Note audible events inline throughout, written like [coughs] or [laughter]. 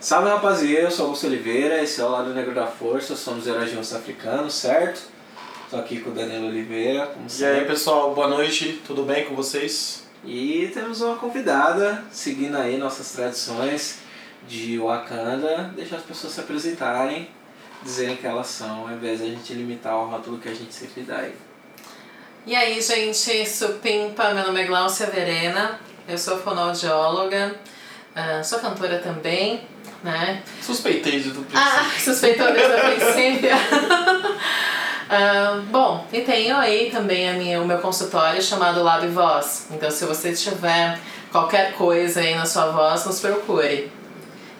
Salve rapaziada, eu sou Augusto Oliveira, esse é o Lado Negro da Força, somos heróis de rosto africano, certo? Tô aqui com o Danilo Oliveira, como E aí pessoal, boa noite, tudo bem com vocês? E temos uma convidada, seguindo aí nossas tradições de Wakanda, deixar as pessoas se apresentarem, dizerem que elas são, ao invés de a gente limitar o rótulo que a gente sempre dá aí. E aí, gente, supimpa, meu nome é Glaucia Verena, eu sou fonoaudióloga, ah, sou cantora também, né? Suspeitei de isso. Ah, suspeitou desde o princípio. Ah, bom, e tenho aí também a minha, o meu consultório chamado Lab Voz. Então, se você tiver qualquer coisa aí na sua voz, nos procure.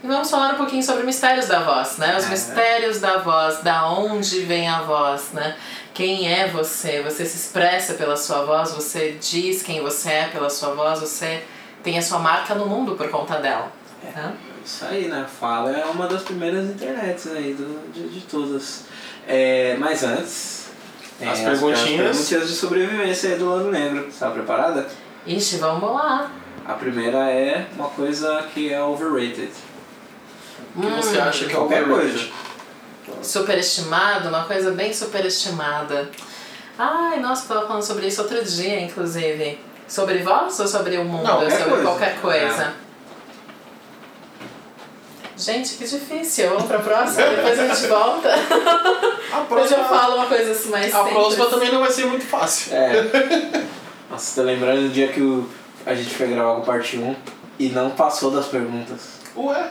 E vamos falar um pouquinho sobre mistérios da voz, né? Os É. mistérios da voz, da onde vem a voz, né? Quem é você? Você se expressa pela sua voz, você diz quem você é pela sua voz, você tem a sua marca no mundo por conta dela. Tá? Isso aí, né? Fala é uma das primeiras internets aí do, de, de todas. É, mas antes. tem As perguntinhas. As perguntinhas de sobrevivência aí do lado negro. Está preparada? Ixi, vamos lá. A primeira é uma coisa que é overrated. O que você Hum, acha que é qualquer overrated? Superestimado, uma coisa bem superestimada. Ai, nossa, eu tava falando sobre isso outro dia, inclusive. Sobre voz ou sobre o mundo? Não, qualquer sobre coisa. qualquer coisa. Gente, que difícil. Vamos pra próxima, depois a gente volta. [laughs] A Depois eu próxima, falo uma coisa assim mais a próxima também não vai ser muito fácil. É. Nossa, tô lembrando do dia que o, a gente foi gravar com parte 1 e não passou das perguntas. Ué,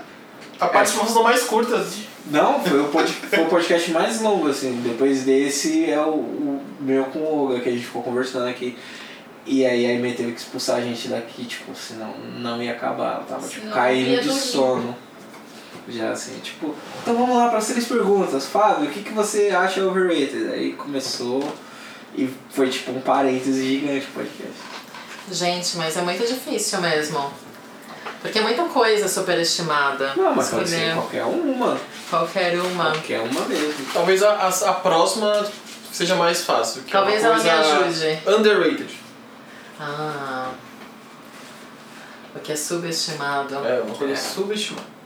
a participação mais curta. Não, foi o, pod, foi o podcast mais longo, assim. Depois desse é o, o meu com o Olga, que a gente ficou conversando aqui. E aí a IME teve que expulsar a gente daqui, tipo, senão não ia acabar. Ela tava, tipo, caindo de dormir. sono. Já assim, tipo, então vamos lá para as três perguntas. Fábio, o que, que você acha overrated? Aí começou e foi tipo um parêntese gigante o podcast. Gente, mas é muito difícil mesmo. Porque é muita coisa superestimada. Não, mas pode ser qualquer uma. qualquer uma. Qualquer uma mesmo. Talvez a, a, a próxima seja mais fácil. que é Talvez ela me ajude. Underrated. Ah. O que é subestimado. É, uma coisa É. subestimada.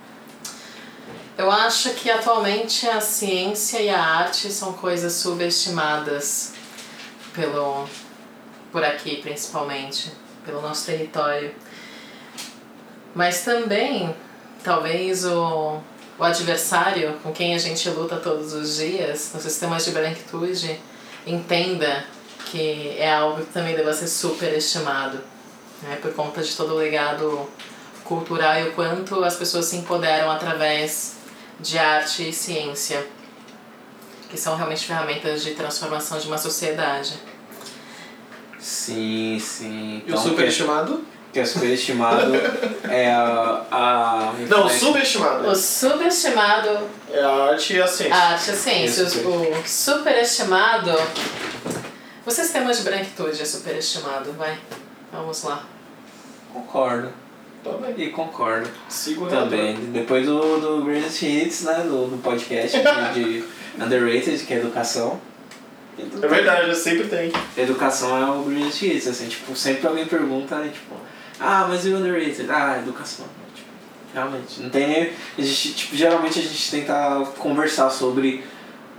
Eu acho que atualmente a ciência e a arte são coisas subestimadas pelo por aqui principalmente, pelo nosso território. Mas também, talvez o, o adversário com quem a gente luta todos os dias, nos sistemas de branquitude, entenda que é algo que também deve ser superestimado, né? por conta de todo o legado cultural e o quanto as pessoas se empoderam através de arte e ciência, que são realmente ferramentas de transformação de uma sociedade. Sim, sim. E o Então, superestimado? Que é superestimado é a. a Não, influência- subestimado. O subestimado, É a arte e a ciência. a arte e a ciência, Isso, o superestimado, o sistema de branquitude é superestimado, vai, vamos lá. Concordo. Também. E concordo. Sigo Também. Depois do, do Greatest Hits, né? Do, do podcast de, [laughs] de Underrated, que é educação. É verdade, sempre tem. Educação é o Greatest Hits, assim, tipo, sempre alguém pergunta, né, tipo, ah, mas e o Underrated? Ah, educação. Tipo, realmente, não tem nem. A gente, tipo, geralmente a gente tenta conversar sobre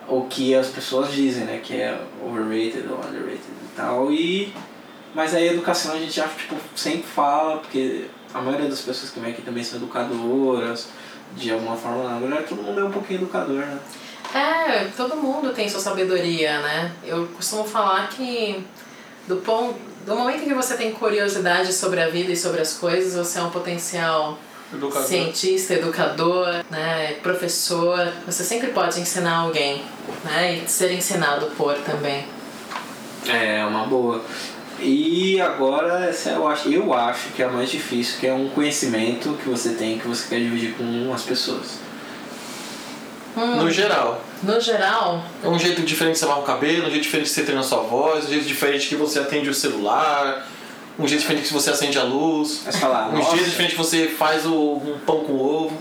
o que as pessoas dizem, né? Que é overrated ou underrated e tal. E. Mas aí educação a gente já tipo, sempre fala, porque a maioria das pessoas que vem aqui também são educadoras, de alguma forma, na verdade todo mundo é um pouquinho educador, né? É, todo mundo tem sua sabedoria, né? Eu costumo falar que do, ponto, do momento em que você tem curiosidade sobre a vida e sobre as coisas, você é um potencial Educador. cientista, educador, né, professor. Você sempre pode ensinar alguém, né? E ser ensinado por também. É, uma boa. E agora, essa eu acho, eu acho que é a mais difícil, que é um conhecimento que você tem que você quer dividir com as pessoas. Hum, No geral. no geral, É um jeito diferente de você lavar o cabelo, um jeito diferente de você treina a sua voz, um jeito diferente que você atende o celular, um jeito diferente que você acende a luz, Mas falar, um nossa, jeito diferente que você faz o, um pão com ovo.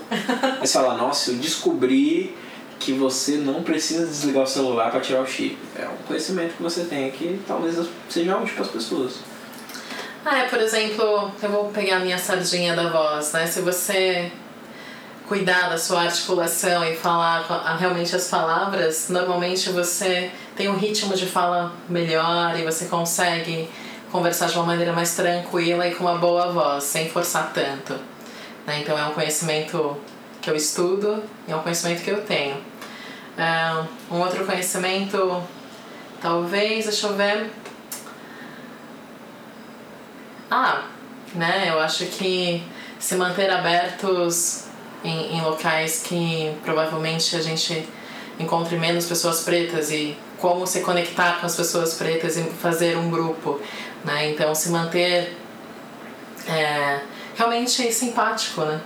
mas falar, nossa, eu descobri que você não precisa desligar o celular para tirar o chip. É um conhecimento que você tem que talvez seja útil para as pessoas. Ah, é, por exemplo, eu vou pegar a minha sardinha da voz, né? Se você cuidar da sua articulação e falar realmente as palavras, normalmente você tem um ritmo de fala melhor e você consegue conversar de uma maneira mais tranquila e com uma boa voz, sem forçar tanto. né? Então é um conhecimento que eu estudo e é um conhecimento que eu tenho. Ah, um outro conhecimento, talvez, deixa eu ver. Ah, né? Eu acho que se manter abertos em, em locais que provavelmente a gente encontre menos pessoas pretas e como se conectar com as pessoas pretas e fazer um grupo, né? Então se manter é, realmente simpático, né?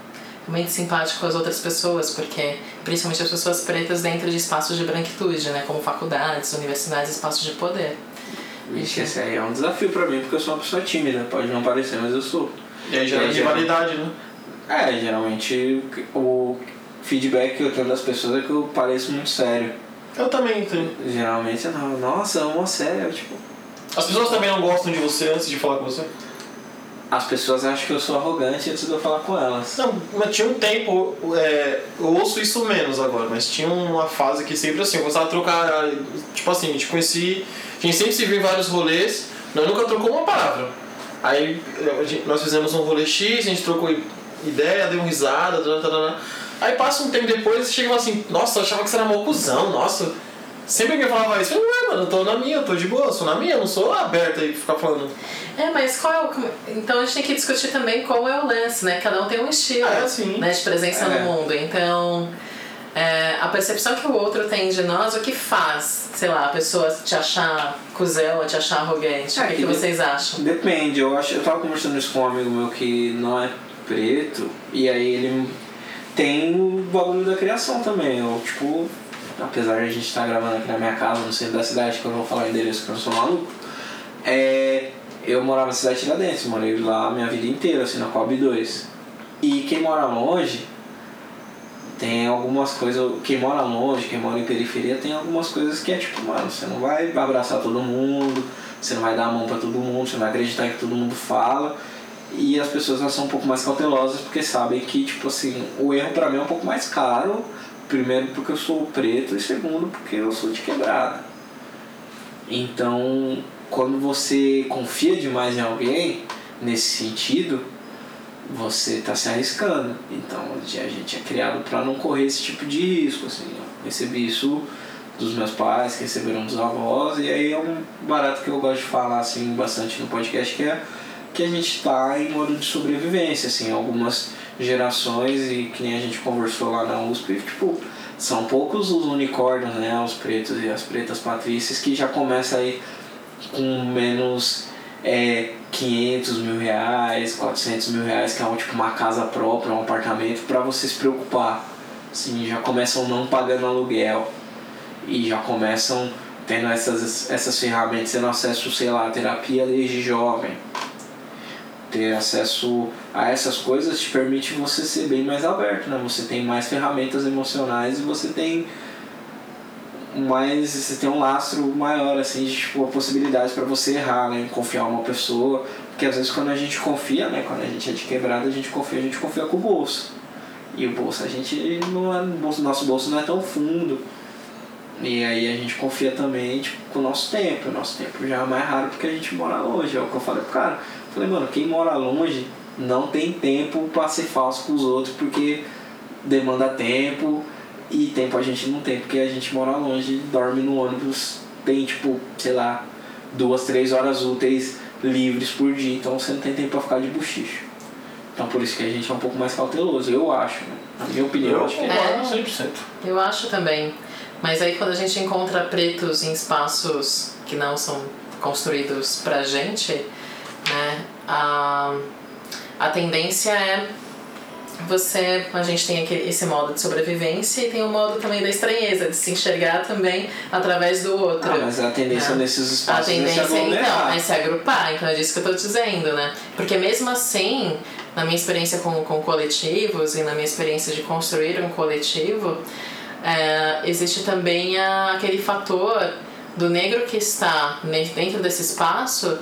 Realmente simpático com as outras pessoas, porque principalmente as pessoas pretas dentro de espaços de branquitude, né? Como faculdades, universidades, espaços de poder. Vixe, esse aí é um desafio pra mim, porque eu sou uma pessoa tímida. Pode não parecer, mas eu sou. E aí gera É, rivalidade, né? É, geralmente o feedback que eu tenho das pessoas é que eu pareço muito sério. Eu também tenho. Geralmente é não, nossa, amo sério, tipo. As pessoas também não gostam de você antes de falar com você? As pessoas acham que eu sou arrogante antes de eu falar com elas. Não, mas tinha um tempo, é, eu ouço isso menos agora, mas tinha uma fase que sempre assim, eu gostava de trocar, tipo assim, te conheci, a gente sempre se viu em vários rolês, nós nunca trocou uma palavra. Aí a gente- nós fizemos um rolê X, a gente trocou ideia, deu uma risada, aí passa um tempo depois e chega assim, nossa, eu achava que você era mó cuzão, nossa. Sempre alguém falava isso, eu falei, ué, mano, eu tô na minha, eu tô de boa, eu sou na minha, eu não sou aberta aí pra ficar falando. É, mas qual é o. Então a gente tem que discutir também qual é o lance, né? Cada um tem um estilo É, sim. né, de presença É. no mundo. Então, é, a percepção que o outro tem de nós, o que faz, sei lá, a pessoa te achar cuzão ou te achar arrogante? É, o que, que que vocês acham? Depende, eu acho. Eu tava conversando isso com um amigo meu que não é preto, e aí ele tem o bagulho da criação também. Eu, tipo, apesar de a gente estar gravando aqui na minha casa, no centro da cidade, que eu não vou falar o endereço que eu não sou maluco, é, eu morava na cidade de Tiradentes, morei lá a minha vida inteira, assim, na Coab 2. E quem mora longe tem algumas coisas. Quem mora longe, quem mora em periferia, tem algumas coisas que é tipo, mano, você não vai abraçar todo mundo, você não vai dar a mão pra todo mundo, você não vai acreditar que todo mundo fala. E as pessoas são um pouco mais cautelosas porque sabem que, tipo assim, o erro pra mim é um pouco mais caro. Primeiro porque eu sou preto e segundo porque eu sou de quebrada. Então, quando você confia demais em alguém, nesse sentido, você está se arriscando. Então a gente é criado para não correr esse tipo de risco. Assim. Eu recebi isso dos meus pais, que receberam dos avós, e aí é um barato que eu gosto de falar assim, bastante no podcast, que é que a gente está em modo de sobrevivência. Assim, algumas gerações, e que nem a gente conversou lá na USP, tipo, são poucos os unicórnios, né, os pretos e as pretas patrícias, que já começam aí com menos é, 500 mil reais, 400 mil reais, que é tipo uma casa própria, um apartamento, para você se preocupar. Assim, já começam não pagando aluguel e já começam tendo essas, essas ferramentas, tendo acesso, sei lá, à terapia desde jovem. Ter acesso a essas coisas te permite você ser bem mais aberto, né? Você tem mais ferramentas emocionais e você tem mais você tem um lastro maior assim de tipo possibilidades para você errar né? Confiar uma pessoa. Porque às vezes quando a gente confia né? Quando a gente é de quebrada a gente confia a gente confia com o bolso. E o bolso a gente não é nosso bolso não é tão fundo. E aí a gente confia também tipo, com o nosso tempo. O nosso tempo já é mais raro porque a gente mora longe é o que eu falei pro cara falei mano quem mora longe não tem tempo para ser falso com os outros porque demanda tempo e tempo a gente não tem, porque a gente mora longe, dorme no ônibus, tem tipo, sei lá, duas, três horas úteis livres por dia, então você não tem tempo pra ficar de buchicho. Então por isso que a gente é um pouco mais cauteloso, eu acho, né? Na minha opinião, eu acho que é. concordo É. 100%. Eu acho também. Mas aí quando a gente encontra pretos em espaços que não são construídos pra gente, né, a, a tendência é você, a gente tem aquele, esse modo de sobrevivência e tem o modo também da estranheza, de se enxergar também através do outro. Ah, mas a tendência É. nesses A espaços é se tendência então aglomerar. é se agrupar, então é disso que eu tô dizendo, né? Porque mesmo assim, na minha experiência com, com coletivos e na minha experiência de construir um coletivo, é, existe também a, aquele fator do negro que está dentro desse espaço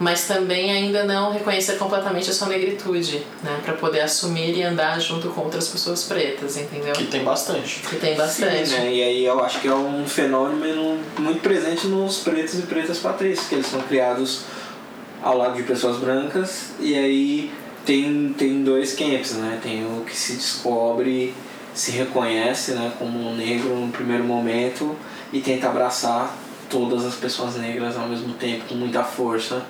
mas também ainda não reconhecer completamente a sua negritude, né? Para poder assumir e andar junto com outras pessoas pretas, entendeu? Que tem bastante. Que tem bastante. Sim, né? E aí eu acho que é um fenômeno muito presente nos pretos e pretas patrícios, que eles são criados ao lado de pessoas brancas e aí tem, tem dois camps, né? Tem o que se descobre, se reconhece né, como um negro no primeiro momento e tenta abraçar todas as pessoas negras ao mesmo tempo com muita força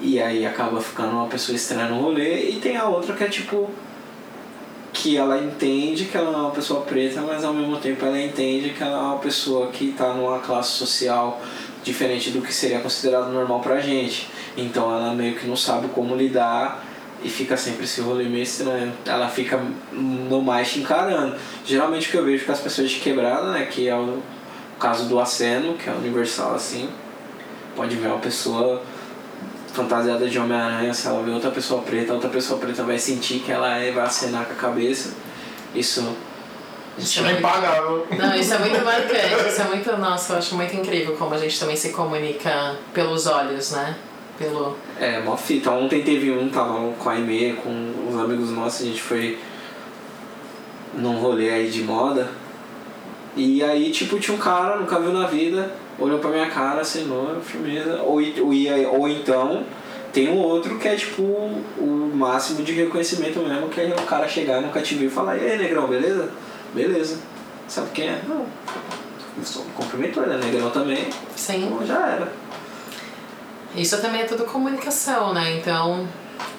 e aí acaba ficando uma pessoa estranha no rolê e tem a outra que é tipo que ela entende que ela é uma pessoa preta, mas ao mesmo tempo ela entende que ela é uma pessoa que está numa classe social diferente do que seria considerado normal pra gente. Então ela meio que não sabe como lidar e fica sempre esse rolê meio estranho. Ela fica no mais te encarando. Geralmente o que eu vejo com as pessoas de quebrada, né, que é o caso do aceno, que é universal assim, pode ver uma pessoa fantasiada de Homem-Aranha, se ela vê outra pessoa preta, outra pessoa preta vai sentir que ela é, vai acenar com a cabeça. Isso. Isso é impagável. Não, isso é muito marcante, [laughs] isso é muito. Nossa, eu acho muito incrível como a gente também se comunica pelos olhos, né? Pelo. É, mó fita. Ontem teve um, tava com a Aimee, com os amigos nossos, a gente foi num rolê aí de moda. E aí, tipo, tinha um cara, nunca viu na vida, olhou pra minha cara, assinou, firmeza. Ou, ou, ou então, tem um outro que é tipo o máximo de reconhecimento mesmo, que é o cara chegar, nunca te viu e falar, e aí, negrão, beleza? Beleza. Sabe quem é? Não. Só me cumprimentou, ele é negrão também. Sim. Então já era. Isso também é tudo comunicação, né? Então,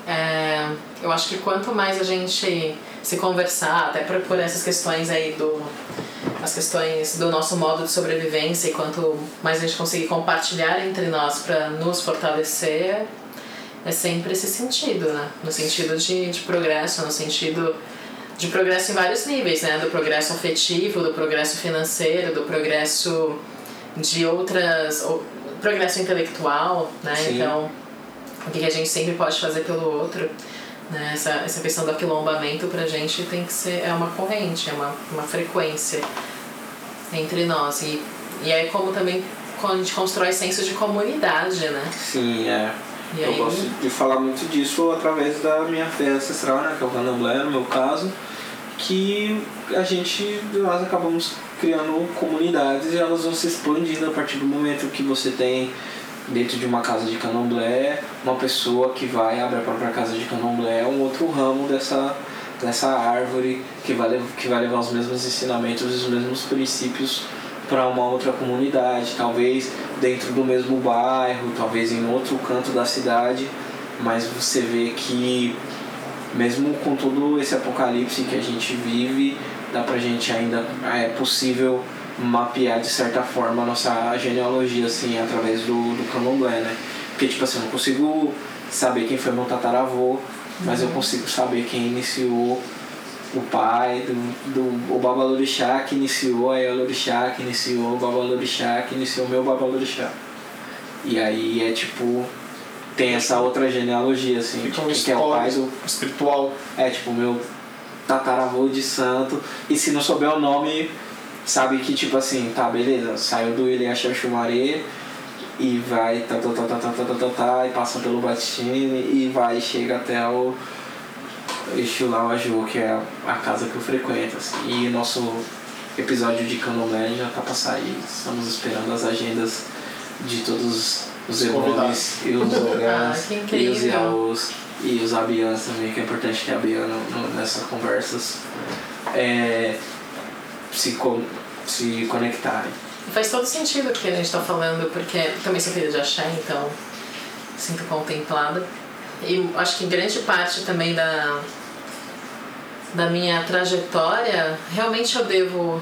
é, eu acho que quanto mais a gente se conversar, até por, por essas questões aí do as questões do nosso modo de sobrevivência e quanto mais a gente conseguir compartilhar entre nós para nos fortalecer, é sempre esse sentido, né? No sentido de, de progresso, no sentido de progresso em vários níveis, né? Do progresso afetivo, do progresso financeiro, do progresso de outras. progresso intelectual, né? Sim. Então, o que a gente sempre pode fazer pelo outro. Né? Essa, essa questão do aquilombamento pra gente tem que ser é uma corrente, é uma, uma frequência entre nós. E, e é como também quando a gente constrói senso de comunidade, né? Sim, é. E eu aí- gosto de falar muito disso através da minha fé ancestral, né, que é o candomblé no meu caso, que a gente, nós acabamos criando comunidades e elas vão se expandindo a partir do momento que você tem dentro de uma casa de candomblé, uma pessoa que vai abre a própria casa de candomblé, um outro ramo dessa, dessa árvore que vai, lev- que vai levar os mesmos ensinamentos os mesmos princípios para uma outra comunidade, talvez dentro do mesmo bairro, talvez em outro canto da cidade, mas você vê que mesmo com todo esse apocalipse que a gente vive, dá pra gente ainda é possível mapear de certa forma a nossa genealogia assim através do, do candomblé, né? Porque tipo assim, eu não consigo saber quem foi meu tataravô, mas eu consigo saber quem iniciou o pai do, do o Babalorixá que iniciou a Elorixá, que iniciou o Babalorixá, que iniciou o meu Babalorixá. E aí é tipo tem essa outra genealogia assim, Fica tipo, que é o pai do espiritual. é tipo meu tataravô de santo e se não souber o nome sabe que tipo assim, tá, beleza, saiu do Ilha Xumaré e vai tá, tá, tá, tá, tá, tá, tá, tá, tá, e passa pelo Batine e vai e chega até o Exu lá, o Aju, que é a casa que eu frequento. Assim. E o nosso episódio de Candomblé já tá pra sair. Estamos esperando as agendas de todos os Os Evones e os Ogás [laughs] Ah, e os. Yaos e os Abians também, que é importante ter a Bia no, no- nessas conversas. É, se, con se conectarem. Faz todo sentido o que a gente está falando, porque também sou filha de axé, então sinto contemplada. E acho que grande parte também da, da minha trajetória, realmente eu devo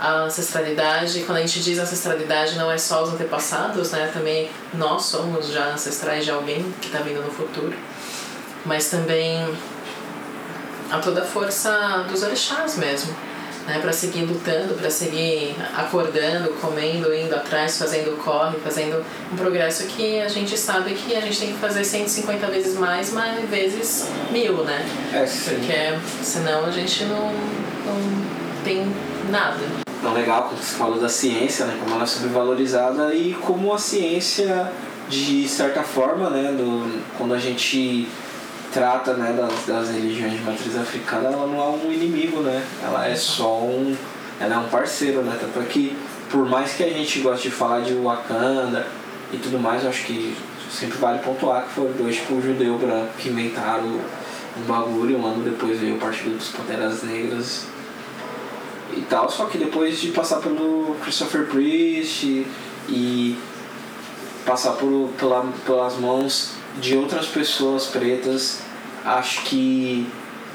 à ancestralidade. Quando a gente diz ancestralidade, não é só os antepassados, né? Também nós somos já ancestrais de alguém que está vindo no futuro. Mas também a toda a força dos orixás mesmo né, para seguir lutando, para seguir acordando, comendo, indo atrás, fazendo corre, fazendo um progresso que a gente sabe que a gente tem que fazer 150 vezes mais, mas vezes mil, né? É, sim. Porque senão a gente não, não tem nada. Então, legal, como você falou da ciência, né? Como ela é subvalorizada e como a ciência de certa forma, né, do, quando a gente trata né, das, das religiões de matriz africana, ela não é um inimigo, né? Ela é só um. Ela é um parceiro, né? Tanto é que por mais que a gente goste de falar de Wakanda e tudo mais, eu acho que sempre vale pontuar que foram dois tipo judeu branco que inventaram um bagulho, um ano depois veio o Partido dos Panteras Negras e tal, só que depois de passar pelo Christopher Priest e passar por, pela, pelas mãos de outras pessoas pretas, acho que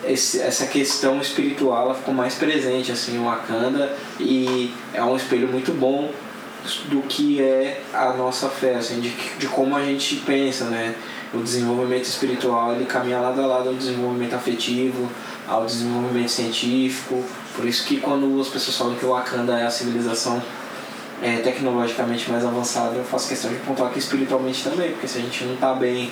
esse, essa questão espiritual ela ficou mais presente assim o Wakanda e é um espelho muito bom do que é a nossa fé assim de, de como a gente pensa né? O desenvolvimento espiritual ele caminha lado a lado ao desenvolvimento afetivo ao desenvolvimento científico. Por isso que quando as pessoas falam que o Wakanda é a civilização é, tecnologicamente mais avançada eu faço questão de pontuar que espiritualmente também porque se a gente não está bem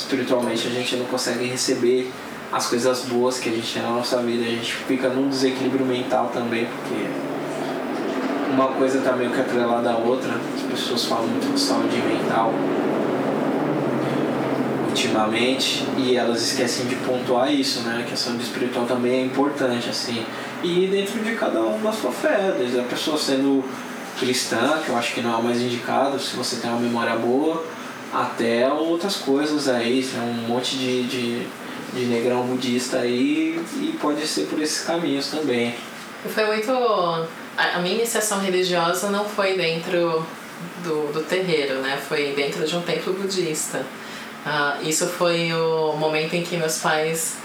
espiritualmente a gente não consegue receber as coisas boas que a gente tem na nossa vida. A gente fica num desequilíbrio mental também, porque uma coisa está meio que atrelada à outra. As pessoas falam muito de saúde mental ultimamente e elas esquecem de pontuar isso, né? Que a saúde espiritual também é importante, assim. E dentro de cada um da sua fé, desde a pessoa sendo cristã, que eu acho que não é o mais indicado, se você tem uma memória boa, até outras coisas aí, né? um monte de, de de negrão budista aí e pode ser por esses caminhos também. Foi muito. A minha iniciação religiosa não foi dentro do, do terreiro, né? Foi dentro de um templo budista. Uh, isso foi o momento em que meus pais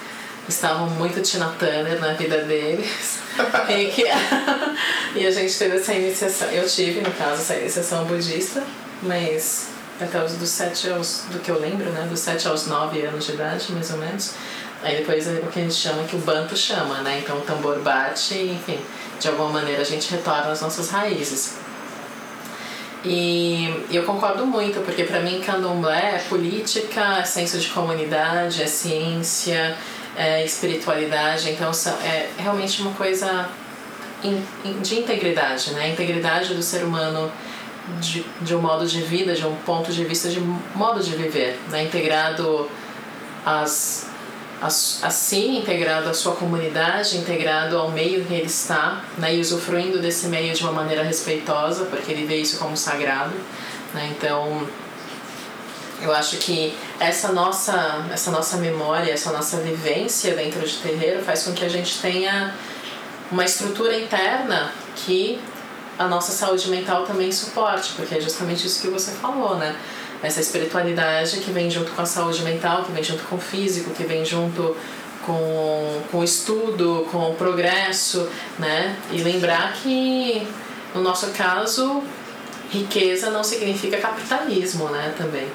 estavam muito Tina Turner na vida deles [laughs] e, que, [laughs] e a gente teve essa iniciação, eu tive no caso essa iniciação budista, mas até os dos 7 aos, do que eu lembro, né? Dos 7 aos 9 anos de idade, mais ou menos. Aí depois é o que a gente chama, que o banto chama, né? Então o tambor bate enfim, de alguma maneira a gente retorna às nossas raízes. E eu concordo muito, porque para mim candomblé é política, é senso de comunidade, é ciência, é espiritualidade, então é realmente uma coisa de integridade, né? A integridade do ser humano de, de um modo de vida, de um ponto de vista de modo de viver, né? integrado às, às, a si, integrado à sua comunidade, integrado ao meio que ele está, né? e usufruindo desse meio de uma maneira respeitosa, porque ele vê isso como sagrado. Né? Então, eu acho que essa nossa, essa nossa memória, essa nossa vivência dentro de terreiro faz com que a gente tenha uma estrutura interna que a nossa saúde mental também suporte, porque é justamente isso que você falou, né? Essa espiritualidade que vem junto com a saúde mental, que vem junto com o físico, que vem junto com, com o estudo, com o progresso, né? E lembrar que, no nosso caso, riqueza não significa capitalismo, né? Também.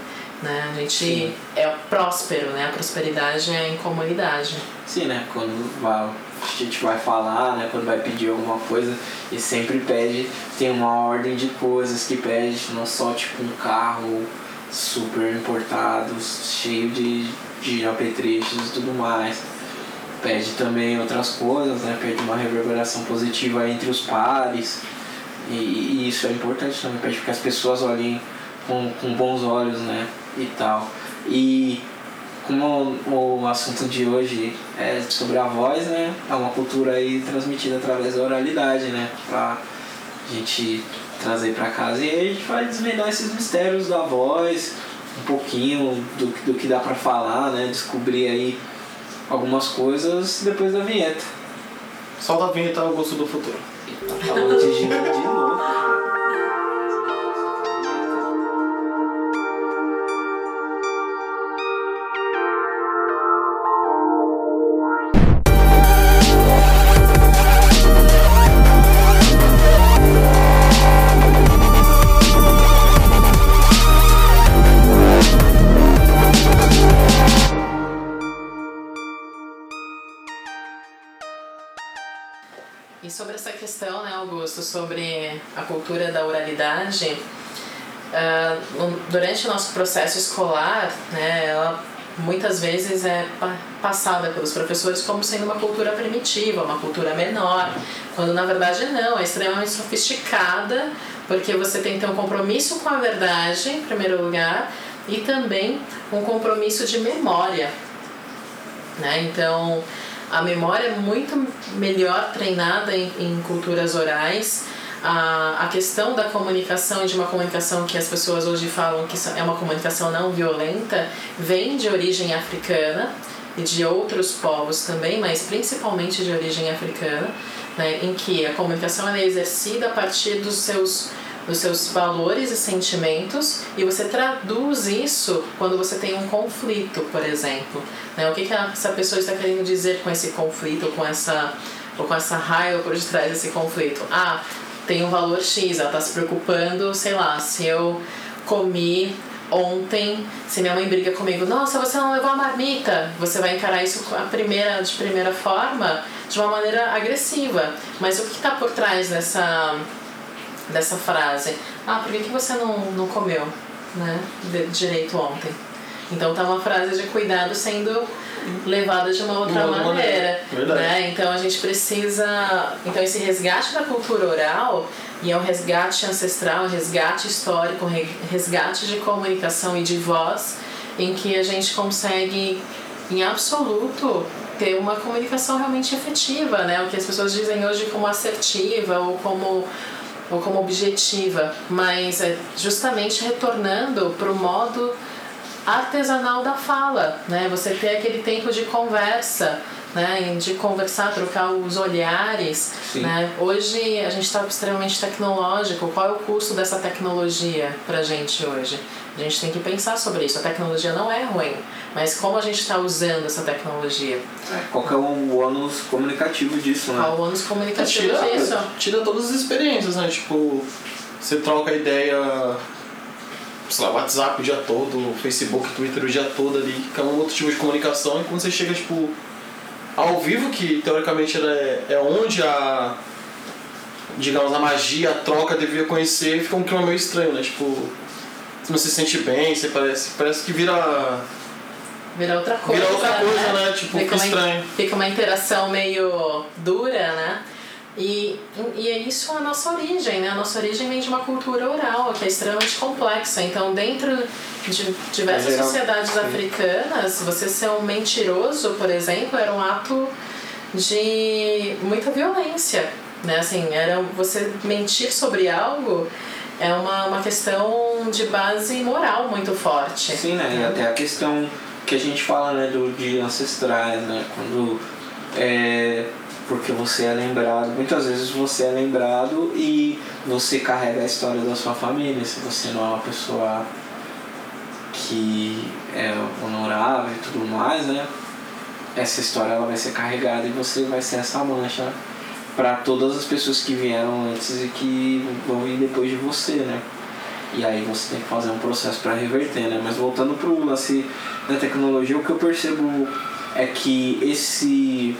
Né? A gente Sim. é próspero, né? A prosperidade é em comunidade. Sim, né? Quando vai a gente vai falar, né, quando vai pedir alguma coisa, e sempre pede, tem uma ordem de coisas que pede, não só tipo um carro super importado, cheio de, de apetrechos e tudo mais. Pede também outras coisas, né? Pede uma reverberação positiva entre os pares. E, e isso é importante também, pede que as pessoas olhem com, com bons olhos, né? E tal. E como o assunto de hoje é sobre a voz, né? É uma cultura aí transmitida através da oralidade, né? Pra gente trazer para casa. E aí a gente vai desvendar esses mistérios da voz, um pouquinho do, do que dá para falar, né? Descobrir aí algumas coisas depois da vinheta. Solta a vinheta ao gosto do futuro. Tá falando de de novo. Sobre a cultura da oralidade, uh, durante o nosso processo escolar, né, ela muitas vezes é passada pelos professores como sendo uma cultura primitiva, uma cultura menor, quando na verdade não, é extremamente sofisticada, porque você tem que ter um compromisso com a verdade, em primeiro lugar, e também um compromisso de memória. Né? Então, a memória é muito melhor treinada em, em culturas orais. A, a questão da comunicação de uma comunicação que as pessoas hoje falam que é uma comunicação não violenta vem de origem africana e de outros povos também, mas principalmente de origem africana, né, em que a comunicação é exercida a partir dos seus dos seus valores e sentimentos e você traduz isso quando você tem um conflito, por exemplo. Né? O que, que essa pessoa está querendo dizer com esse conflito, com essa, ou com essa raiva por detrás desse conflito? Ah, tem um valor X, ela está se preocupando, sei lá, se eu comi ontem, se minha mãe briga comigo, nossa, você não levou a marmita, você vai encarar isso a primeira, de primeira forma, de uma maneira agressiva. Mas o que está por trás dessa dessa frase. Ah, por que, que você não, não comeu né, de, direito ontem? Então tá uma frase de cuidado sendo levada de uma outra uma maneira. maneira. Né? Então a gente precisa. Então esse resgate da cultura oral e é um resgate ancestral, um resgate histórico, um resgate de comunicação e de voz, em que a gente consegue, em absoluto, ter uma comunicação realmente efetiva, né? O que as pessoas dizem hoje como assertiva ou como ou como objetiva, mas é justamente retornando para o modo artesanal da fala, né? Você ter aquele tempo de conversa, né? De conversar, trocar os olhares, Sim. né? Hoje a gente está extremamente tecnológico. Qual é o custo dessa tecnologia para gente hoje? A gente tem que pensar sobre isso. A tecnologia não é ruim, mas como a gente está usando essa tecnologia? É, qual que é o ônus comunicativo disso, né? Qual o ônus comunicativo tira, disso? Tira todas as experiências, né? Tipo, você troca a ideia, sei lá, WhatsApp o dia todo, Facebook, Twitter o dia todo ali, que é um outro tipo de comunicação, e quando você chega, tipo, ao vivo, que teoricamente é, é onde a digamos, a magia, a troca devia conhecer, fica um clima meio estranho, né? Tipo, você não se sente bem, você parece, parece que vira. Vira outra coisa. Vira outra coisa, né? né? Tipo, fica, estranho. Fica uma interação meio dura, né? E, e é isso a nossa origem, né? A nossa origem vem de uma cultura oral, que é extremamente complexa. Então, dentro de diversas sociedades africanas, você ser um mentiroso, por exemplo, era um ato de muita violência, né? Assim, era você mentir sobre algo é uma, uma questão de base moral muito forte. Sim, né? E até a questão que a gente fala, né, do, de ancestrais, né? Quando é, porque você é lembrado, muitas vezes você é lembrado e você carrega a história da sua família, se você não é uma pessoa que é honorável e tudo mais, né? Essa história ela vai ser carregada e você vai ser essa mancha para todas as pessoas que vieram antes e que vão vir depois de você, né? E aí você tem que fazer um processo para reverter, né? Mas voltando pro lance da tecnologia, o que eu percebo é que esse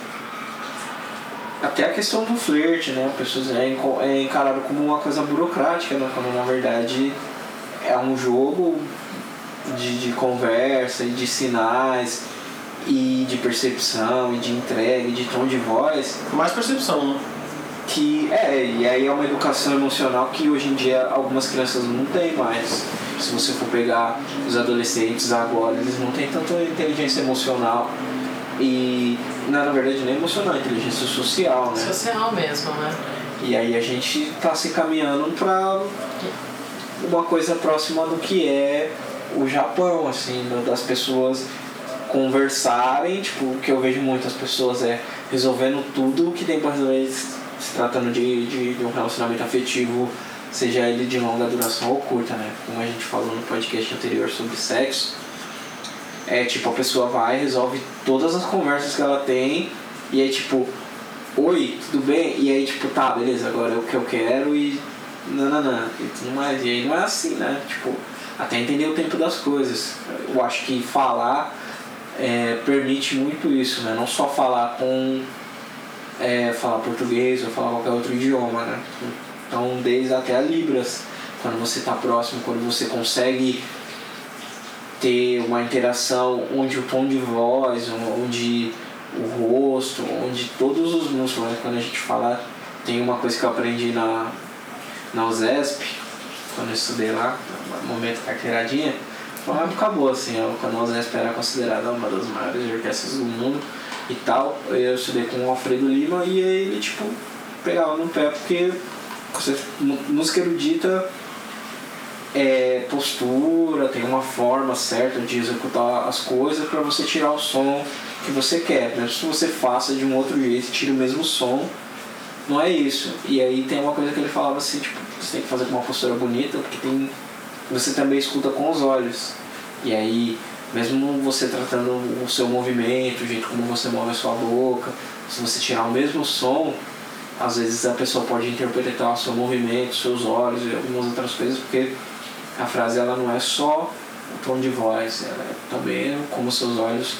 até a questão do flerte, né? Pessoas é, é encarado como uma coisa burocrática, né? Quando na verdade é um jogo de, de conversa e de sinais e de percepção, e de entrega, e de tom de voz. Mais percepção, né? Que é, e aí é uma educação emocional que hoje em dia algumas crianças não têm mais. Se você for pegar os adolescentes agora, eles não têm tanta inteligência emocional e não, na verdade nem emocional, inteligência social, né? Social mesmo, né? E aí a gente tá se caminhando para uma coisa próxima do que é o Japão, assim, das pessoas conversarem, tipo, o que eu vejo muitas pessoas é resolvendo tudo que tem para resolver se tratando de, de, de, um relacionamento afetivo, seja ele de longa duração ou curta, né? Como a gente falou no podcast anterior sobre sexo. É tipo, a pessoa vai, resolve todas as conversas que ela tem e aí tipo, oi, tudo bem? E aí tipo, tá, beleza, agora é o que eu quero e nananã e tudo mais. E aí não é assim, né? Tipo, até entender o tempo das coisas. Eu acho que falar é, permite muito isso, né? Não só falar com é, falar português ou falar qualquer outro idioma, né? Então, desde até a Libras, quando você está próximo, quando você consegue ter uma interação onde o tom de voz, onde o rosto, onde todos os músculos, né? quando a gente fala, tem uma coisa que eu aprendi na, na USESP, quando eu estudei lá, no momento carteiradinha, boa, assim, a Canoas Esp era considerada uma das maiores orquestras do mundo e tal. Eu estudei com o Alfredo Lima e ele, tipo, pegava no pé porque música erudita é postura, tem uma forma certa de executar as coisas para você tirar o som que você quer. Mesmo se você faça de um outro jeito, tira o mesmo som, não é isso. E aí tem uma coisa que ele falava assim, tipo, você tem que fazer com uma postura bonita, porque tem você também escuta com os olhos. E aí, mesmo você tratando o seu movimento, o jeito como você move a sua boca, se você tirar o mesmo som, às vezes a pessoa pode interpretar o seu movimento, seus olhos e algumas outras coisas, porque a frase ela não é só o tom de voz, ela é também como seus olhos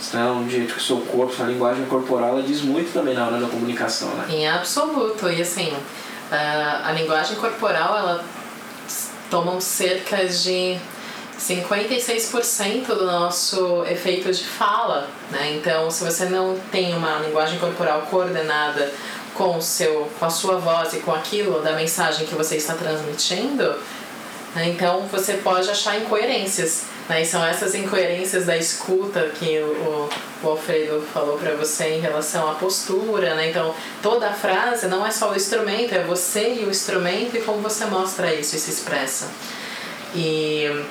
estão, o jeito que o seu corpo, sua linguagem corporal, ela diz muito também na hora da comunicação, né? Em absoluto, e assim, a linguagem corporal, ela tomam cerca de 56% do nosso efeito de fala, né? Então, se você não tem uma linguagem corporal coordenada com o seu, com a sua voz e com aquilo da mensagem que você está transmitindo, né? então você pode achar incoerências. Né? E são essas incoerências da escuta que o, o Alfredo falou para você em relação à postura. Né? Então, toda a frase não é só o instrumento, é você e o instrumento e como você mostra isso e se expressa. E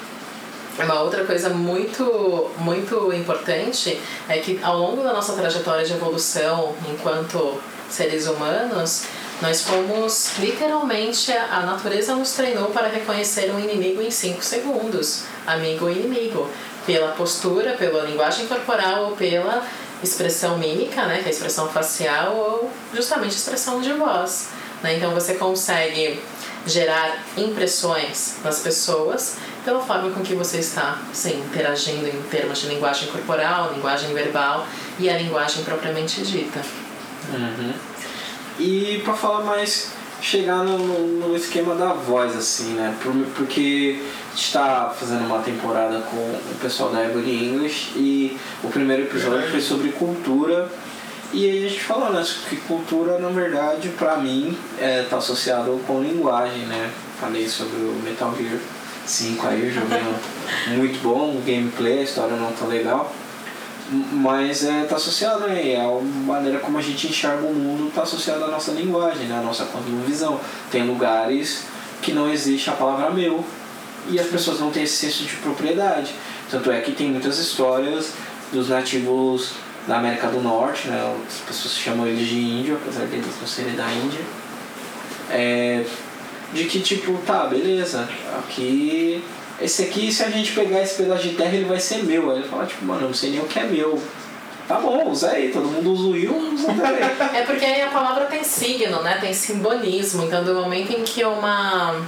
uma outra coisa muito, muito importante é que ao longo da nossa trajetória de evolução enquanto seres humanos, nós fomos literalmente a natureza nos treinou para reconhecer um inimigo em 5 segundos, amigo e inimigo, pela postura, pela linguagem corporal ou pela expressão mímica, né, que é a expressão facial ou justamente expressão de voz. Né? Então você consegue gerar impressões nas pessoas pela forma com que você está interagindo em termos de linguagem corporal, linguagem verbal e a linguagem propriamente dita. Uhum. E para falar mais, chegar no, no, esquema da voz, assim, né? Porque está fazendo uma temporada com o pessoal da Every English e o primeiro episódio foi sobre cultura e aí a gente falou, né, que cultura, na verdade, pra mim, é, tá associado com linguagem, né? Falei sobre o Metal Gear 5 aí, o é muito bom, o gameplay, a história não tá legal. Mas é, tá associado, né? É a maneira como a gente enxerga o mundo tá associado à nossa linguagem, né? À nossa visão. Tem lugares que não existe a palavra meu e as pessoas não têm esse senso de propriedade. Tanto é que tem muitas histórias dos nativos da América do Norte, né? As pessoas chamam eles de índio, apesar deles não serem da Índia. É, de que tipo, tá, beleza, aqui. Esse aqui, se a gente pegar esse pedaço de terra, ele vai ser meu. Aí ele fala, tipo, mano, eu não sei nem o que é meu. Tá bom, usa aí, todo mundo usa o Will, usa também. [laughs] é porque aí a palavra tem signo, né? Tem simbolismo. Então, do momento em que uma.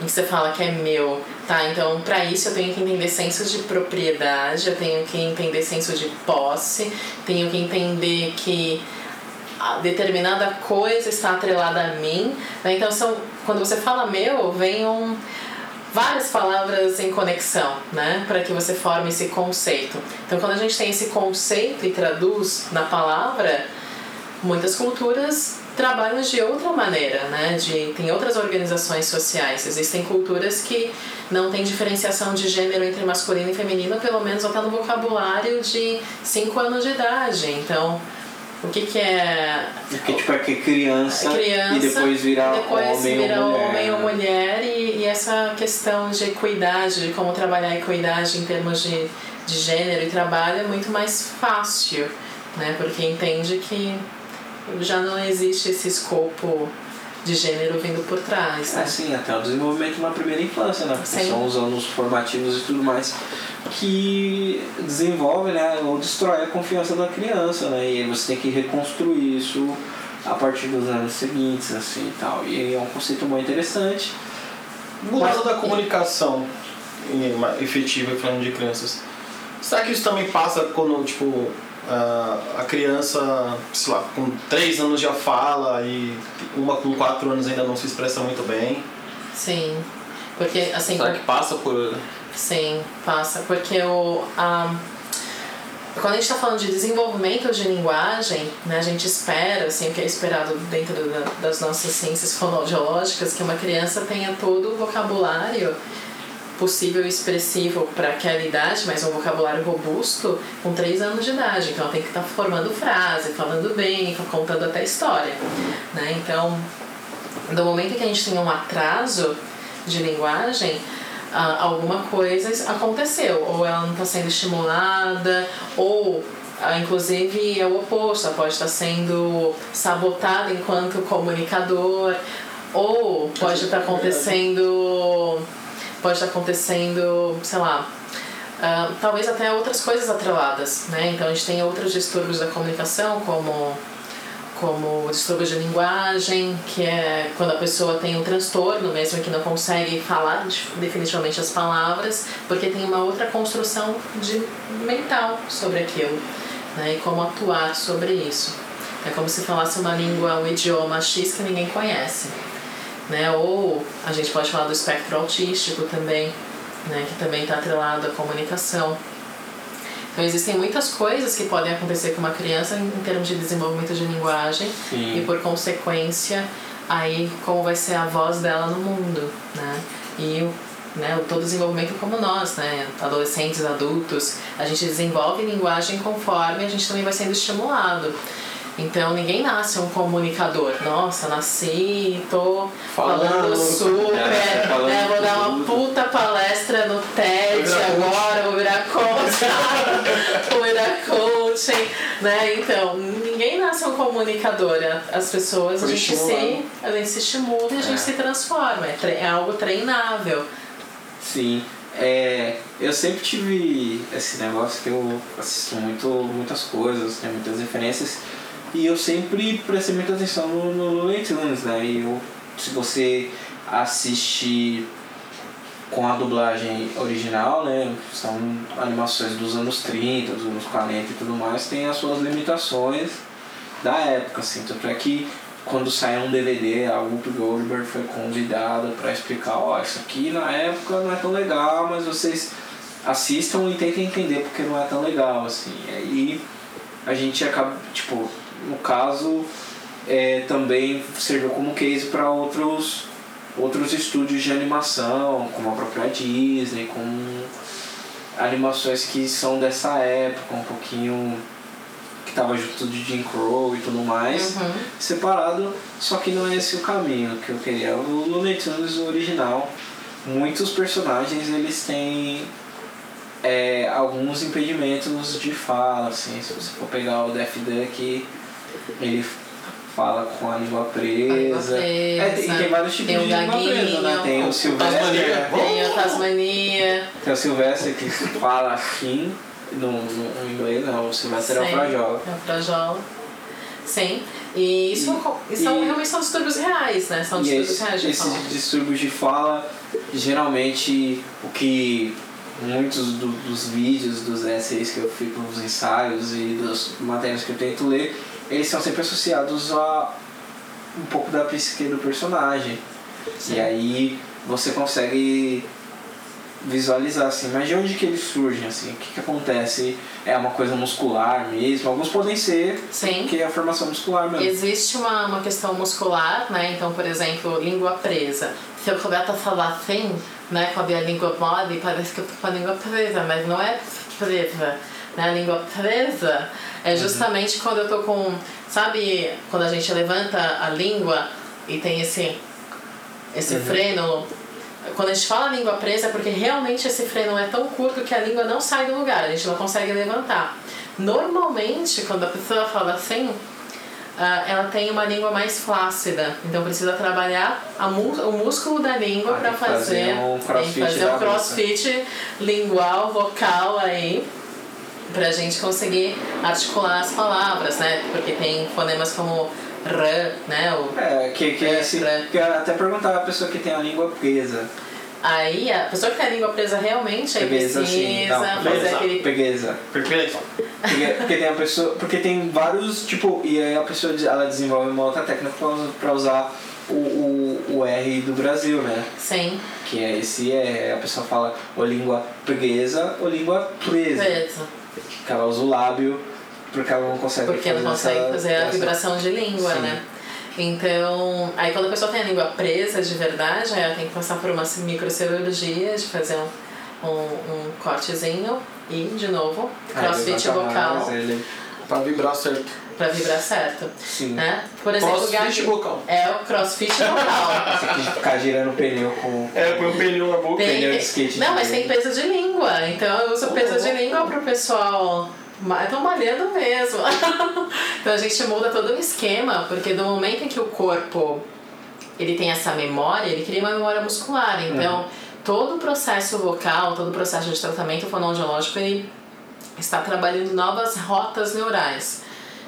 em que você fala que é meu, Tá, então para isso eu tenho que entender senso de propriedade, eu tenho que entender senso de posse, tenho que entender que determinada coisa está atrelada a mim. Né? Então são, quando você fala meu, vem um, várias palavras em conexão, né, para que você forme esse conceito. Então quando a gente tem esse conceito e traduz na palavra, muitas culturas trabalham de outra maneira, né? De, tem outras organizações sociais. Existem culturas que não têm diferenciação de gênero entre masculino e feminino, pelo menos até no vocabulário de 5 anos de idade. Então, o que, que é. Que tipo é que criança, criança e depois virar depois homem, vira ou mulher. homem ou mulher e, e, essa questão de equidade, de como trabalhar a equidade em termos de, de gênero e trabalho é muito mais fácil, né? Porque entende que já não existe esse escopo de gênero vindo por trás. Né? É, sim, até o desenvolvimento na primeira infância, né? Porque são os anos formativos e tudo mais que desenvolve, né? Ou destrói a confiança da criança, né? E aí você tem que reconstruir isso a partir dos anos seguintes, assim e tal. E é um conceito muito interessante. No lado da comunicação efetiva falando de crianças, será que isso também passa quando, tipo, a criança, sei lá, com 3 anos já fala e uma com 4 anos ainda não se expressa muito bem. Sim. Porque assim. Será que passa por. Sim, passa. Porque o. A, quando a gente está falando de desenvolvimento de linguagem, né, a gente espera, assim, o que é esperado dentro da, das nossas ciências fonoaudiológicas, que uma criança tenha todo o vocabulário possível e expressivo para aquela idade, mas um vocabulário robusto com 3 anos de idade. Então ela tem que estar tá formando frase, falando bem, contando até história. Né? Então, do momento que a gente tem um atraso de linguagem, alguma coisa aconteceu. Ou ela não está sendo estimulada, ou inclusive é o oposto, ela pode estar sendo sabotada enquanto comunicador, ou pode estar acontecendo pode estar acontecendo, sei lá, uh, talvez até outras coisas atreladas, né? Então a gente tem outros distúrbios da comunicação, como como distúrbio de linguagem, que é quando a pessoa tem um transtorno, mesmo que não consegue falar definitivamente as palavras, porque tem uma outra construção de mental sobre aquilo, né? E como atuar sobre isso. É como se falasse uma língua, um idioma X que ninguém conhece né? Ou a gente pode falar do espectro autístico também, né? Que também está atrelado à comunicação. Então existem muitas coisas que podem acontecer com uma criança em termos de desenvolvimento de linguagem Sim. e por consequência aí como vai ser a voz dela no mundo, né? E né, todo desenvolvimento como nós, né, adolescentes, adultos, a gente desenvolve linguagem conforme a gente também vai sendo estimulado. Então ninguém nasce um comunicador. Nossa, nasci, tô falando, falando super, é, falando né, vou dar uma puta palestra no TED agora, vou virar coach, [laughs] vou virar coaching, né? Então, ninguém nasce um comunicador. As pessoas, a gente, se, a gente se estimula e a gente é. se transforma. É, é algo treinável. Sim. É, eu sempre tive esse negócio que eu assisto muito, muitas coisas, tenho muitas referências e eu sempre prestei muita atenção no, no Looney né? E eu, se você assiste com a dublagem original, né? São animações dos anos 30, dos anos 40 e tudo mais, tem as suas limitações da época, assim. Tanto é que quando saiu um DVD, a Whoopi Goldberg foi convidada para explicar, ó, oh, isso aqui na época não é tão legal, mas vocês assistam e tentem entender porque não é tão legal, assim. E aí a gente acaba, tipo, no caso, é, também serviu como case para outros, outros estúdios de animação, como a própria Disney, com animações que são dessa época, um pouquinho que estava junto de Jim Crow e tudo mais, uhum. separado, só que não é esse o caminho que eu queria. O Looney Tunes original, muitos personagens eles têm é, alguns impedimentos de fala, assim, se você for pegar o Daffy Duck ele fala com a língua presa. A língua presa. É, e tem vários tipos tem de língua presa, né? Tem o Silvestre. Tem o Tasmania. Tem o Silvestre que fala assim no, no inglês, não. O Silvestre Sim, é o Frajola. É o Frajola. Sim. E isso, e, são, e, realmente são distúrbios reais, né? São distúrbios esse, reais de esses fala. distúrbios de fala, geralmente o que muitos do, dos vídeos, dos essays que eu fico nos ensaios e das matérias que eu tento ler, eles são sempre associados a um pouco da psique do personagem. Sim. E aí você consegue visualizar assim, mas de onde que eles surgem assim? O que, que acontece? É uma coisa muscular mesmo? Alguns podem ser Sim. que é a formação muscular mesmo. Existe uma, uma questão muscular, né? Então, por exemplo, língua presa. Se eu começo a falar assim, né, com a minha língua mole, parece que eu tô com a língua presa, mas não é presa. Né? A língua presa é uhum. justamente uhum. quando eu tô com. Sabe quando a gente levanta a língua e tem esse, esse uhum. freno? Quando a gente fala língua presa é porque realmente esse freno é tão curto que a língua não sai do lugar, a gente não consegue levantar. Normalmente, quando a pessoa fala assim, Uh, ela tem uma língua mais flácida, então precisa trabalhar a o músculo da língua ah, para fazer, fazer um crossfit, fazer um crossfit lingual, vocal aí pra gente conseguir articular as palavras, né? Porque tem fonemas como r, né? O é, que, que, é esse, que até perguntar a pessoa que tem a língua presa. Aí a pessoa que tem a língua presa realmente aí precisa assim, não, fazer aquele. Pegueza. Pegueza. Porque, porque tem a pessoa. Porque tem vários, tipo, e aí a pessoa ela desenvolve uma outra técnica pra usar o, o, o R do Brasil, né? Sim. Que é esse é, a pessoa fala ou língua portuguesa ou língua presa. Presa que ela usa o lábio porque ela não consegue porque fazer não consegue essa, fazer a vibração de língua, Sim. né? Então, aí quando a pessoa tem a língua presa de verdade, aí ela tem que passar por uma microcirurgia de fazer um, um, um cortezinho e, de novo, crossfit vocal. Pra vibrar certo. Pra vibrar certo. Sim. Né? Por exemplo, Crossfit gague- vocal. É o crossfit vocal. [laughs] Você tem que ficar girando o pneu com. É, põe um pneu na boca. Tem- Pneu de skate Não, de mas tem peso de língua. Então eu uso peso de língua pro pessoal. Estão malhando mesmo. [laughs] então a gente muda todo o esquema, porque do momento em que o corpo ele tem essa memória, ele cria uma memória muscular. Então todo o processo vocal, todo o processo de tratamento fonoaudiológico, ele está trabalhando novas rotas neurais.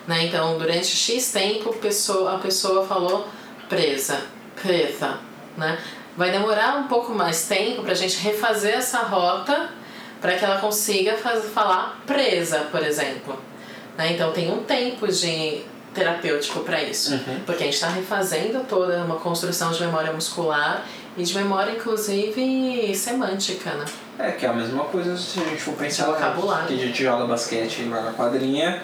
Né? Então, durante X tempo, pessoa, a pessoa falou presa, presa. Né? Vai demorar um pouco mais tempo para a gente refazer essa rota para que ela consiga faz, falar presa, por exemplo. Né? Então, tem um tempo de terapêutico para isso, Uhum. porque a gente está refazendo toda uma construção de memória muscular e de memória, inclusive, semântica, né? É, que é a mesma coisa se a gente for pensar Vocabulário. que a gente joga basquete lá na quadrinha.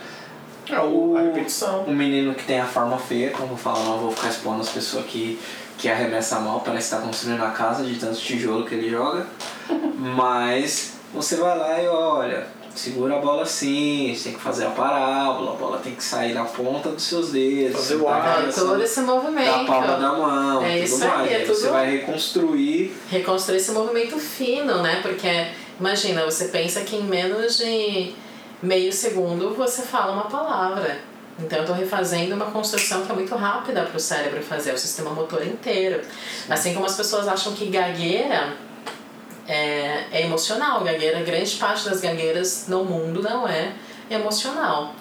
É, o, a repetição. Um menino que tem a forma feia, como fala, não vou ficar expondo as pessoas que, que arremessa mal, parece que tá construindo a casa de tanto tijolo que ele joga. [laughs] Mas você vai lá e olha, segura a bola assim, você tem que fazer a parábola, a bola tem que sair da ponta dos seus dedos. Fazer o ar. Todo esse da movimento. palma da mão, É tudo isso aí, mais. é Aí Você tudo- vai reconstruir reconstruir esse movimento fino, né? Porque imagina, você pensa que em menos de meio segundo você fala uma palavra. Então eu estou refazendo uma construção que é muito rápida para o cérebro fazer, o sistema motor inteiro. Assim como as pessoas acham que gagueira é, é emocional, gagueira, grande parte das gagueiras no mundo não é emocional.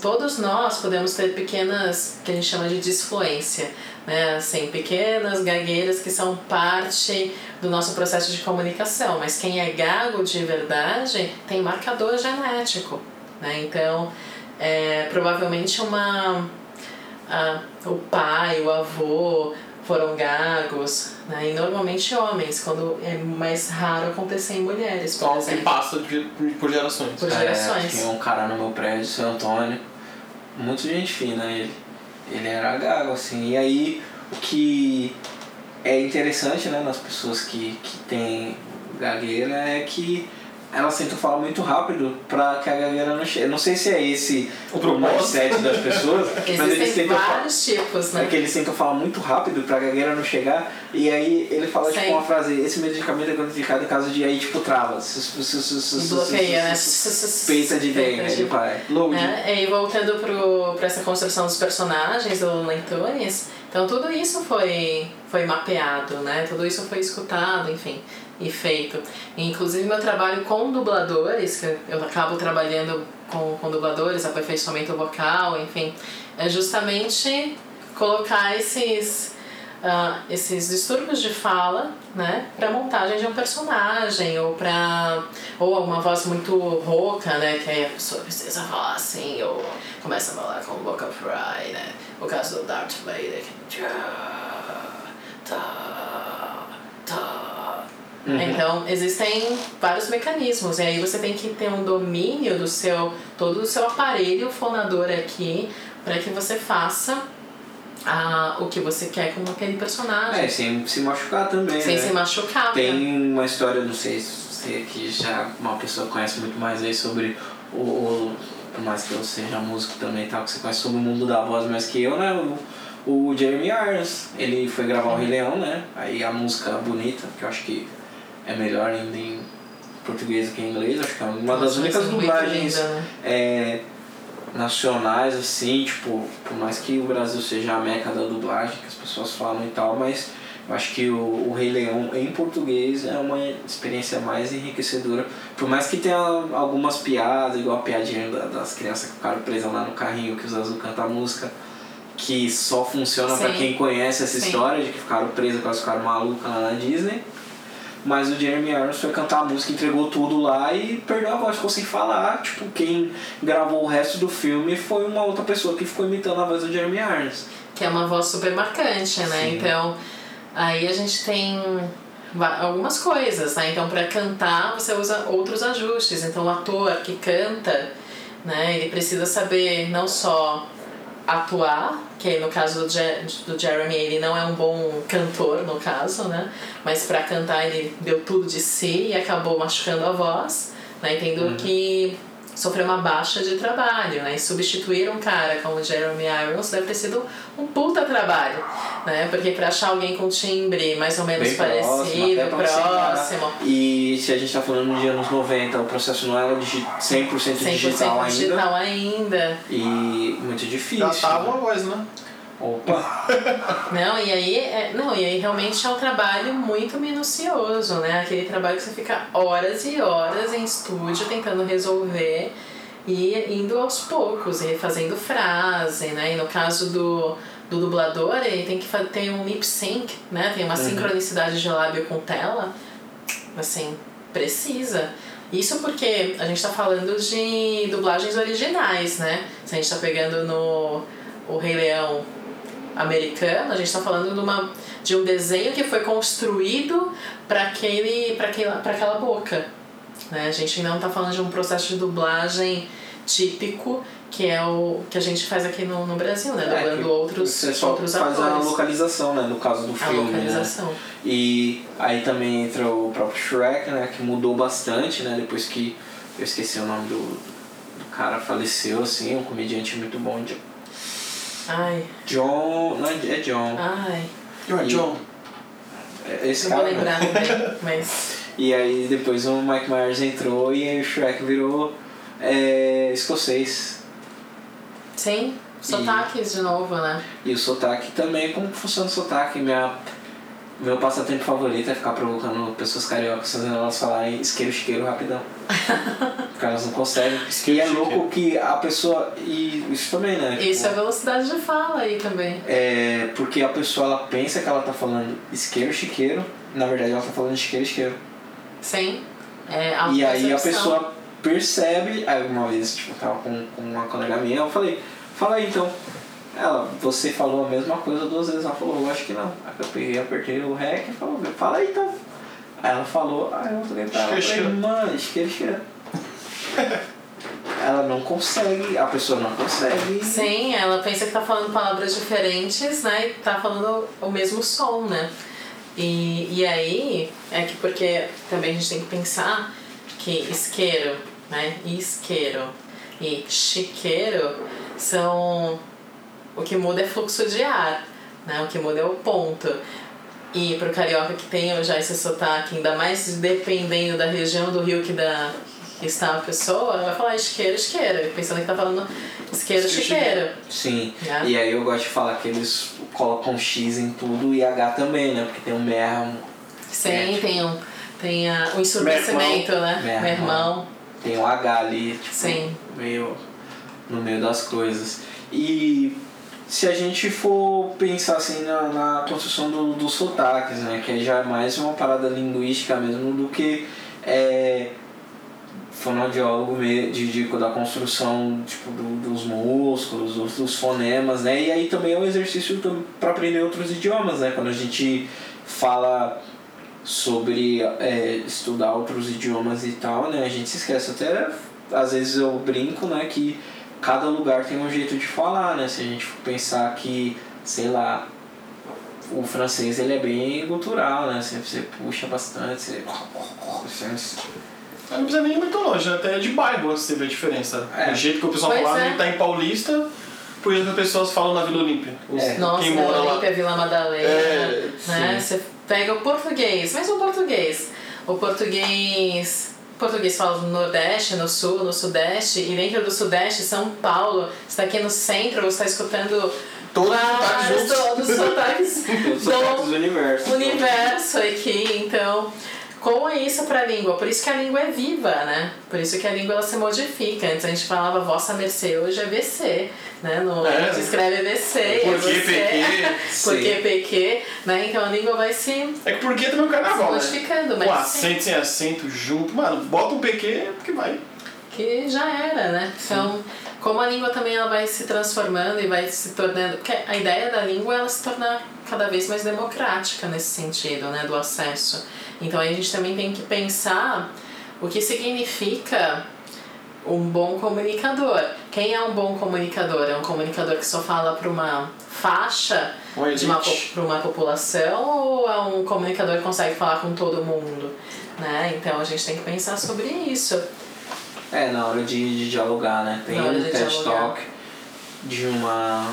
Todos nós podemos ter pequenas, que a gente chama de disfluência, né? Assim, pequenas gagueiras que são parte do nosso processo de comunicação, mas quem é gago de verdade tem marcador genético, né? Então, é, provavelmente uma a- o pai, o avô foram gagos, né? E normalmente homens, quando é mais raro acontecer em mulheres, por Então, que passa de, por gerações. Por gerações. É, tinha um cara no meu prédio, seu Antônio, muito gente fina ele. Ele era gago, assim. E aí, o que é interessante, né, nas pessoas que, que têm gagueira é que elas tentam falar muito rápido pra que a gagueira não chegue. Não sei se é esse O o propósito. mindset das pessoas, mas eles tentam falar. vários tipos, né? É que eles tentam falar muito rápido pra gagueira não chegar e aí ele fala tipo Sim. uma frase, esse medicamento é quantificado em caso de aí tipo trava. Bloqueia, né? Peita de dentro, aí ele vai. Load. É, e voltando pro, pra essa construção dos personagens do Lentones, então tudo isso foi, foi mapeado, né? Tudo isso foi escutado, enfim, e feito. Inclusive meu trabalho com dubladores, que eu acabo trabalhando com, com dubladores, aperfeiçoamento vocal, enfim, é justamente colocar esses ah, esses distúrbios de fala, né, para montagem de um personagem ou para ou uma voz muito rouca, né, que aí a pessoa precisa falar assim ou começa a falar com boca fry, né, o caso do Darth Vader, que tá, tá. Então existem vários mecanismos e aí você tem que ter um domínio do seu todo o seu aparelho fonador aqui para que você faça a, o que você quer com aquele personagem. É, sem se machucar também, sem né? se machucar. Tem né? uma história, não sei se você aqui já uma pessoa conhece muito mais aí sobre o, o por mais que eu seja músico também tal, que você conhece sobre o mundo da voz mais que eu, né? O, o Jeremy Irons, ele foi gravar o Rei Leão, né? Aí a música bonita, que eu acho que é melhor ainda em português do que em inglês, acho que é uma das Nossa, únicas é dublagens né? é, nacionais, assim, tipo, por mais que o Brasil seja a meca da dublagem, que as pessoas falam e tal, mas eu acho que o, o Rei Leão em português é uma experiência mais enriquecedora. Por mais que tenha algumas piadas, igual a piadinha da- das crianças que ficaram presas lá no carrinho que os Azul canta a música, que só funciona pra Sim. quem conhece essa Sim. história de que ficaram presas, que elas ficaram malucas lá na Disney. Mas o Jeremy Irons foi cantar a música, entregou tudo lá e perdeu a voz, ficou sem falar. Tipo, quem gravou o resto do filme foi uma outra pessoa que ficou imitando a voz do Jeremy Irons. Que é uma voz super marcante, né? Sim. Então, aí a gente tem algumas coisas, né? Então, para cantar, você usa outros ajustes. Então, o ator que canta, né? Ele precisa saber não só atuar, que no caso do, Je do Jeremy ele não é um bom cantor, no caso, né? Mas para cantar ele deu tudo de si e acabou machucando a voz, né? Tendo uhum. que sofreu uma baixa de trabalho, né? E substituir um cara como Jeremy Irons deve ter sido um puta trabalho, né? Porque para achar alguém com timbre mais ou menos Bem parecido, próximo, próximo. E se a gente tá falando de anos 90, o processo não era 100%, 100 digital, digital ainda. E muito difícil. Já tava uma voz, né? Opa! [laughs] não, e aí, é, não, e aí realmente é um trabalho muito minucioso, né? Aquele trabalho que você fica horas e horas em estúdio tentando resolver e indo aos poucos, e fazendo frase, né? E no caso do, do dublador, ele tem que ter um lip sync, né? Tem uma uhum. sincronicidade de lábio com tela, assim, precisa. Isso porque a gente está falando de dublagens originais, né? Se a gente está pegando no O Rei Leão americano, a gente está falando de, uma, de um desenho que foi construído para aquele, aquela, aquela boca. Né? A gente não está falando de um processo de dublagem típico que é o que a gente faz aqui no, no Brasil, né? É, Dublando outros, você só outros faz atores. a localização, né? No caso do filme, a localização. Né? E aí também entra o próprio Shrek, né? Que mudou bastante, né? Depois que eu esqueci o nome do, do cara faleceu, assim, um comediante muito bom de Ai. John. Não, é John. Ai. Não é John. É esse não cara. vou lembrar também, [laughs] mas. E aí depois o Mike Myers entrou e aí o Shrek virou é, escocês. Sim, sotaques e, de novo, né? E o sotaque também, como funciona o sotaque? Minha meu passatempo favorito é ficar provocando pessoas cariocas fazendo elas falarem isqueiro, isqueiro rapidão. [laughs] Porque elas não conseguem. e é louco que a pessoa. E isso também, né? Isso tipo, é velocidade de fala aí também. É. Porque a pessoa ela pensa que ela tá falando isqueiro, chiqueiro. Na verdade ela tá falando isqueiro, isqueiro. Sim. É, e aí a pessoa percebe. Aí uma vez, tipo, eu tava com, com uma colega minha, eu falei, fala aí então. Ela, você falou a mesma coisa duas vezes. Ela falou, eu acho que não. Aí eu peguei, apertei o REC e falou, fala aí então. Aí ela falou, ah, eu vou tentar. Eu falei, mano, [laughs] ela não consegue, a pessoa não consegue. Sim, ela pensa que tá falando palavras diferentes, né? E tá falando o mesmo som, né? E, e aí, é que porque também a gente tem que pensar que isqueiro, né? Isqueiro e chiqueiro são o que muda é fluxo de ar, né? O que muda é o ponto. E pro carioca que tem já esse sotaque, ainda mais dependendo da região do rio que, da, que está a pessoa, vai falar isqueiro, isqueiro, pensando que tá falando isqueiro, chiqueiro. Sim, né? e aí eu gosto de falar que eles colocam X em tudo e H também, né? Porque tem um mermo. Sim, é, tipo, tem um tem a, um ensurdecimento, né? Meu irmão. Tem um H ali, tipo, Sim. meio no meio das coisas. E se a gente for pensar assim na, na construção do, dos sotaques, né? Que já é mais uma parada linguística mesmo do que é, fonoaudiólogo de, de, da construção tipo, do, dos músculos, dos, dos, fonemas, né? E aí também é um exercício para aprender outros idiomas, né? Quando a gente fala sobre é, estudar outros idiomas e tal, né? A gente se esquece até, às vezes eu brinco, né? Que cada lugar tem um jeito de falar, né? Se a gente for pensar que, sei lá, o francês ele é bem cultural, né? Você, você puxa bastante, você... Não precisa nem ir muito longe, né? até de bairro você vê a diferença. É. O jeito que o pessoal pois fala, é. ele tá em Paulista, por exemplo, as pessoas falam na Vila Olímpia. É. Nossa, Quem Vila Olímpia, Vila Madalena, é, né? Você pega o português, mas o português. O português português fala no Nordeste, no Sul, no Sudeste, e dentro do Sudeste, São Paulo, você está aqui no centro, você está escutando [laughs] todos os sotaques do, do universo. universo aqui, então como é isso para a língua? Por isso que a língua é viva, né? Por isso que a língua ela se modifica. Antes a gente falava vossa mercê, hoje é VC, né? No, é. A gente escreve VC, é [laughs] Por que PQ? Por que PQ, né? Então a língua vai se... É que por que também o carnaval, se modificando, né? mas... Com acento sem acento junto, mano, bota um PQ que vai. Que já era, né? Então... Sim como a língua também ela vai se transformando e vai se tornando porque a ideia da língua é ela se tornar cada vez mais democrática nesse sentido né do acesso então a gente também tem que pensar o que significa um bom comunicador. Quem é um bom comunicador? É um comunicador que só fala para uma faixa para uma população ou é um comunicador que consegue falar com todo mundo? Né? Então a gente tem que pensar sobre isso. É, na hora de, de dialogar, né? Tem um TED. Talk de uma.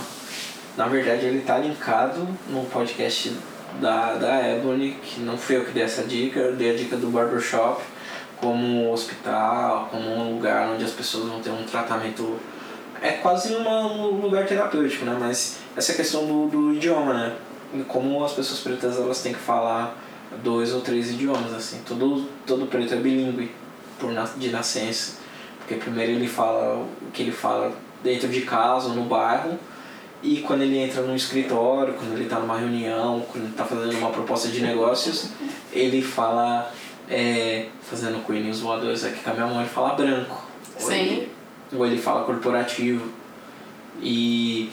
Na verdade, ele tá linkado no podcast da, da Ebony, que não foi eu que dei essa dica, eu dei a dica do barbershop, como hospital, como um lugar onde as pessoas vão ter um tratamento. É quase uma, um lugar terapêutico, né? Mas essa questão do, do idioma, né? E como as pessoas pretas elas têm que falar dois ou três idiomas, assim. Todo, todo preto é bilíngue por de nascença. Porque primeiro ele fala o que ele fala dentro de casa ou no bairro. E quando ele entra no escritório, quando ele está numa reunião, quando ele está fazendo uma proposta de negócios, ele fala, é, fazendo coelhinhos voadores aqui com a minha mão, ele fala branco. Ou Sim. ele, ou ele fala corporativo. E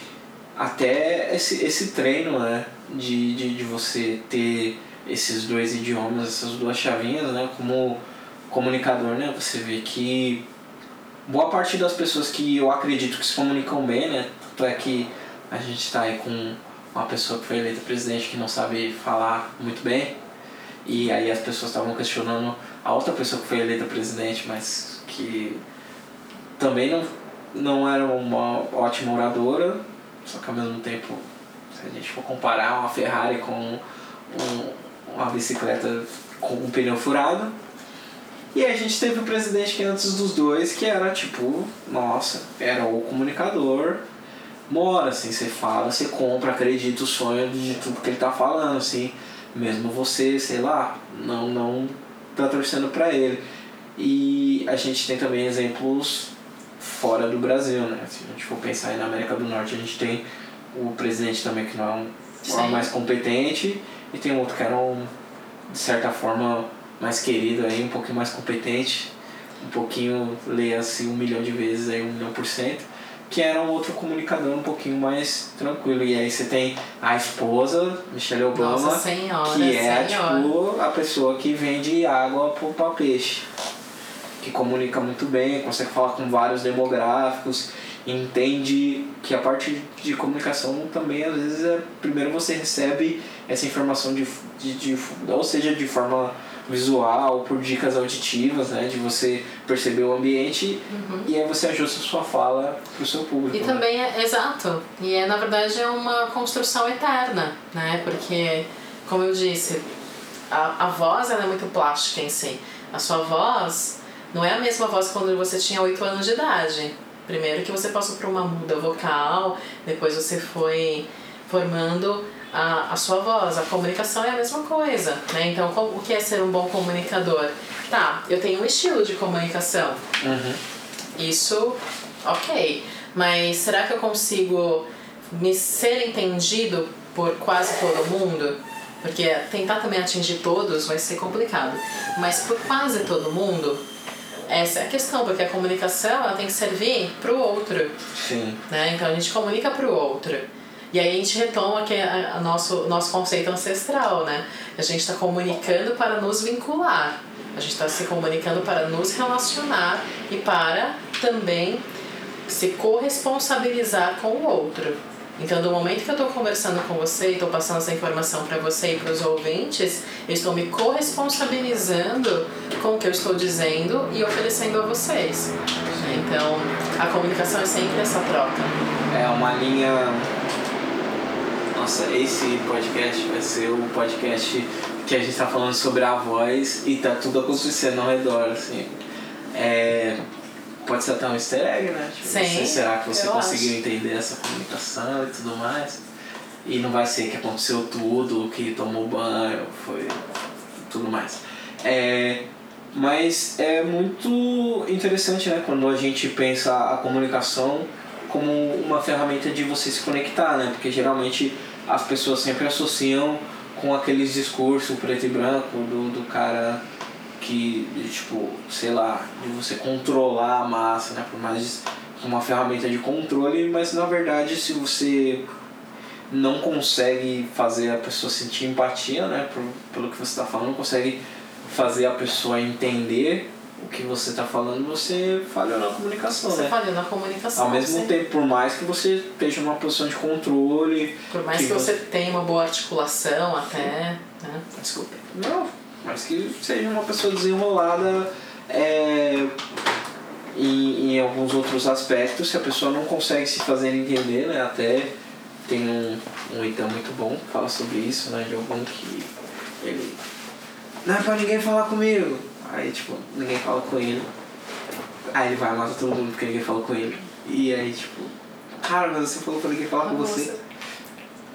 até esse, esse treino, né, de, de, de você ter esses dois idiomas, essas duas chavinhas, né, como comunicador, né, você vê que boa parte das pessoas que eu acredito que se comunicam bem, né, tanto é que a gente está aí com uma pessoa que foi eleita presidente que não sabe falar muito bem, e aí as pessoas estavam questionando a outra pessoa que foi eleita presidente, mas que também não, não era uma ótima oradora, só que ao mesmo tempo, se a gente for comparar uma Ferrari com um, uma bicicleta com um pneu furado. E aí a gente teve o presidente que antes dos dois, que era tipo, nossa, era o comunicador, mora, assim, você fala, você compra, acredita o sonho de tudo que ele tá falando, assim, mesmo você, sei lá, não, não tá torcendo pra ele. E a gente tem também exemplos fora do Brasil, né? Se a gente for pensar aí na América do Norte, a gente tem o presidente também que não é um, o Sim. mais competente e tem outro que era um, de certa forma, mais querido aí, um pouquinho mais competente, um pouquinho, leia-se um milhão de vezes aí, um milhão por cento, que era um outro comunicador um pouquinho mais tranquilo. E aí você tem a esposa, Michelle Obama, Nossa senhora, que é senhora. tipo a pessoa que vende água pro pra peixe. Que comunica muito bem, consegue falar com vários demográficos, entende que a parte de comunicação também às vezes é primeiro você recebe essa informação de, de, de ou seja de forma visual, por dicas auditivas, né, de você perceber o ambiente e aí você ajusta a sua fala pro seu público. E né? também é exato. E é na verdade é uma construção eterna, né? Porque, como eu disse, a, a voz ela é muito plástica em si. A sua voz não é a mesma voz quando você tinha 8 anos de idade. Primeiro que você passou por uma muda vocal, depois você foi formando a, a sua voz. A comunicação é a mesma coisa, né? Então, o que é ser um bom comunicador? Tá, eu tenho um estilo de comunicação. Uhum. Isso, ok. Mas será que eu consigo me ser entendido por quase todo mundo? Porque tentar também atingir todos vai ser complicado. Mas por quase todo mundo, essa é a questão, porque a comunicação ela tem que servir pro outro. Sim. Né? Então a gente comunica pro outro. E aí a gente retoma que a, a nosso, nosso conceito ancestral, né? A gente está comunicando para nos vincular. A gente está se comunicando para nos relacionar e para também se corresponsabilizar com o outro. Então, do momento que eu estou conversando com você e estou passando essa informação para você e para os ouvintes, eu estou me corresponsabilizando com o que eu estou dizendo e oferecendo a vocês. Então, a comunicação é sempre essa troca. É uma linha. Nossa, esse podcast vai ser o podcast que a gente tá falando sobre a voz e tá tudo acontecendo ao redor, assim. É... Pode ser até um easter egg, né? Tipo, Sim, será que você conseguiu entender essa comunicação e tudo mais? E não vai ser que aconteceu tudo, que tomou banho, foi tudo mais. É, mas é muito interessante, né, quando a gente pensa a comunicação como uma ferramenta de você se conectar, né? Porque geralmente as pessoas sempre associam com aqueles discursos preto e branco do, do cara que, de, tipo, sei lá, de você controlar a massa, né? Por mais uma ferramenta de controle, mas na verdade se você não consegue fazer a pessoa sentir empatia, né, por, pelo que você está falando, não consegue fazer a pessoa entender o que você está falando, você falhou na comunicação, Você né? falhou na comunicação. Ao mesmo sim. tempo, por mais que você esteja numa posição de controle. Por mais que, você tenha uma boa articulação até, né? Desculpa. Não, mas que seja uma pessoa desenrolada é, em, em alguns outros aspectos, se a pessoa não consegue se fazer entender, né? Até tem um, um item muito bom que fala sobre isso, né? De algum que ele. Não é pra ninguém falar comigo. Aí tipo, ninguém fala com ele. Aí ele vai e mata todo mundo porque ninguém fala com ele. E aí tipo, cara, mas você falou pra ninguém falar com você.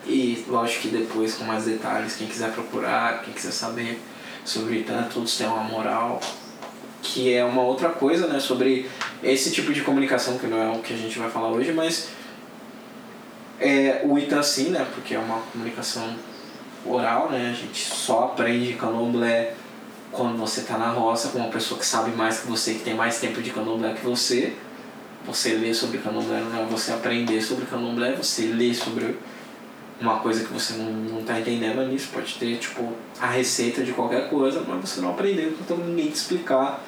E lógico que depois, com mais detalhes, quem quiser procurar, quem quiser saber sobre tanto, todos têm uma moral, que é uma outra coisa, né? Sobre esse tipo de comunicação, que não é o que a gente vai falar hoje, mas é o Itansi, né? Porque é uma comunicação oral, né? A gente só aprende candomblé quando você tá na roça com uma pessoa que sabe mais que você, que tem mais tempo de candomblé que você. Você lê sobre candomblé não é você aprender sobre candomblé, você lê sobre uma coisa que você não, não tá entendendo nisso. Pode ter, tipo, a receita de qualquer coisa, mas você não aprendeu, então ninguém te explicar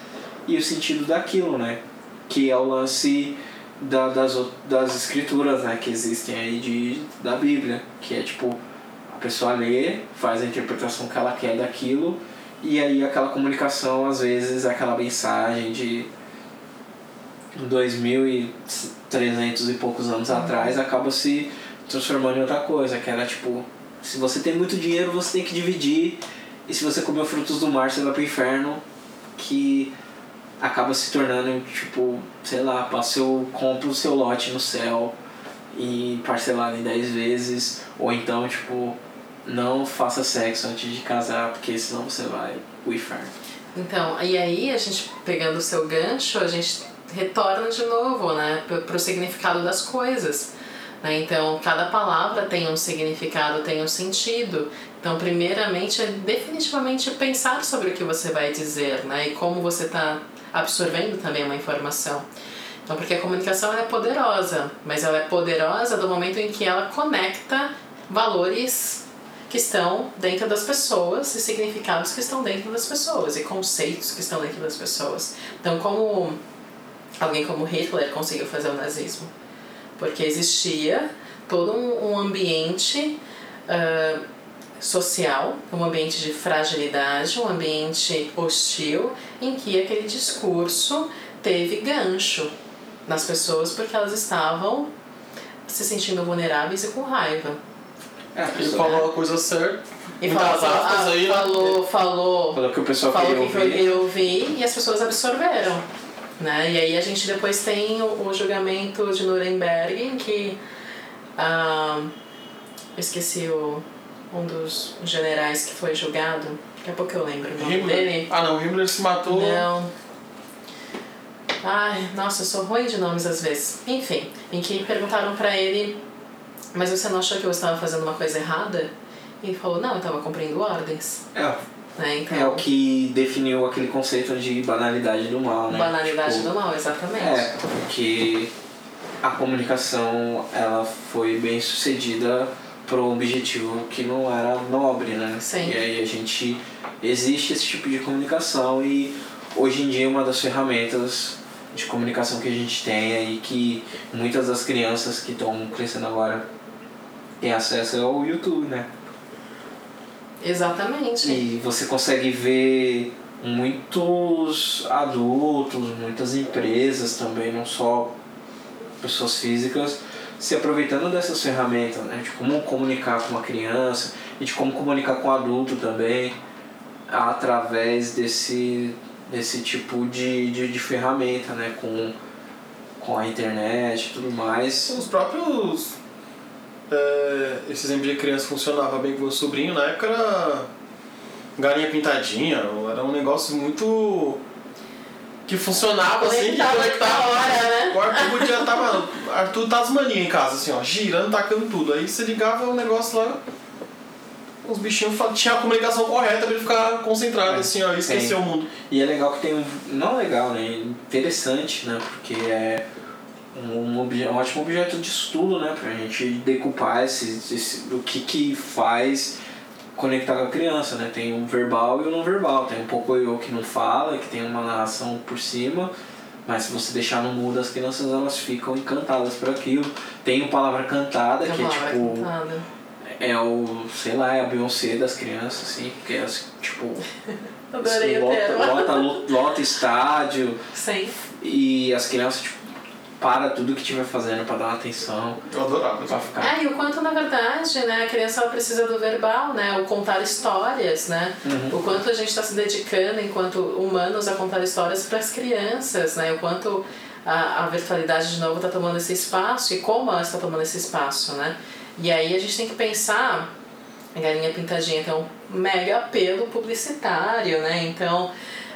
e o sentido daquilo, né? Que é o lance da, das, das escrituras, né? Que existem aí de, da Bíblia, que é, tipo, a pessoa lê, faz a interpretação que ela quer daquilo e aí aquela comunicação, às vezes, aquela mensagem de 2.300 e poucos anos atrás acaba se transformando em outra coisa, que era tipo, se você tem muito dinheiro, você tem que dividir, e se você comer frutos do mar, você vai pro inferno, que acaba se tornando, tipo, sei lá, passa eu compro o seu lote no céu e parcelado em 10 vezes, ou então, tipo, não faça sexo antes de casar, porque senão você vai pro inferno. Então, e aí a gente pegando o seu gancho, a gente retorna de novo, né, para o significado das coisas. Né? Então, cada palavra tem um significado, tem um sentido. Então, primeiramente, é definitivamente pensar sobre o que você vai dizer, né, e como você está absorvendo também uma informação. Então, porque a comunicação é poderosa, mas ela é poderosa do momento em que ela conecta valores que estão dentro das pessoas e significados que estão dentro das pessoas e conceitos que estão dentro das pessoas. Então, como alguém como Hitler conseguiu fazer o nazismo? Porque existia todo um, ambiente ah, social, um ambiente de fragilidade, um ambiente hostil, em que aquele discurso teve gancho nas pessoas porque elas estavam se sentindo vulneráveis e com raiva. É, Ele falou a coisa certa. E falou, aspas ah, aí, né? falou, falou, falou que o pessoal falou queria que ouvir. queria ouvir e as pessoas absorveram. Né? E aí a gente depois tem o, o julgamento de Nuremberg, em que ah, eu esqueci o, um dos generais que foi julgado. Daqui a pouco eu lembro o nome Himmler. dele. Ah não, o Himmler se matou. Não. Ai, nossa, eu sou ruim de nomes às vezes. Enfim, em que perguntaram pra ele, mas você não achou que eu estava fazendo uma coisa errada? E ele falou, não, eu estava cumprindo ordens. É, Né? Então, é o que definiu aquele conceito de banalidade do mal, né? banalidade Tipo, do mal, exatamente. É, porque a comunicação ela foi bem sucedida para um objetivo que não era nobre, né? Sim. E aí a gente existe esse tipo de comunicação e hoje em dia uma das ferramentas de comunicação que a gente tem aí que muitas das crianças que estão crescendo agora têm acesso é o YouTube, né? Exatamente. E você consegue ver muitos adultos, muitas empresas também, não só pessoas físicas, se aproveitando dessas ferramentas, né? De como comunicar com uma criança e de como comunicar com um adulto também através desse, desse tipo de, de, de ferramenta, né? Com, com a internet e tudo mais. Os próprios. É, esse exemplo de criança funcionava bem com o meu sobrinho, na época era. galinha pintadinha, era um negócio muito. que funcionava assim, que Conectava hora, né? O Arthur podia estar, mano, Arthur Tasmania em casa, assim, ó, girando, tacando tudo. Aí você ligava o negócio lá, os bichinhos fa- tinha a comunicação correta pra ele ficar concentrado, É, assim, ó, e esquecer tem. o mundo. E é legal que tem um. Não legal, né? Interessante, né? Porque é um, obje- um ótimo objeto de estudo, né? Pra gente decupar esse, esse, o que que faz, conectar com a criança, né? Tem o verbal e o não verbal. Tem um pouco eu que não fala, que tem uma narração por cima, mas se você deixar no mudo, as crianças elas ficam encantadas por aquilo. Tem o palavra cantada, que é tipo. cantada. É o, sei lá, é a Beyoncé das crianças, assim, porque elas, tipo. [laughs] Adorei lota, lota, lota, lota estádio Sim. e as crianças, tipo, para tudo que estiver fazendo pra dar atenção, Eu adorava. pra ficar. É, e o quanto, na verdade, né, a criança ela precisa do verbal, né? O contar histórias, né? Uhum. O quanto a gente está se dedicando, enquanto humanos, a contar histórias para as crianças, né? O quanto a, a virtualidade, de novo, está tomando esse espaço e como ela está tomando esse espaço, né? E aí a gente tem que pensar, a Galinha Pintadinha tem um mega apelo publicitário, né? Então,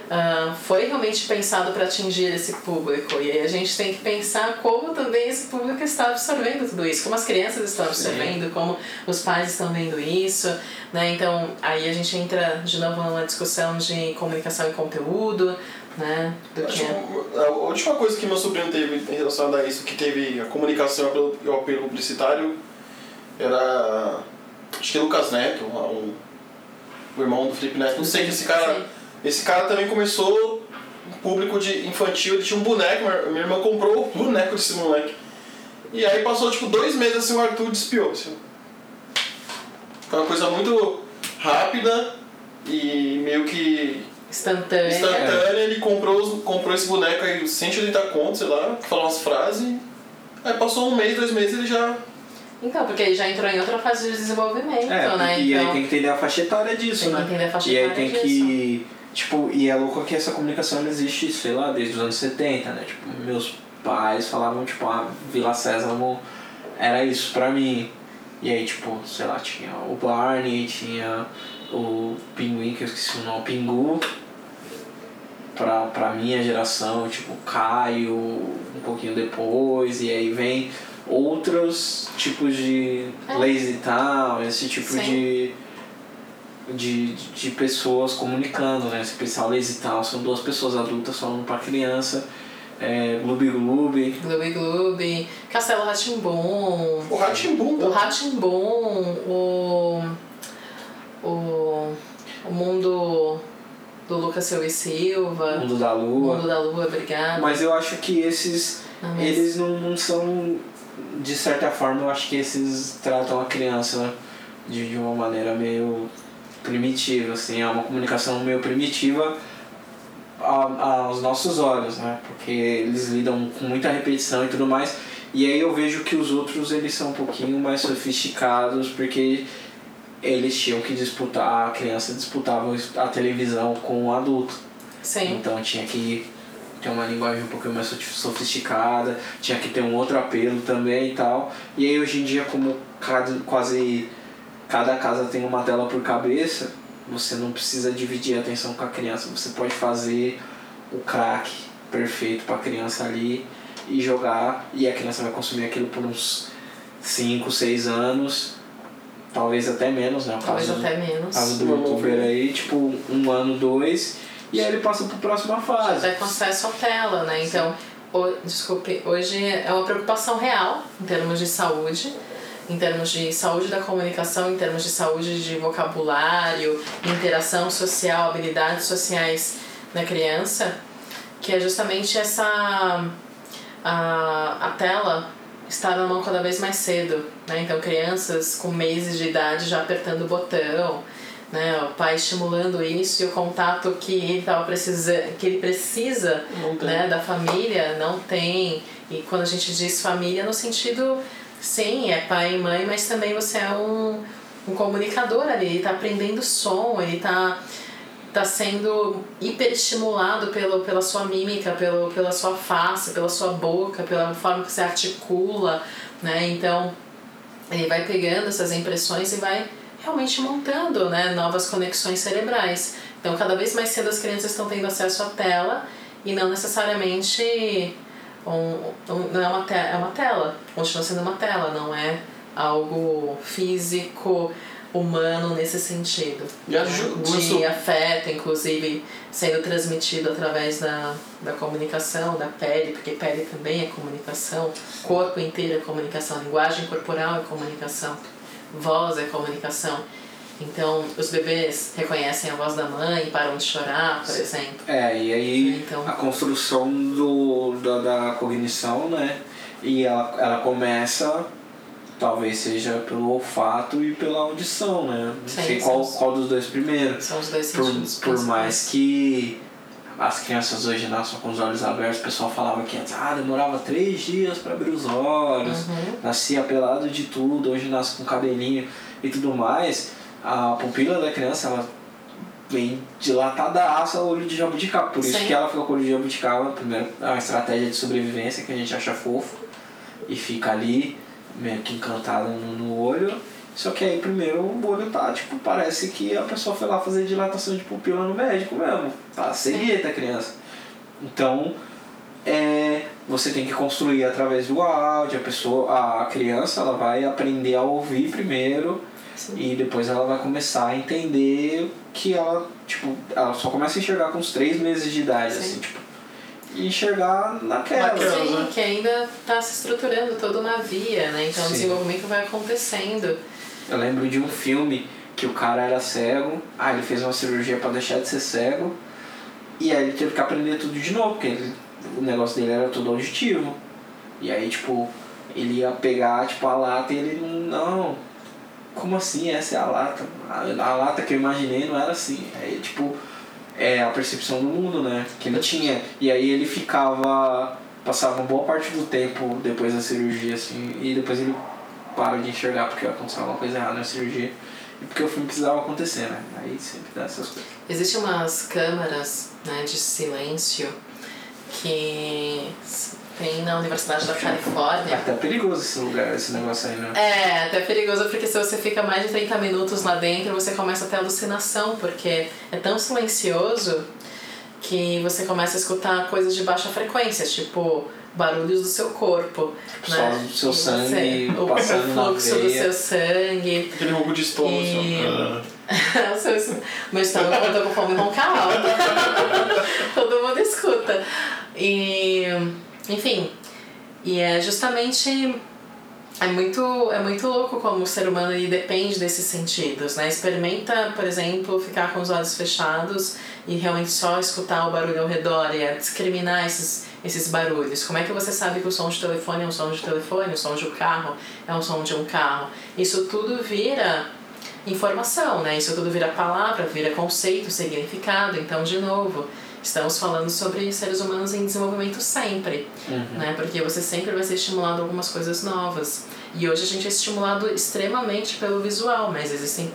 ah, foi realmente pensado para atingir esse público. E aí a gente tem que pensar como também esse público está absorvendo tudo isso, como as crianças estão absorvendo, como os pais estão vendo isso, né? Então, aí a gente entra de novo numa discussão de comunicação e conteúdo, né? Do Acho que é. a última coisa que meu sobrinho teve em relação a isso, que teve a comunicação e o apelo- e o apelo publicitário, era. Acho que Lucas Neto, um, o irmão do Felipe Neto. Não sei que esse cara. Sim. Esse cara também começou um público de infantil, ele tinha um boneco, minha- irmã comprou o boneco desse moleque. E aí passou tipo dois meses assim o Arthur despiou. Assim. Foi uma coisa muito rápida e meio que Instantânea. instantânea, ele comprou, comprou esse boneco aí, 180 contos, sei lá, que falou umas frases. Aí passou um mês, dois meses ele já. Então, porque ele já entrou em outra fase de desenvolvimento, É, né? e então, aí tem que entender a faixa etária disso, Tem que né? entender a faixa e aí etária tem que. Tipo, e é louco que essa comunicação existe, sei lá, desde os anos 70, né? Tipo, meus pais falavam, tipo, a Vila Sésamo era isso pra mim. E aí, tipo, sei lá, tinha o Barney, tinha o Pinguim, que eu esqueci o nome, Pingu. Pra, pra minha geração, tipo, Caio, um pouquinho depois, e aí vem outros tipos de É. lazy town, esse tipo Sim. de, de, de pessoas comunicando, né? Esse pessoal lazy town são duas pessoas adultas falando pra criança, é, Gloob Gloob, Gloob Gloob, Castelo Ratimbom, O Ratimbum o Ratimbom, o, o, o mundo do Lucas Silva e Silva, Mundo da Lua. mundo da Lua, obrigada. Mas eu acho que esses, Não, mas- eles não, não são, de certa forma, eu acho que esses tratam a criança de, de uma maneira meio primitiva, assim, é uma comunicação meio primitiva aos nossos olhos, né? Porque eles lidam com muita repetição e tudo mais. E aí eu vejo que os outros eles são um pouquinho mais sofisticados porque eles tinham que disputar, a criança disputava a televisão com o adulto. Sim, Então tinha que ter uma linguagem um pouquinho mais sof- sofisticada, tinha que ter um outro apelo também e tal. E aí hoje em dia como quase cada casa tem uma tela por cabeça, você não precisa dividir a atenção com a criança, você pode fazer o crack perfeito para a criança ali e jogar e a criança vai consumir aquilo por uns 5, 6 anos, talvez até menos, né? O talvez caso- até menos. caso do youtuber aí, tipo, um ano, dois, e aí ele passa pro próxima fase. Até com acesso à tela, né? Então, o, desculpe, hoje é uma preocupação real em termos de saúde, em termos de saúde da comunicação, em termos de saúde de vocabulário, interação social, habilidades sociais na criança, que é justamente essa a, a tela estar na mão cada vez mais cedo, né? Então crianças com meses de idade já apertando o botão, né? O pai estimulando isso e o contato que ele tava precisando, que ele precisa, né, da família não tem. E quando a gente diz família no sentido, sim, é pai e mãe, mas também você é um, um comunicador ali, ele tá aprendendo som, ele tá tá sendo hiperestimulado pelo, pela sua mímica, pelo, pela sua face, pela sua boca, pela forma que você articula, né? Então, ele vai pegando essas impressões e vai realmente montando né, novas conexões cerebrais. Então, cada vez mais cedo as crianças estão tendo acesso à tela e não necessariamente um, não é uma, te é uma tela, continua sendo uma tela, não é algo físico, humano nesse sentido. E aju- de começou- afeto, inclusive, sendo transmitido através da, da comunicação, da pele, porque pele também é comunicação, corpo inteiro é comunicação, linguagem corporal é comunicação, voz é comunicação. Então, os bebês reconhecem a voz da mãe e param de chorar, por exemplo. É, e aí Então- a construção do, da, da cognição, né? E ela, ela começa, talvez seja pelo olfato e pela audição, né? Não Sim, sei qual, os- qual dos dois primeiro. São os dois Por, sentidos por mais que as crianças hoje nasçam com os olhos abertos, o pessoal falava que antes, ah, demorava três dias para abrir os olhos, Uhum. nascia pelado de tudo, hoje nasce com cabelinho e tudo mais. A pupila da criança, ela vem dilatadaça ao olho de jabuticaba. Por isso Sim. que ela fica com o olho de jabuticaba, primeiro, é uma estratégia de sobrevivência que a gente acha fofo e fica ali meio que encantada no, no olho. Só que aí primeiro o olho tá, tipo, parece que a pessoa foi lá fazer dilatação de pupila no médico mesmo. Tá cegueta a criança. Então, é, você tem que construir através do áudio, a pessoa, a criança ela vai aprender a ouvir primeiro Sim. e depois ela vai começar a entender que ela, tipo, ela só começa a enxergar com uns três meses de idade, Sim. assim, tipo, e enxergar naquela. Naquela. Sim, né? que ainda está se estruturando toda uma via, né? Então o Sim. desenvolvimento vai acontecendo. Eu lembro de um filme que o cara era cego, ah, ele fez uma cirurgia pra deixar de ser cego, e aí ele teve que aprender tudo de novo, porque ele- o negócio dele era tudo auditivo. E aí, tipo, ele ia pegar, tipo, a lata e ele não, como assim? Essa é a lata. A, a lata que eu imaginei não era assim. Aí, tipo, é a percepção do mundo, né? Que ele tinha. E aí ele ficava, passava uma boa parte do tempo depois da cirurgia, assim, e depois ele para de enxergar porque aconteceu alguma coisa errada na cirurgia. E porque o filme precisava acontecer, né? Aí sempre dá essas coisas. Existem umas câmaras né, de silêncio que tem na Universidade da É Califórnia. até perigoso esse lugar, esse negócio aí, né? É, até perigoso porque se você fica mais de 30 minutos lá dentro, você começa a ter alucinação, porque é tão silencioso que você começa a escutar coisas de baixa frequência, tipo barulhos do seu corpo. Só né? do seu E sangue você- o, passando o na fluxo do seu sangue. Aquele roubo de estômago, E- [laughs] seu- Meu estômago quando eu tô com fome ronca alto. [laughs] Todo mundo escuta. E, enfim, e é justamente é muito, é muito louco como o ser humano ele depende desses sentidos, né? Experimenta, por exemplo, ficar com os olhos fechados e realmente só escutar o barulho ao redor e discriminar esses, esses barulhos. Como é que você sabe que o som de telefone é um som de telefone, o som de um carro é um som de um carro? Isso tudo vira informação, né? Isso tudo vira palavra, vira conceito, significado. Então, de novo, estamos falando sobre seres humanos em desenvolvimento sempre, Uhum. né? Porque você sempre vai ser estimulado a algumas coisas novas. E hoje a gente é estimulado extremamente pelo visual, mas existem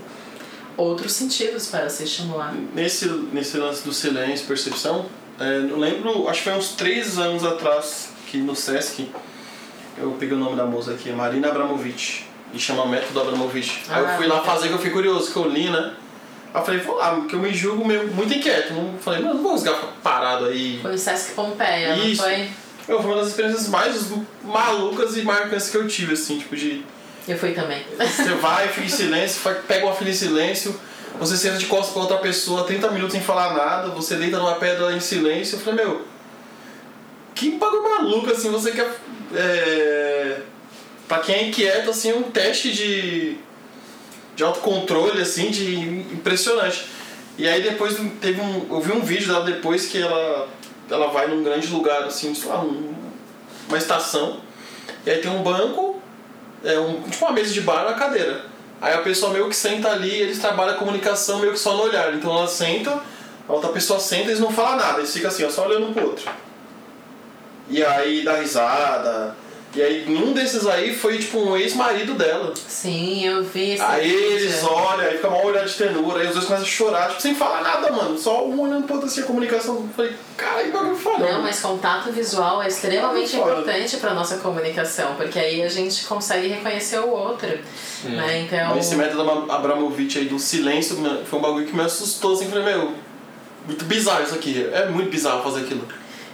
outros sentidos para ser estimulado. Nesse, nesse lance do silêncio, percepção, é, eu lembro, acho que foi uns três anos atrás, que no Sesc, eu peguei o nome da moça aqui, Marina Abramovic, e chama Método Abramovic. Aí eu Ah, fui lá fazer, que eu fiquei curioso, que eu li, né? Aí eu falei, vou lá, porque eu me julgo meio, muito inquieto. Não, falei, não, não vou ficar parado aí. Foi no Sesc Pompeia, Isso. não foi? Foi uma das experiências mais malucas e marcantes que eu tive, assim, tipo de... Eu fui também. Você vai, fica em silêncio, pega uma fila em silêncio, você senta de costas pra outra pessoa 30 minutos sem falar nada, você deita numa pedra em silêncio. Eu falei, meu, que bagulho maluco, assim, você quer. É, pra quem é inquieto, assim, é um teste de, de autocontrole, assim, de impressionante. E aí depois teve um. Eu vi um vídeo dela depois que ela, ela vai num grande lugar, assim, sei lá, um- uma estação, e aí tem um banco é um, tipo uma mesa de bar na cadeira. Aí a pessoa meio que senta ali, eles trabalham a comunicação meio que só no olhar. Então ela senta, a outra pessoa senta e eles não falam nada, eles ficam assim, ó, só olhando um pro outro. E aí dá risada. E aí nenhum desses aí foi tipo um ex-marido dela. Sim, eu vi esse Aí vídeo. eles olham, aí fica uma olhada de tenura, aí os dois começam a chorar, tipo, sem falar nada, mano. Só um olhando pro outro assim, a comunicação. Eu falei, cara, que bagulho foda. Não, mas contato visual é extremamente Foda. importante para nossa comunicação, porque aí a gente consegue reconhecer o outro, né? Então, esse método Abra- Abramovich aí do silêncio foi um bagulho que me assustou, assim, falei, meu, muito bizarro isso aqui. É muito bizarro fazer aquilo.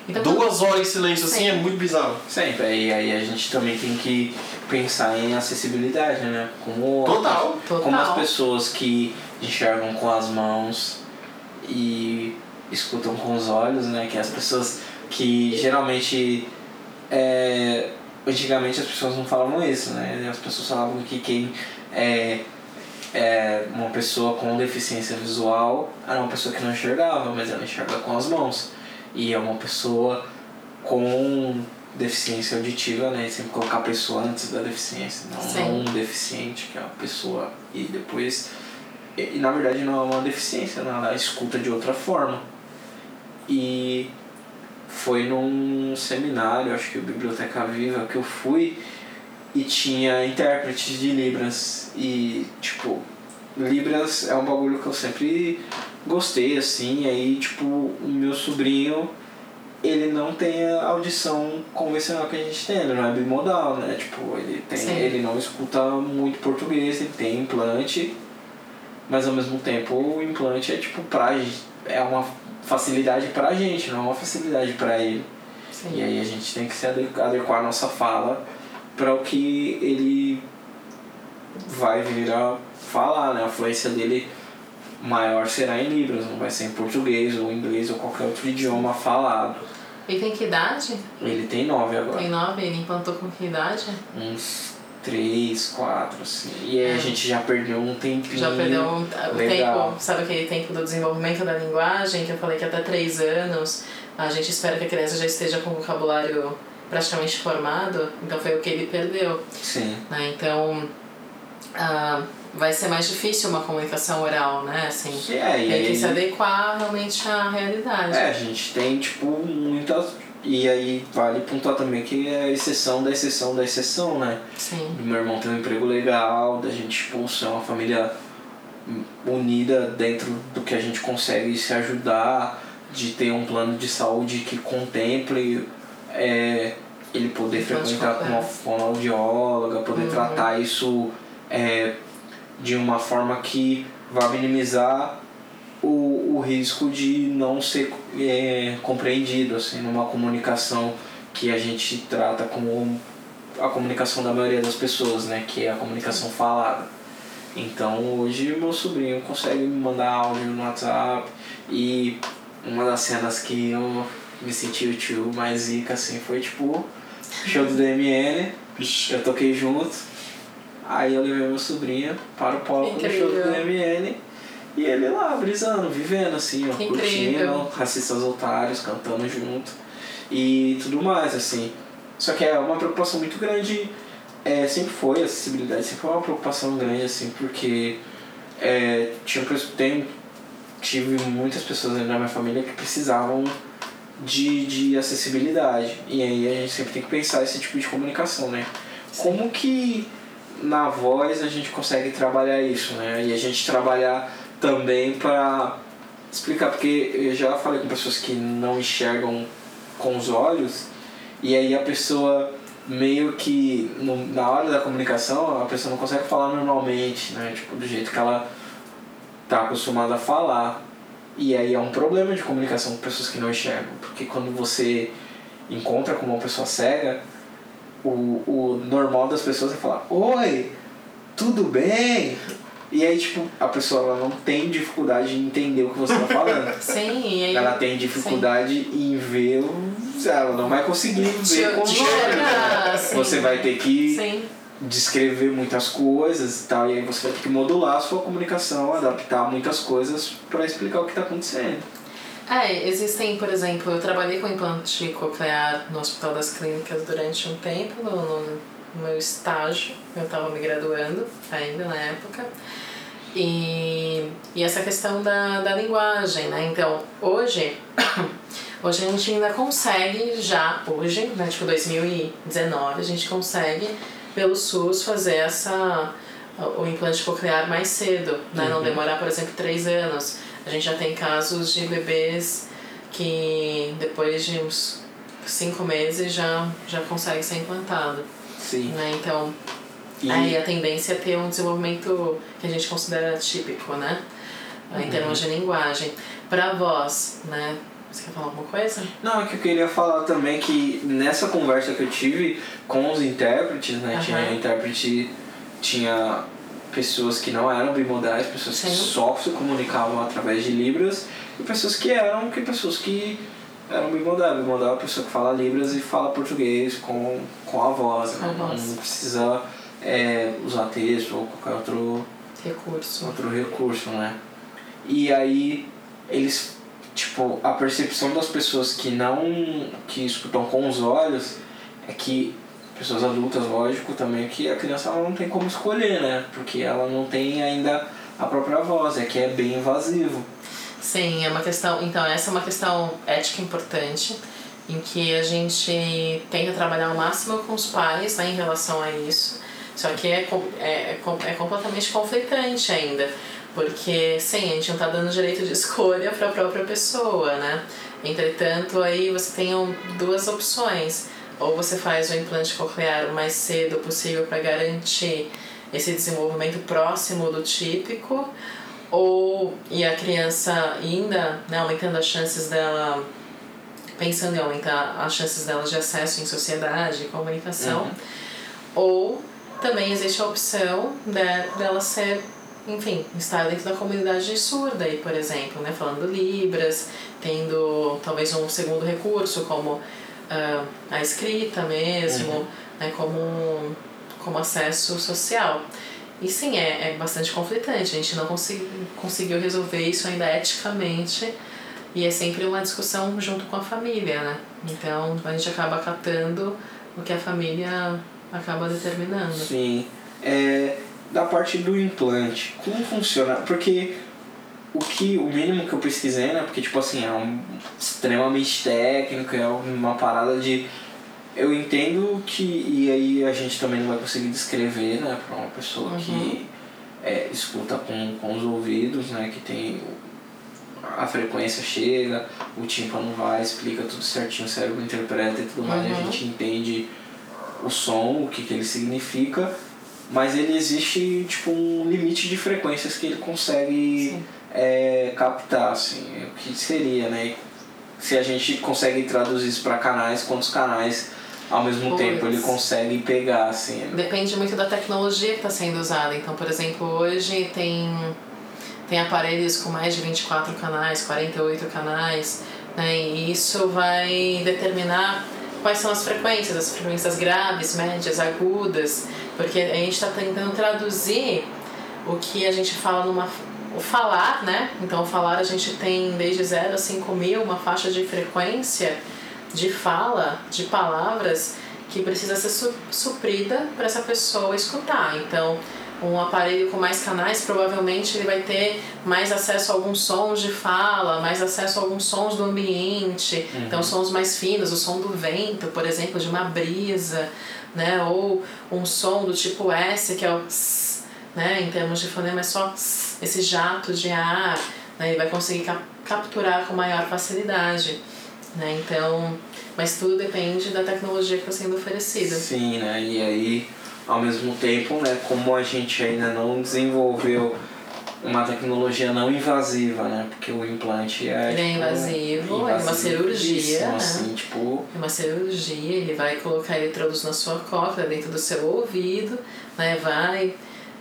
Então Duas horas em silêncio assim Sim. é muito bizarro. Sempre. E aí a gente também tem que pensar em acessibilidade, né? Como, Total. Total. como as pessoas que enxergam com as mãos e escutam com os olhos, né? Que as pessoas que geralmente é, antigamente as pessoas não falavam isso, né? As pessoas falavam que quem é, é, uma pessoa com deficiência visual era uma pessoa que não enxergava, mas ela enxerga com as mãos. E é uma pessoa com deficiência auditiva, né? Sempre colocar a pessoa antes da deficiência, não, Sim. não um deficiente, que é uma pessoa. E depois. E, e, na verdade não é uma deficiência, né? ela escuta de outra forma. E foi num seminário, acho que o Biblioteca Viva, que eu fui e tinha intérpretes de Libras. E, tipo, Libras é um bagulho que eu sempre gostei, assim. Aí, tipo, o meu sobrinho, ele não tem a audição convencional que a gente tem, ele não é bimodal, né? Tipo, ele, tem, Sim. ele não escuta muito português, ele tem implante, mas ao mesmo tempo o implante é, tipo, pra, é uma facilidade pra gente, não é uma facilidade pra ele. Sim. E aí a gente tem que se ade- adequar a nossa fala para o que ele vai vir a falar, né? A fluência dele maior será em Libras, não vai ser em português ou inglês ou qualquer outro idioma falado. E tem que idade? Ele tem nove agora. Tem nove? Ele implantou com que idade? Uns três, quatro, assim. E aí É. a gente já perdeu um tempinho. Já perdeu um, legal. tempo, sabe aquele tempo do desenvolvimento da linguagem, que eu falei que até três anos a gente espera que a criança já esteja com o vocabulário praticamente formado, então foi o que ele perdeu. Sim. Né? Então ah, vai ser mais difícil uma comunicação oral, né? Assim, E é, tem que aí- se adequar realmente à realidade. É, a gente tem, tipo, muitas. E aí vale pontuar também que é a exceção da exceção da exceção, né? Sim. Meu irmão tem um emprego legal, da gente, tipo, ser uma família unida dentro do que a gente consegue se ajudar, de ter um plano de saúde que contemple é, ele poder frequentar com uma fonoaudióloga, poder Uhum. tratar isso é, de uma forma que vá minimizar o, o risco de não ser é, compreendido, assim, numa comunicação que a gente trata como a comunicação da maioria das pessoas, né? Que é a comunicação falada. Então hoje meu sobrinho consegue me mandar áudio no WhatsApp e uma das cenas que eu me senti o tio mais zica assim foi tipo show do DMN, eu toquei junto, aí eu levei meu sobrinho para o palco do show do Incrível. DMN e ele lá brisando, vivendo assim, ó, curtindo, incrível. racistas otários, cantando junto e tudo mais, assim. Só que é uma preocupação muito grande, é, sempre foi, a acessibilidade sempre foi uma preocupação grande, assim, porque é, tinha, tem, tive muitas pessoas dentro da minha família que precisavam de, de acessibilidade. E aí a gente sempre tem que pensar esse tipo de comunicação, né? Como que na voz a gente consegue trabalhar isso, né? E a gente trabalhar também para explicar, porque eu já falei com pessoas que não enxergam com os olhos e aí a pessoa meio que no, na hora da comunicação a pessoa não consegue falar normalmente, né? Tipo, do jeito que ela tá acostumada a falar. E aí é um problema de comunicação com pessoas que não enxergam, porque quando você encontra com uma pessoa cega, o, o normal das pessoas é falar: Oi, tudo bem? E aí, tipo, a pessoa ela não tem dificuldade em entender o que você tá falando. [laughs] Sim, e aí. Ela tem dificuldade em ver, o- ela não vai conseguir ver com os olhos. enxergar, né? sim. Você vai ter que Sim, descrever muitas coisas e tal, e aí você vai ter que modular a sua comunicação, adaptar muitas coisas para explicar o que está acontecendo. É, existem, por exemplo, eu trabalhei com implante coclear no Hospital das Clínicas durante um tempo, no, no- meu estágio, eu estava me graduando ainda na época. E, e essa questão da, da linguagem, né? Então, hoje, [coughs] hoje a gente ainda consegue, já hoje, né? Tipo 2019, a gente consegue, pelo SUS, fazer essa o implante coclear mais cedo, né? Não demorar, por exemplo, três anos. A gente já tem casos de bebês que depois de uns cinco meses já, já consegue ser implantado, Sim. né? Então, E, aí a tendência é ter um desenvolvimento que a gente considera típico, né? Em termos de linguagem. Para voz, né? Você quer falar alguma coisa? Não, é que eu queria falar também que nessa conversa que eu tive com os intérpretes, né? Aham. Tinha intérprete, tinha pessoas que não eram bimodais, pessoas que Sim. só se comunicavam através de libras e pessoas que eram, que pessoas que eram bimodais. Bimodal é a pessoa que fala libras e fala português com, com a voz, Com a né? voz. Não precisa é, usar texto ou qualquer outro recurso. outro recurso, né? E aí eles, tipo, a percepção das pessoas que não, que escutam com os olhos é que pessoas adultas, lógico, também que a criança não tem como escolher, né? Porque ela não tem ainda a própria voz, é que é bem invasivo. Sim, é uma questão. Então, essa é uma questão ética importante, em que a gente tenta trabalhar ao máximo com os pais né, em relação a isso. Só que é, é, é, é completamente conflitante ainda, porque sim, a gente não está dando direito de [laughs] escolha para a própria pessoa, né? Entretanto, aí você tem duas opções. Ou você faz o implante coclear o mais cedo possível para garantir esse desenvolvimento próximo do típico, ou e a criança ainda né, aumentando as chances dela pensando em aumentar as chances dela de acesso em sociedade e comunicação Uhum. ou também existe a opção de, dela ser enfim estar dentro da comunidade surda aí por exemplo né falando libras tendo talvez um segundo recurso como ah, a escrita mesmo Uhum. né como como acesso social e sim, é, é bastante conflitante. A gente não consegui, conseguiu resolver isso ainda eticamente. E é sempre uma discussão junto com a família, né? Então a gente acaba acatando o que a família acaba determinando. Sim. É, da parte do implante, como funciona? Porque o que o mínimo que eu pesquisei, né? Porque tipo assim, é um extremamente técnico, é uma parada de eu entendo que e aí a gente também não vai conseguir descrever, né, para uma pessoa Uhum. que é, escuta com, com os ouvidos, né, que tem a frequência chega, o tímpano vai, explica tudo certinho, o cérebro interpreta e tudo mais, e a Uhum. gente entende o som, o que, que ele significa, mas ele existe tipo um limite de frequências que ele consegue Sim. É, captar, assim, o que seria, né? Se a gente consegue traduzir isso para canais, quantos canais ao mesmo Pois. tempo ele consegue pegar, assim. Depende muito da tecnologia que está sendo usada. Então, por exemplo, hoje tem, tem aparelhos com mais de 24 canais, 48 canais, né? e isso vai determinar quais são as frequências, as frequências graves, médias, agudas, porque a gente está tentando traduzir o que a gente fala numa. O falar, né? Então, o falar a gente tem desde 0 a 5 mil, uma faixa de frequência de fala, de palavras que precisa ser su suprida para essa pessoa escutar. Então, um aparelho com mais canais, provavelmente ele vai ter mais acesso a alguns sons de fala, mais acesso a alguns sons do ambiente, então sons mais finos, o som do vento, por exemplo, de uma brisa, né? Ou um som do tipo S, que é o né? Em termos de fonema é só esse jato de ar, né? Ele vai conseguir cap capturar com maior facilidade, né? Então, mas tudo depende da tecnologia que está sendo oferecida. Sim, né? E aí, ao mesmo tempo, né, como a gente ainda não desenvolveu uma tecnologia não invasiva, né? Porque o implante é. Ele é tipo, invasivo, é uma cirurgia, invasivíssimo, né? assim, tipo. É uma cirurgia, ele vai colocar eletrodos na sua cóclea, dentro do seu ouvido, né? Vai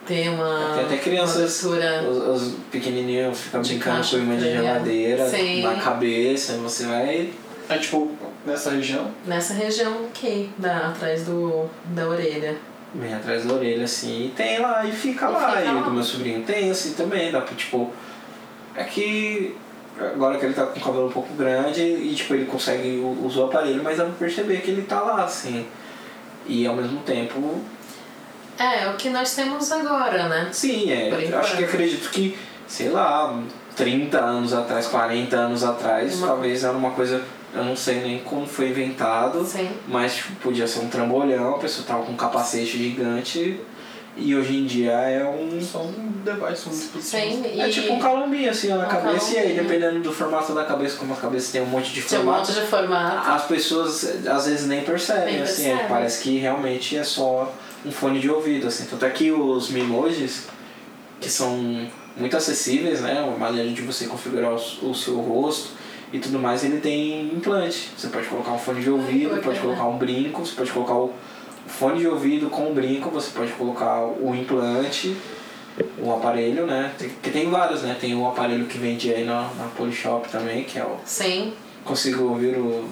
ter uma, Tem até crianças, os, os pequenininhos ficam brincando com imã de geladeira Sim. na cabeça, você vai. É tipo, nessa região. nessa região aqui, da, atrás do, da orelha. Bem atrás da orelha, assim, e tem lá, e fica E lá. fica e o lá. do meu sobrinho tem, assim, também, dá pra, tipo... É que agora que ele tá com o cabelo um pouco grande e, tipo, ele consegue usar o aparelho, mas dá pra perceber que ele tá lá, assim. E ao mesmo tempo, É, é o que nós temos agora, né? sim, é. Por eu acho que acredito que, sei lá, 30 anos atrás, 40 anos atrás, Uma- talvez era uma coisa... Eu não sei nem como foi inventado. Sim. Mas tipo, podia ser um trambolhão, a pessoa tava com um capacete gigante e hoje em dia é um. Só um device, um dispositivo. Sim, É tipo um calombinho assim ó, na Um cabeça e aí dependendo do formato da cabeça, como a cabeça tem um monte de tinha um monte formatos, de formato. as pessoas às vezes nem percebem, Nem assim, é, percebem. parece que realmente é só um fone de ouvido, assim. Tanto é que os Mimojis, que são muito acessíveis, né? Uma maneira de você configurar o, seu rosto e tudo mais, ele tem implante. Você pode colocar um fone de ouvido, pode colocar um brinco, você pode colocar o fone de ouvido com o brinco, você pode colocar o implante, o aparelho, né? Tem, que tem vários, né? Tem o aparelho que vende aí na, na Polishop também, que é o Sim. consigo ouvir o,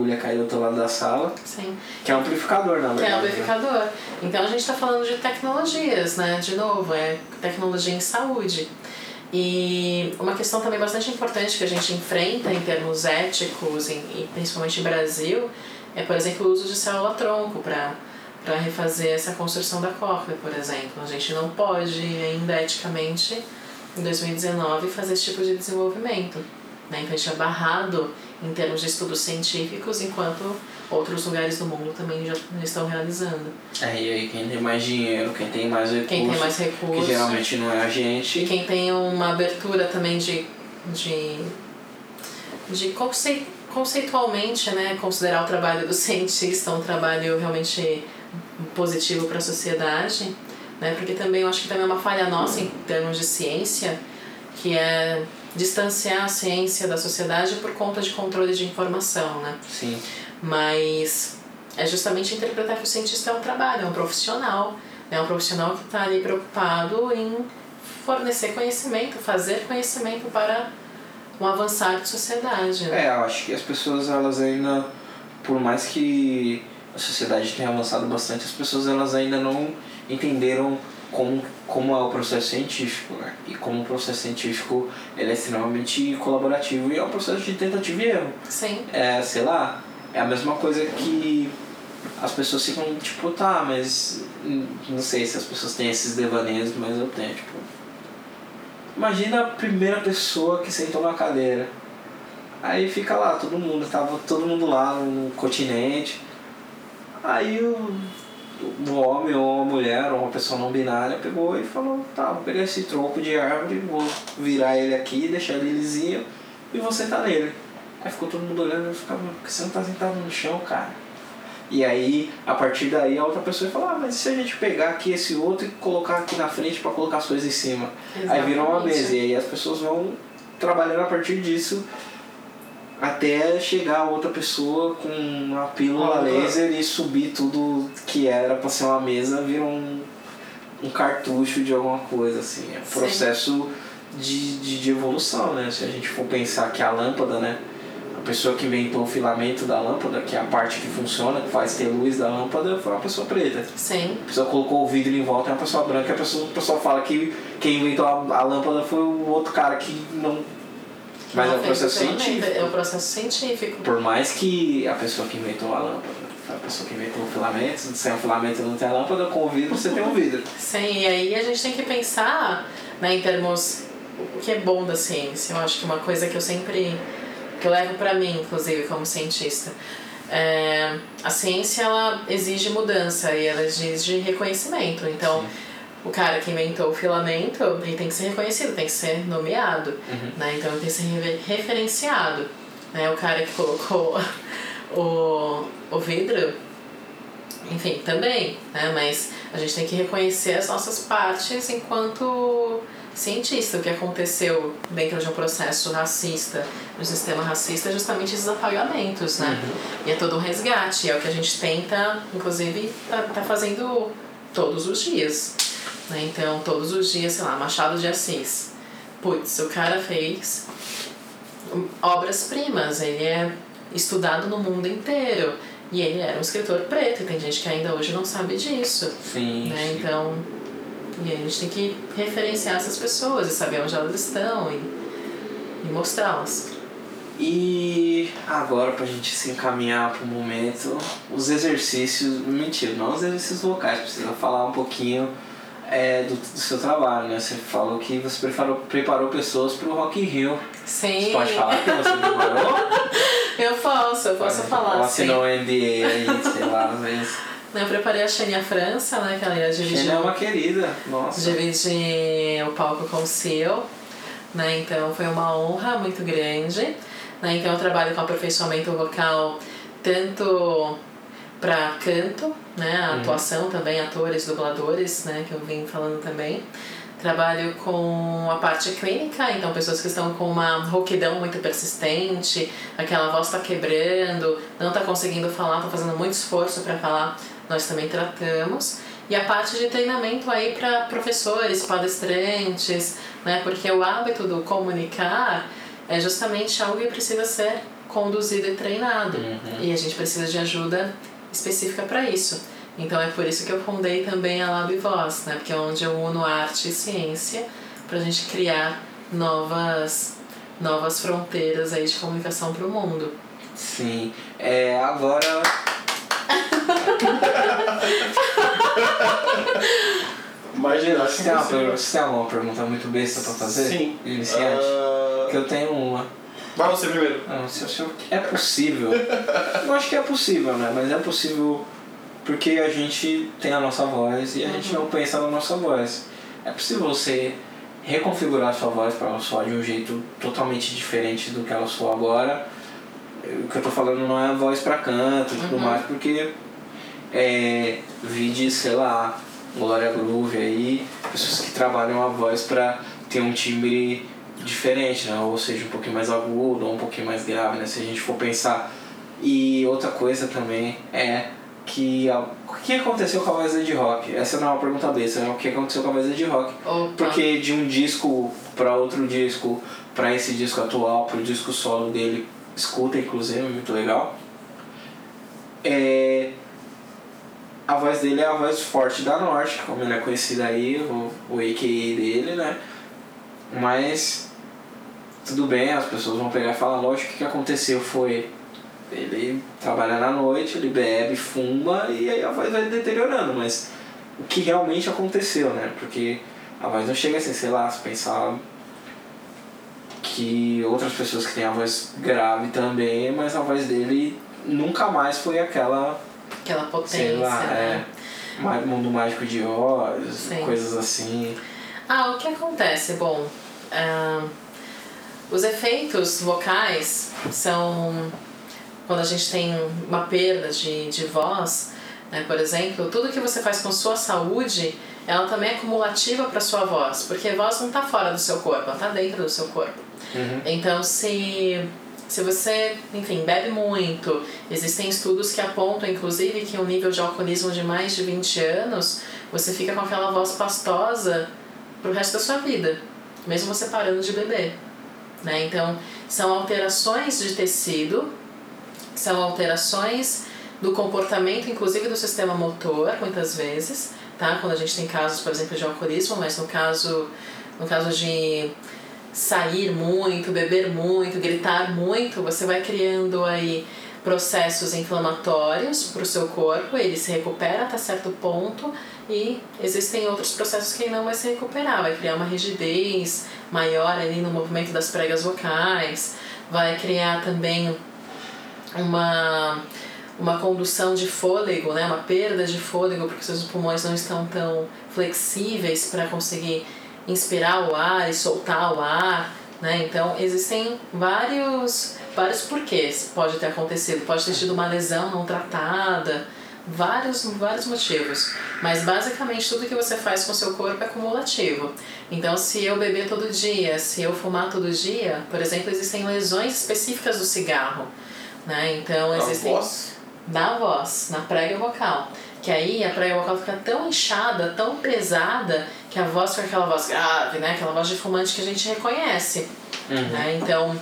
agulha cair do outro lado da sala, Sim. que é um amplificador, na Que verdade. é né? amplificador. Então a gente está falando de tecnologias, né? De novo, é tecnologia em saúde. E uma questão também bastante importante que a gente enfrenta em termos éticos, em, e principalmente em Brasil, é, por exemplo, o uso de célula-tronco para para refazer essa construção da córnea, por exemplo. A gente não pode ainda eticamente, em 2019, fazer esse tipo de desenvolvimento. Né? Então a gente é barrado em termos de estudos científicos, enquanto outros lugares do mundo também já estão realizando. É, e aí quem tem mais dinheiro, quem tem mais recursos, Quem tem mais que recursos geralmente não é a e gente, quem tem uma abertura também de, de, de concei, conceitualmente né, considerar o trabalho do [laughs] cientista um trabalho realmente positivo para a sociedade, né, porque também eu acho que também é uma falha nossa em termos de ciência, que é distanciar a ciência da sociedade por conta de controle de informação, né? sim. mas é justamente interpretar que o cientista é um trabalho, é um profissional, é um profissional que está ali preocupado em fornecer conhecimento, fazer conhecimento para um avançar de sociedade. né? É, eu acho que as pessoas, elas ainda, por mais que a sociedade tenha avançado bastante, as pessoas elas ainda não entenderam como, como é o processo científico, né? E como o processo científico ele é extremamente colaborativo e é um processo de tentativa e erro. Sim, É, sei lá, é a mesma coisa que as pessoas ficam tipo, tá, mas não sei se as pessoas têm esses devaneios, mas eu tenho, tipo. Imagina a primeira pessoa que sentou na cadeira. Aí fica lá, todo mundo, tava todo mundo lá no continente. Aí o, o homem ou a mulher ou uma pessoa não binária pegou e falou, tá, vou pegar esse tronco de árvore, vou virar ele aqui, deixar ele lisinho e vou sentar nele. Aí ficou todo mundo olhando e ficava, por que você não tá sentado no chão, cara? E aí, a partir daí, a outra pessoa fala, ah, mas e se a gente pegar aqui esse outro e colocar aqui na frente para colocar as coisas em cima? Aí virou uma Exatamente. mesa, e aí as pessoas vão trabalhando a partir disso até chegar outra pessoa com uma pílula Ah, laser e subir tudo que era para ser uma mesa, vira um, um cartucho de alguma coisa, assim. É um processo de, de, de evolução, né? Se a gente for pensar que a lâmpada, né? A pessoa que inventou o filamento da lâmpada, que é a parte que funciona, que faz ter luz da lâmpada, foi uma pessoa preta. Sim, A pessoa colocou o vidro em volta, é uma pessoa branca, a pessoa, a pessoa fala que quem inventou a, a lâmpada foi o outro cara que não. Mas é um processo científico. É um processo científico. Por mais que a pessoa que inventou a lâmpada, a pessoa que inventou o filamento, sem o filamento não tem a lâmpada, com o vidro você tem um vidro. [laughs] Sim, e aí a gente tem que pensar né, em termos o que é bom da ciência. Eu acho que uma coisa que eu sempre que eu levo para mim, inclusive como cientista, é, a ciência ela exige mudança e ela exige reconhecimento. Então, o cara que inventou o filamento, ele tem que ser reconhecido, tem que ser nomeado, né? Então ele tem que ser referenciado, né? O cara que colocou o, o vidro, enfim, também, né? Mas a gente tem que reconhecer as nossas partes enquanto cientista. O que aconteceu dentro de um processo racista, no sistema racista, é justamente esses apagamentos, né? E é todo um resgate, é o que a gente tenta, inclusive, tá, tá fazendo todos os dias. Né? Então, todos os dias, sei lá, Machado de Assis. Putz, o cara fez obras-primas, ele é estudado no mundo inteiro. E ele era um escritor preto, e tem gente que ainda hoje não sabe disso. Sim. Né? sim. Então, e a gente tem que referenciar essas pessoas e saber onde elas estão e, e mostrá-las. E agora pra gente se encaminhar pro momento, os exercícios, mentira, não os exercícios vocais, precisa falar um pouquinho é, do, do seu trabalho, né? Você falou que você preparou, preparou pessoas pro Rock in Rio. Sim. Você pode falar que você preparou? [laughs] Eu posso, eu posso falar. Ou sim. assinou um NDA aí, sei lá, vezes. [laughs] Eu preparei a Xenia França, né? Que ela ia dividir, Xena é uma querida, nossa. dividir o palco com o Sil. Né? Então foi uma honra muito grande. Né? Então eu trabalho com aperfeiçoamento vocal tanto para canto, né? A Uhum. atuação também, atores, dubladores, né? Que eu vim falando também. Trabalho com a parte clínica, então pessoas que estão com uma rouquidão muito persistente, aquela voz está quebrando, não está conseguindo falar, está fazendo muito esforço para falar, nós também tratamos. E a parte de treinamento aí para professores, palestrantes, né? Porque o hábito do comunicar é justamente algo que precisa ser conduzido e treinado. Uhum. E a gente precisa de ajuda específica para isso. Então é por isso que eu fundei também a Lab Voz, né? Porque é onde eu uno arte e ciência para a gente criar novas, novas fronteiras aí de comunicação para o mundo. Sim. É, agora. [laughs] Imagina, acho Você que tem, uma, você- tem alguma pergunta muito besta pra fazer? Sim. Iniciante? Ah, Que eu tenho uma. Vai você primeiro. Não, se, se é possível. [laughs] eu acho que é possível, né? Mas é possível porque a gente tem a nossa voz e a gente não pensa na nossa voz. É possível você reconfigurar a sua voz para ela soar de um jeito totalmente diferente do que ela soa agora. O que eu tô falando não é voz para canto e tudo Uhum. mais, porque é, vide, sei lá, Glória Groove aí, pessoas que trabalham a voz para ter um timbre diferente, né? ou seja, um pouquinho mais agudo ou um pouquinho mais grave, né? se a gente for pensar. E outra coisa também é que a- o que aconteceu com a voz da Ed Rock? Essa não é uma pergunta besta, é o que aconteceu com a voz da Ed Rock. Opa. Porque de um disco para outro disco, para esse disco atual, pro disco solo dele, escuta inclusive, é muito legal. É, a voz dele é a voz forte da Norte, como ele é conhecido aí, o, o AKA dele, né? Mas tudo bem, as pessoas vão pegar e falar, lógico que o que aconteceu foi ele trabalha na noite, ele bebe, fuma e aí a voz vai deteriorando, mas o que realmente aconteceu, né? Porque a voz não chega assim, sei lá, se pensar que outras pessoas que têm a voz grave também, mas a voz dele nunca mais foi aquela, Aquela potência, sei lá, né? é, Mundo Mágico de Oz, Sim. coisas assim. Ah, o que acontece? Bom, ah, os efeitos vocais são quando a gente tem uma perda de, de voz, né, por exemplo, tudo que você faz com sua saúde, ela também é cumulativa para sua voz, porque a voz não está fora do seu corpo, ela está dentro do seu corpo. Uhum. Então, se, se você, enfim, bebe muito, existem estudos que apontam, inclusive, que um nível de alcoolismo de mais de 20 anos, você fica com aquela voz pastosa pro resto da sua vida, mesmo você parando de beber. Né? Então, são alterações de tecido, são alterações do comportamento, inclusive do sistema motor, muitas vezes, tá? Quando a gente tem casos, por exemplo, de alcoolismo, mas no caso, no caso de sair muito, beber muito, gritar muito, você vai criando aí processos inflamatórios para o seu corpo, ele se recupera até certo ponto e existem outros processos que ele não vai se recuperar, vai criar uma rigidez maior ali no movimento das pregas vocais, vai criar também uma uma condução de fôlego, né, uma perda de fôlego porque seus pulmões não estão tão flexíveis para conseguir inspirar o ar e soltar o ar, né? Então existem vários vários porquês pode ter acontecido, pode ter tido uma lesão não tratada, vários vários motivos, mas basicamente tudo que você faz com o seu corpo é cumulativo. Então se eu beber todo dia, se eu fumar todo dia, por exemplo, existem lesões específicas do cigarro, né? Então existem voz? na voz, na prega vocal. Que aí a prega vocal fica tão inchada, tão pesada, que a voz fica aquela voz grave, né? Aquela voz de fumante que a gente reconhece. Né? Então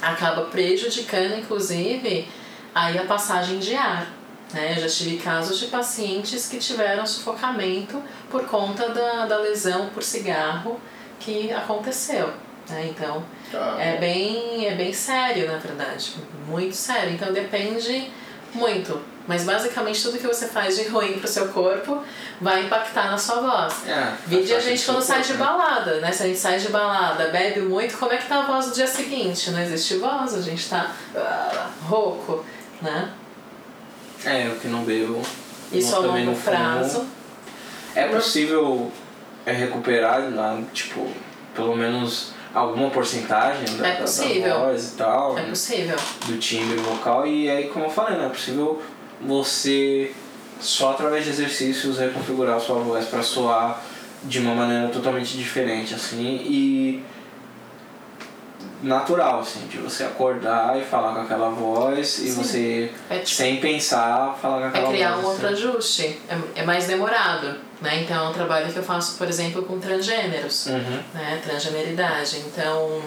acaba prejudicando, inclusive, aí a passagem de ar. Né? Eu já tive casos de pacientes que tiveram sufocamento por conta da, da lesão por cigarro que aconteceu. Né? Então Ah, é bem, é bem sério, na verdade. Muito sério. Então depende muito. Mas basicamente tudo que você faz de ruim pro seu corpo vai impactar na sua voz. É, Vídeo a gente quando do sai de né? balada, né? Se a gente sai de balada, bebe muito, como é que tá a voz do dia seguinte? Não existe voz, a gente tá ah, rouco, né? É, eu que não bebo. Isso não, a também longo não fumo. prazo. É possível é, recuperar, na, tipo, pelo menos alguma porcentagem da, É da- da possível. voz e tal, É possível. do timbre vocal. E aí, como eu falei, né, é possível você só através de exercícios reconfigurar a sua voz para soar de uma maneira totalmente diferente, assim, e natural, assim, de você acordar e falar com aquela voz e Sim. você, É tipo sem pensar, falar com É aquela criar voz. um outro assim. ajuste. É, é mais demorado, né? Então é um trabalho que eu faço, por exemplo, com transgêneros, Uhum. né? Transgeneridade. Então,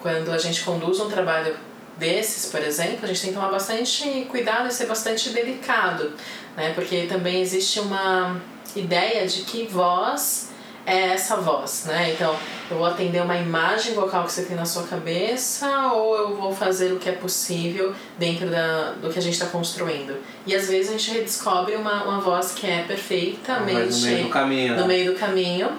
quando a gente conduz um trabalho desses, por exemplo, a gente tem que tomar bastante cuidado e ser bastante delicado, né? Porque também existe uma ideia de que voz é essa voz, né? Então, eu vou atender uma imagem vocal que você tem na sua cabeça ou eu vou fazer o que é possível dentro da, do que a gente está construindo. E às vezes a gente redescobre uma, uma voz que é perfeitamente no meio do caminho. no né? meio do caminho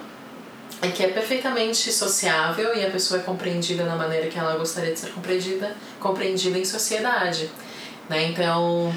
e que é perfeitamente sociável e a pessoa é compreendida da maneira que ela gostaria de ser compreendida, compreendida em sociedade, né? Então,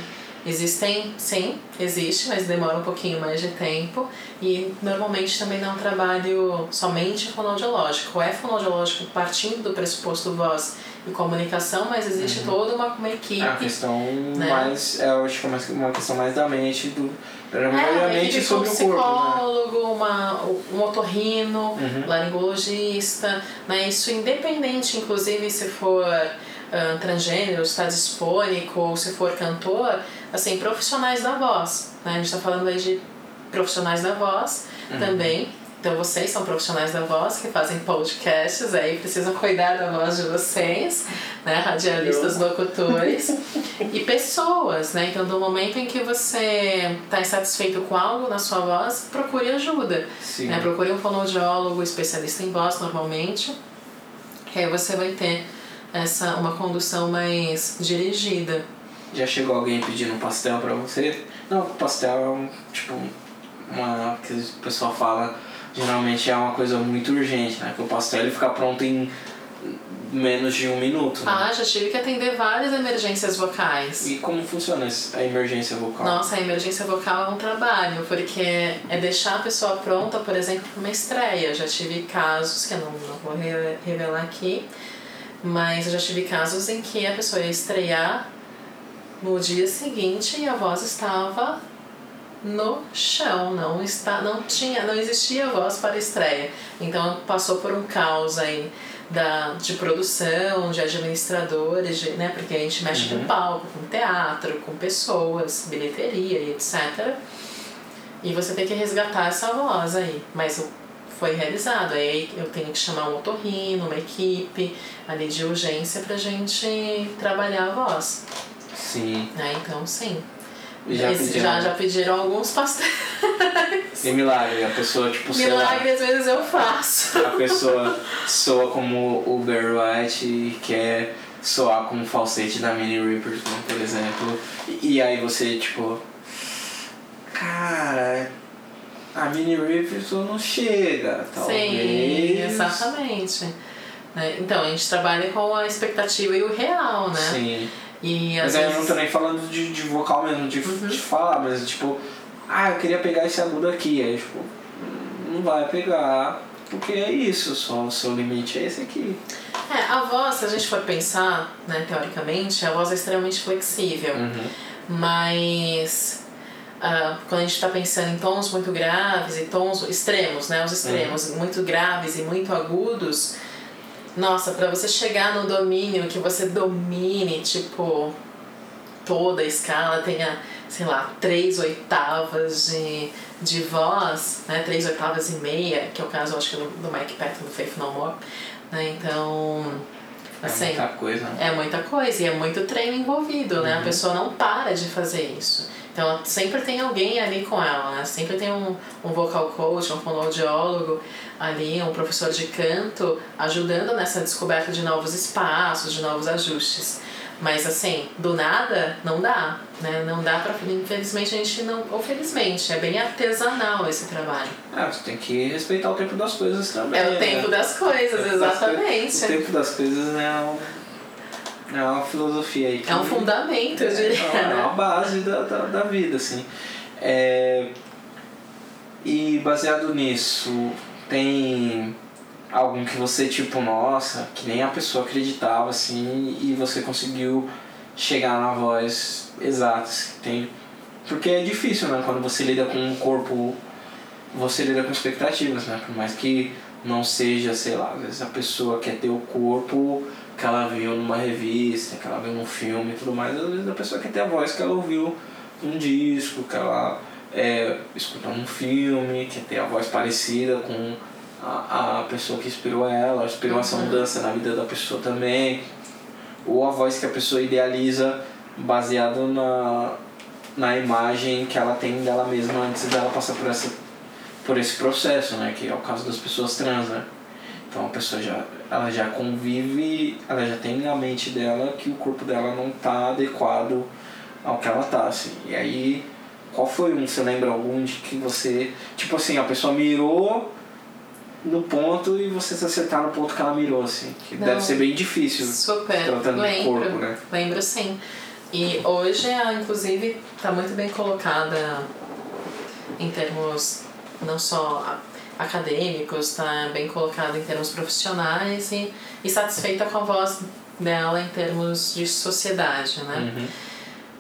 existem, sim, existe, mas demora um pouquinho mais de tempo e normalmente também não é um trabalho somente fonoaudiológico. É fonoaudiológico partindo do pressuposto voz e comunicação, mas existe toda uma, uma equipe É uma questão né? mais. É, eu acho que é mais uma questão mais da mente, do. É, Primeiramente com sobre o corpo. Né? psicólogo, uma, um otorrino, Uhum. laringologista, né? Isso independente, inclusive se for ah, transgênero, estado dispônico ou se for cantor, assim, profissionais da voz, né? A gente está falando aí de profissionais da voz Uhum. também. Então vocês são profissionais da voz que fazem podcasts aí, precisam cuidar da voz de vocês, né? Radialistas, locutores [laughs] e pessoas, né? Então do momento em que você está insatisfeito com algo na sua voz, procure ajuda. Sim. Né? Procure um fonoaudiólogo, especialista em voz normalmente, que aí você vai ter essa, uma condução mais dirigida. Já chegou alguém pedindo um pastel pra você? Não, pastel é um, tipo, uma. que o pessoal fala, geralmente é uma coisa muito urgente, né? Que o pastel ele fica pronto em menos de um minuto. Né? Ah, já tive que atender várias emergências vocais. E como funciona a emergência vocal? Nossa, a emergência vocal é um trabalho, porque é deixar a pessoa pronta, por exemplo, para uma estreia. Já tive casos, que eu não, não vou re- revelar aqui, mas eu já tive casos em que a pessoa ia estrear no dia seguinte a voz estava no chão, não está, não tinha, não existia voz para estreia. Então passou por um caos aí da, de produção, de administradores, de, né, porque a gente mexe Uhum. com palco, com teatro, com pessoas, bilheteria e etc. E você tem que resgatar essa voz aí, mas foi realizado. Aí eu tenho que chamar um otorrino, uma equipe ali de urgência pra gente trabalhar a voz, Sim. né? Então sim. Já Esse- pediram. já, já pediram alguns pastéis. [laughs] E milagre, a pessoa, tipo, lá, Milagre às vezes eu faço. a pessoa soa como o Barry White e quer soar como o falsete da Minnie Riperton, por exemplo. E, aí você, tipo. Cara, a Minnie Riperton não chega, talvez. Sim, exatamente. Né? Então, a gente trabalha com a expectativa e o real, né? Sim. E Mas aí eu vezes. não tô nem falando de, de vocal mesmo, de, Uhum. de falar, mas tipo, ah, eu queria pegar esse agudo aqui. Aí, tipo, não vai pegar, porque é isso, só o seu limite é esse aqui. É, a voz, se a gente for pensar, né, teoricamente, a voz é extremamente flexível. Uhum. Mas ah, quando a gente está pensando em tons muito graves e tons extremos, né? Os extremos, muito graves e muito agudos, nossa, para você chegar no domínio que você domine, tipo, toda a escala, tenha, sei lá, três oitavas de, de voz, né? Três oitavas e meia, que é o caso, acho que, do, do Mike Patton do Faith No More. Né? Então, É assim... muita coisa. né? É muita coisa e é muito treino envolvido, né? A Uhum. pessoa não para de fazer isso. Então sempre tem alguém ali com ela, né? Sempre tem um, um vocal coach, um fonoaudiólogo ali, um professor de canto ajudando nessa descoberta de novos espaços, de novos ajustes. Mas assim, do nada não dá, né? Não dá pra. Infelizmente a gente não. Ou felizmente, é bem artesanal esse trabalho. Ah, você tem que respeitar o tempo das coisas também. É o né? tempo das coisas, O tempo das coisas- exatamente. O tempo das coisas é, um, é uma filosofia aí. É um fundamento, eu diria. É né? uma base da, da, da vida, assim. É, e baseado nisso, tem algum que você, tipo, nossa, que nem a pessoa acreditava, assim, e você conseguiu chegar na voz exata, assim, tem... Porque é difícil, né? Quando você lida com um corpo, você lida com expectativas, né? Por mais que não seja, sei lá, às vezes a pessoa quer ter o corpo que ela viu numa revista, que ela viu num filme e tudo mais, às vezes a pessoa quer ter a voz que ela ouviu num disco, que ela é, escutou num filme, quer ter a voz parecida com a, a pessoa que inspirou ela, inspirou essa mudança na vida da pessoa também. Ou a voz que a pessoa idealiza baseado na, na imagem que ela tem dela mesma antes dela passar por, essa, por esse processo, né? Que é o caso das pessoas trans, né? Então a pessoa já, ela já convive, ela já tem na mente dela que o corpo dela não está adequado ao que ela tá, assim. E aí, qual foi um, você lembra algum de que você, tipo assim, a pessoa mirou no ponto e você se acertar no ponto que ela mirou, assim. Que Não. deve ser bem difícil. Super, Tratando de lembro, corpo, né? lembro sim. E hoje, ela, inclusive, está muito bem colocada em termos não só acadêmicos, está bem colocada em termos profissionais e, e satisfeita com a voz dela em termos de sociedade, né? Uhum.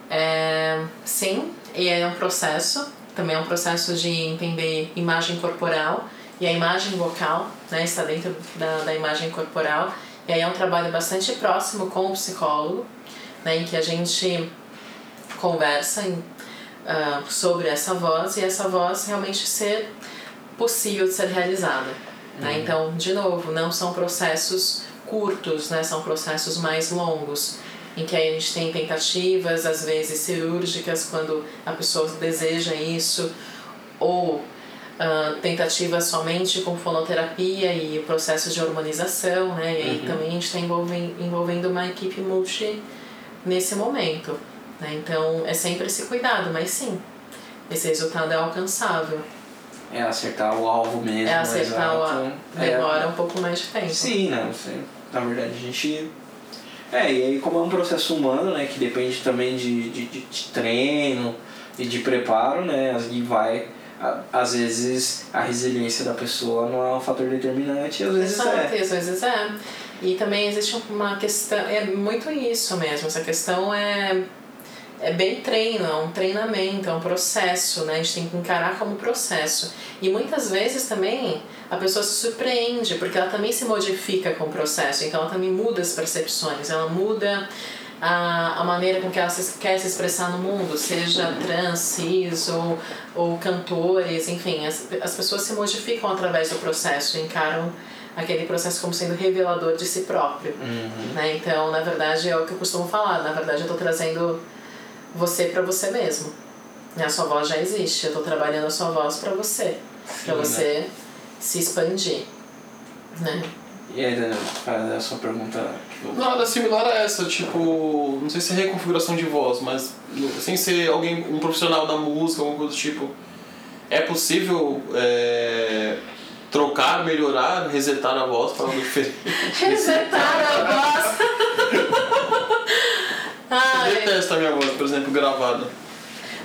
É, sim, e é um processo, também é um processo de entender imagem corporal e a imagem vocal, né, está dentro da, da imagem corporal. E aí é um trabalho bastante próximo com o psicólogo, né, em que a gente conversa em, ah, sobre essa voz e essa voz realmente ser possível de ser realizada. Né? Então, de novo, não são processos curtos, né? são processos mais longos, em que aí a gente tem tentativas, às vezes cirúrgicas, quando a pessoa deseja isso, ou ah, tentativas somente com fonoterapia e processos de hormonização, né? E aí também a gente está envolvendo, envolvendo uma equipe multi nesse momento. Né? Então é sempre esse cuidado, mas sim, esse resultado é alcançável. É acertar o alvo mesmo. É acertar o exato. demora um pouco mais de tempo. Sim, né? Você, na verdade a gente. É, e aí como é um processo humano, né? Que depende também de, de, de, de treino e de preparo, né? E vai. Às vezes a resiliência da pessoa não é um fator determinante, às vezes Exato, é. às vezes é. E também existe uma questão, é muito isso mesmo, essa questão é, é bem treino, é um treinamento, é um processo, né? A gente tem que encarar como processo. E muitas vezes também a pessoa se surpreende, porque ela também se modifica com o processo, então ela também muda as percepções, ela muda a, a maneira com que ela se, quer se expressar no mundo, seja trans, cis ou, ou cantores, enfim, as, as pessoas se modificam através do processo, encaram aquele processo como sendo revelador de si próprio. Uhum. Né? Então, na verdade, é o que eu costumo falar, na verdade eu estou trazendo você para você mesmo. Né? A sua voz já existe, eu estou trabalhando a sua voz para você, para Sim, você se expandir. Né? E aí, Daniel, a sua pergunta. Nada similar a essa, tipo, não sei se é reconfiguração de voz, mas sem ser alguém, um profissional da música, alguma coisa do tipo, é possível é, trocar, melhorar, resetar a voz para algo diferente? Resetar a voz! [laughs] Eu detesto a minha voz, por exemplo, gravada.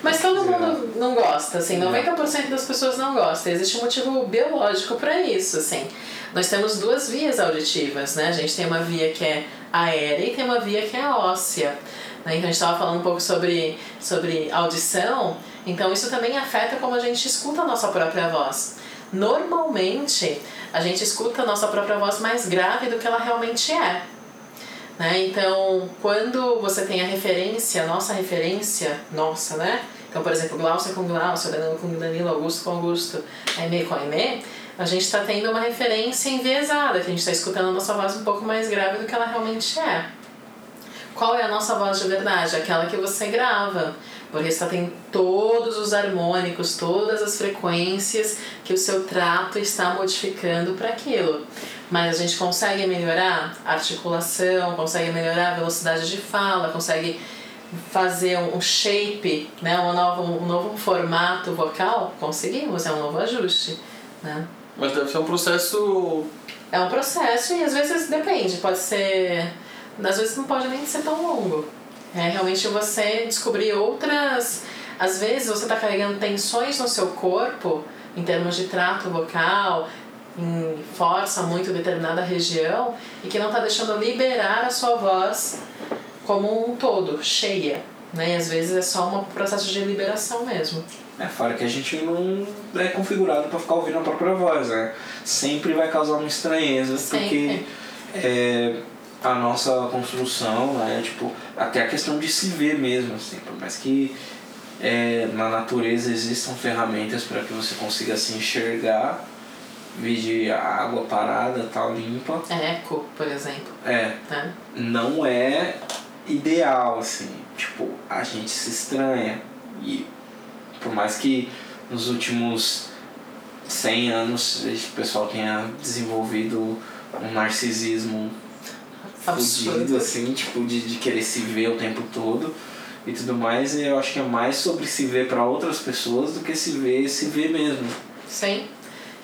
Mas todo mundo não gosta, assim, 90% das pessoas não gostam. Existe um motivo biológico para isso, assim. Nós temos duas vias auditivas, né? A gente tem uma via que é aérea e tem uma via que é óssea. Né? Então a gente estava falando um pouco sobre, sobre audição, então isso também afeta como a gente escuta a nossa própria voz. Normalmente, a gente escuta a nossa própria voz mais grave do que ela realmente é. Né? Então, quando você tem a referência, a nossa referência, nossa, né? Então, por exemplo, Glaucia com Glaucia, Danilo com Danilo, Augusto com Augusto, Aimee com Aimee, a gente está tendo uma referência enviesada, que a gente está escutando a nossa voz um pouco mais grave do que ela realmente é. Qual é a nossa voz de verdade? Aquela que você grava. Porque você tem todos os harmônicos, todas as frequências que o seu trato está modificando para aquilo. Mas a gente consegue melhorar a articulação, consegue melhorar a velocidade de fala, consegue fazer um shape, né, um, novo, um novo formato vocal, conseguimos, é um novo ajuste. Né? Mas deve ser um processo. É um processo e às vezes depende, pode ser. Às vezes não pode nem ser tão longo. É realmente você descobrir outras. Às vezes você está carregando tensões no seu corpo, em termos de trato vocal, em força muito determinada região, e que não está deixando liberar a sua voz como um todo, cheia. Né? E às vezes é só um processo de liberação mesmo. É, fora que a gente não é configurado para ficar ouvindo a própria voz, né? Sempre vai causar uma estranheza, porque Sempre. é, a nossa construção, né? Tipo, até a questão de se ver mesmo, assim, por mais que é, na natureza existam ferramentas para que você consiga se enxergar, vide a água parada, tal, limpa. Eco, por exemplo. É, Né? não é ideal, assim. Tipo, a gente se estranha. E por mais que nos últimos 100 anos o pessoal tenha desenvolvido um narcisismo fudido, assim, tipo, de, de querer se ver o tempo todo e tudo mais, eu acho que é mais sobre se ver para outras pessoas do que se ver se ver mesmo. Sim.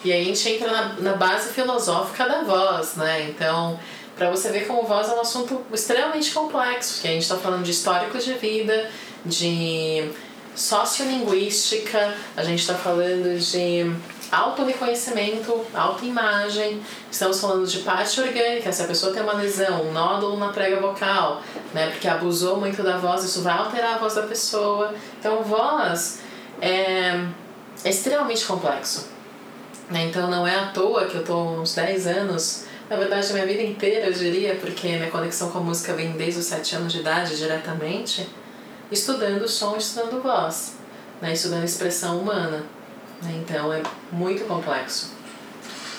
E aí a gente entra na, na base filosófica da voz, né? Então, para você ver como voz é um assunto extremamente complexo, porque a gente está falando de históricos de vida, de sociolinguística, a gente está falando de autorreconhecimento, autoimagem, estamos falando de parte orgânica, se a pessoa tem uma lesão, um nódulo na prega vocal, né, porque abusou muito da voz, isso vai alterar a voz da pessoa. Então, voz é, é extremamente complexo. Né? Então, não é à toa que eu estou uns 10 anos, na verdade, minha vida inteira, eu diria, porque minha conexão com a música vem desde os 7 anos de idade diretamente, estudando som, estudando voz, né, estudando expressão humana. né? Então é muito complexo.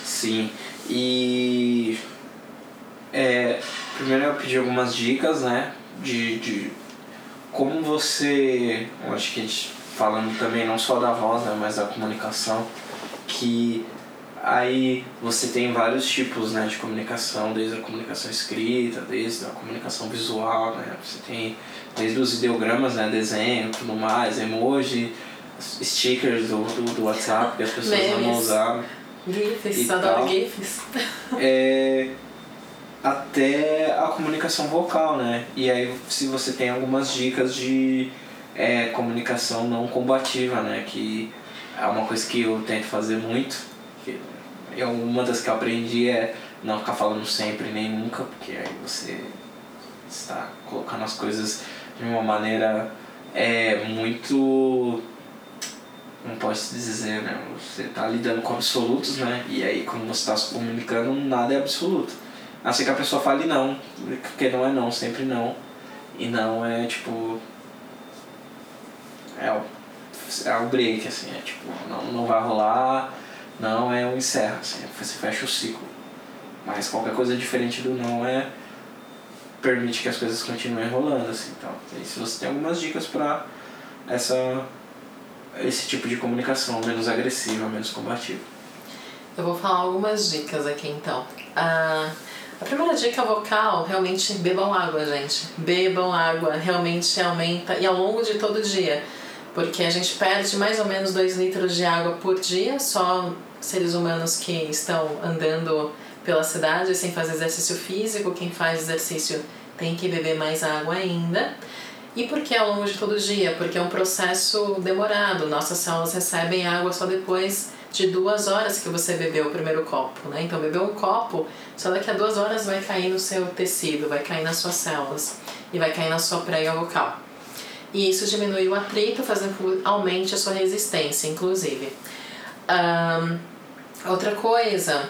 Sim, e é, primeiro eu pedi algumas dicas, né, de, de como você, acho que a gente falando também não só da voz, né, mas da comunicação, que aí você tem vários tipos, né, de comunicação, desde a comunicação escrita, desde a comunicação visual, né, você tem desde os ideogramas, né, desenho, tudo mais, emoji, stickers do, do, do WhatsApp que as pessoas Memes. usar GIFs, E adoro. GIFs. [laughs] é, até a comunicação vocal, né? E aí se você tem algumas dicas de é, comunicação não combativa, né? Que é uma coisa que eu tento fazer muito. Eu, uma das que eu aprendi é não ficar falando sempre nem nunca, porque aí você está colocando as coisas de uma maneira é, muito não posso dizer, né? Você está lidando com absolutos, né? E aí quando você está se comunicando, nada é absoluto. A não ser que a pessoa fale não, porque não é não, sempre não. E não é tipo. É é o break, assim, é tipo, não, não vai rolar, não é o encerra, assim, você fecha o ciclo. Mas qualquer coisa diferente do não é. permite que as coisas continuem rolando, assim, então. E se você tem algumas dicas pra essa esse tipo de comunicação menos agressiva, menos combativa. Eu vou falar algumas dicas aqui então. Ah, a primeira dica vocal, realmente bebam água, gente. Bebam água, realmente aumenta e ao longo de todo o dia. Porque a gente perde mais ou menos 2 litros de água por dia, só seres humanos que estão andando pela cidade sem fazer exercício físico. Quem faz exercício tem que beber mais água ainda. E por que ao longo de todo o dia? Porque é um processo demorado. Nossas células recebem água só depois de duas horas que você bebeu o primeiro copo, né? Então, beber um copo, só daqui a duas horas vai cair no seu tecido, vai cair nas suas células e vai cair na sua prega vocal. E isso diminui o atrito, fazendo que aumente a sua resistência, inclusive. Ahn, outra coisa,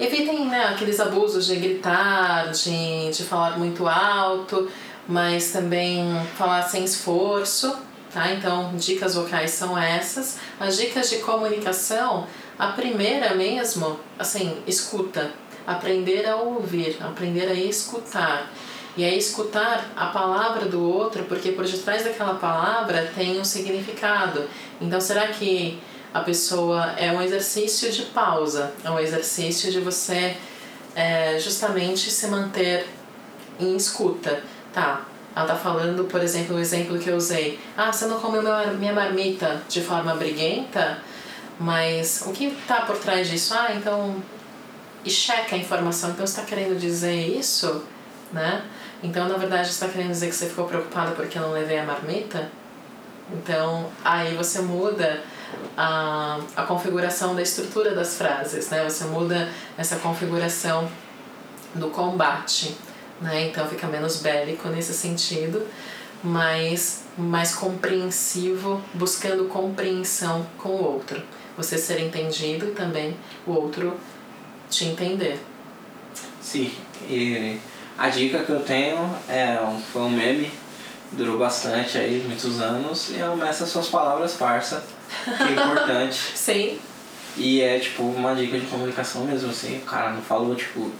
evitem né, aqueles abusos de gritar, de, de falar muito alto, mas também falar sem esforço, tá? Então, dicas vocais são essas. As dicas de comunicação, a primeira mesmo, assim, escuta. Aprender a ouvir, aprender a escutar. E a escutar a palavra do outro, porque por detrás daquela palavra tem um significado. Então, será que a pessoa é um exercício de pausa, é um exercício de você é, justamente se manter em escuta. Tá, ela tá falando, por exemplo, o exemplo que eu usei. Ah, você não comeu meu- minha marmita de forma briguenta, mas o que tá por trás disso? Ah, então. E checa a informação. Então você tá querendo dizer isso, né? Então, na verdade, você tá querendo dizer que você ficou preocupada porque eu não levei a marmita? Então, aí você muda a, a configuração da estrutura das frases, né? Você muda essa configuração do combate, né? Então fica menos bélico nesse sentido, mas mais compreensivo, buscando compreensão com o outro. Você ser entendido e também o outro te entender. Sim, e a dica que eu tenho é um, foi um meme, durou bastante aí, muitos anos, e é meça suas palavras farsa, que é importante. [laughs] Sim, E é tipo uma dica de comunicação mesmo, assim, o cara não falou, tipo,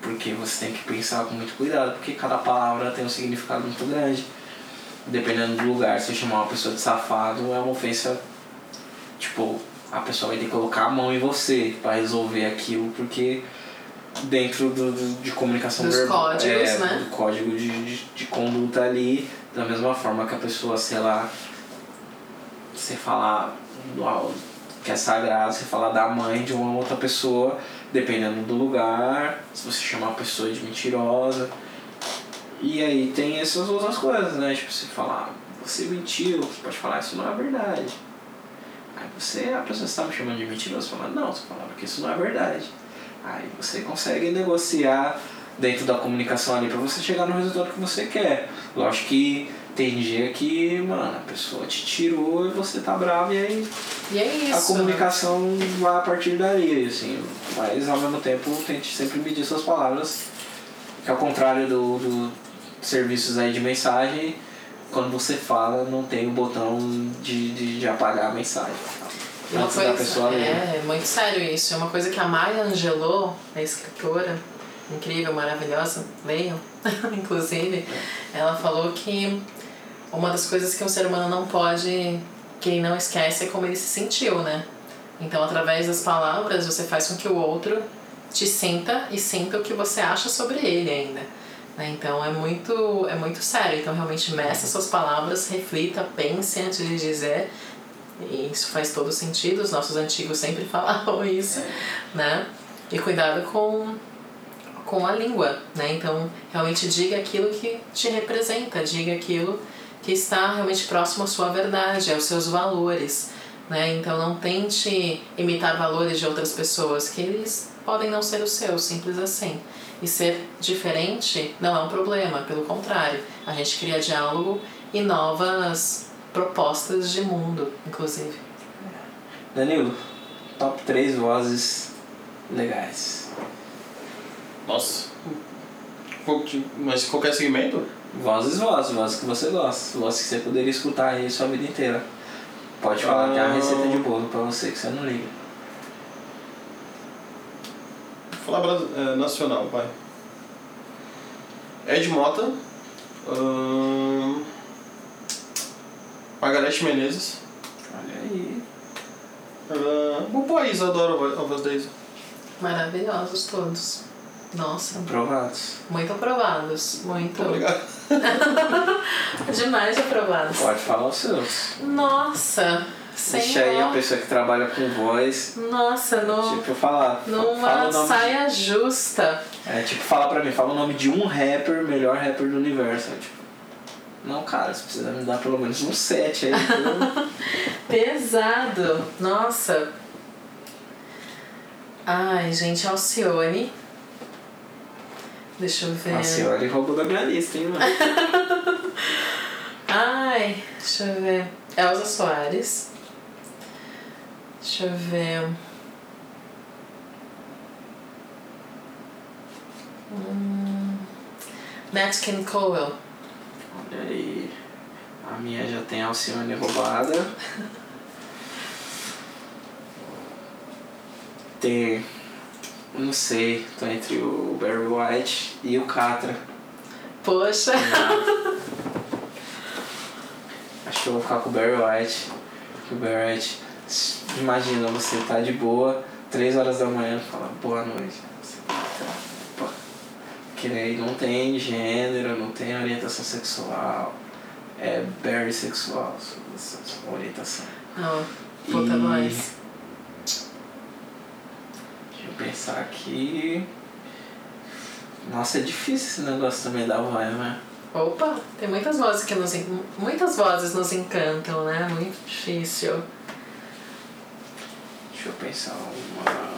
porque você tem que pensar com muito cuidado, porque cada palavra tem um significado muito grande. Dependendo do lugar, se eu chamar uma pessoa de safado, é uma ofensa, tipo, a pessoa vai ter que colocar a mão em você para resolver aquilo, porque dentro do, do de comunicação Dos verbal, códigos, é, né? do código de, de, de conduta ali, da mesma forma que a pessoa, sei lá, você falar do que é sagrado, você falar da mãe de uma outra pessoa, dependendo do lugar, se você chamar a pessoa de mentirosa. E aí tem essas outras coisas, né? Tipo, você falar, você mentiu, você pode falar, isso não é verdade. Aí você, a pessoa está me chamando de mentiroso, fala, não, você fala que isso não é verdade. Aí você consegue negociar dentro da comunicação ali pra você chegar no resultado que você quer. Lógico que tem dia que, mano, a pessoa te tirou e você tá bravo e aí E é isso. a comunicação vai a partir daí, assim. Mas ao mesmo tempo tente sempre medir suas palavras. Que ao contrário do, do serviços aí de mensagem, quando você fala não tem o botão de, de, de apagar a mensagem. Antes da pessoa ler. é, é muito sério isso. É uma coisa que a Maya Angelou, a escritora, incrível, maravilhosa, leiam, [laughs] inclusive, ela falou que uma das coisas que um ser humano não pode, que ele não esquece, é como ele se sentiu, né? Então, através das palavras, você faz com que o outro te sinta e sinta o que você acha sobre ele ainda. né? Então, é muito, é muito sério. Então, realmente, meça suas palavras, reflita, pense antes de dizer. E isso faz todo sentido, os nossos antigos sempre [laughs] falavam isso, né? E cuidado com, com a língua, né? Então, realmente diga aquilo que te representa, diga aquilo que está realmente próximo à sua verdade, aos seus valores, né? Então, não tente imitar valores de outras pessoas, que eles podem não ser os seus, simples assim. E ser diferente não é um problema, pelo contrário, a gente cria diálogo e novas propostas de mundo, inclusive. Danilo, top 3 vozes legais. Nossa. Mas qualquer segmento? Vozes, vozes, vozes que você gosta, vozes que você poderia escutar aí sua vida inteira. Pode falar que é uma Ah. receita de bolo pra você que você não liga. Vou falar é, nacional, vai. Ed Mota. ahn, Margareth Menezes. Olha aí. Uh, o país adora a voz- a voz da Isa. Maravilhosos todos. Nossa, Aprovados. muito aprovados. Muito. Obrigado. [laughs] Demais aprovados. Pode falar os seus. Nossa, Deixa aí a pessoa que trabalha com voz, Nossa, no, tipo, falar. fa- fala numa nome saia justa. de, É, tipo, fala pra mim, fala o nome de um rapper, melhor rapper do universo. Tipo, não, cara, você precisa me dar pelo menos um set aí. então, [laughs] Pesado. Nossa. Ai, gente, Alcione. Deixa eu ver. a senhora roubou da minha lista, hein, mano. [laughs] Ai, deixa eu ver. Elza Soares. Deixa eu ver. Hum, Nat King Cole. Olha aí. A minha já tem a Alcione roubada. Tem. Não sei, tô entre o Barry White e o Catra. Poxa. Acho que eu vou ficar com o Barry White. O Barry White. Imagina, você tá de boa, 3 horas da manhã, fala boa noite. Você tá. Que aí não tem gênero, não tem orientação sexual. É Barry sexual, sua, orientação. Não, puta E- voz. Deixa eu pensar aqui. Nossa, é difícil esse negócio também da voz, né? Opa, tem muitas vozes que nos muitas vozes nos encantam, né? Muito difícil. Deixa eu pensar uma.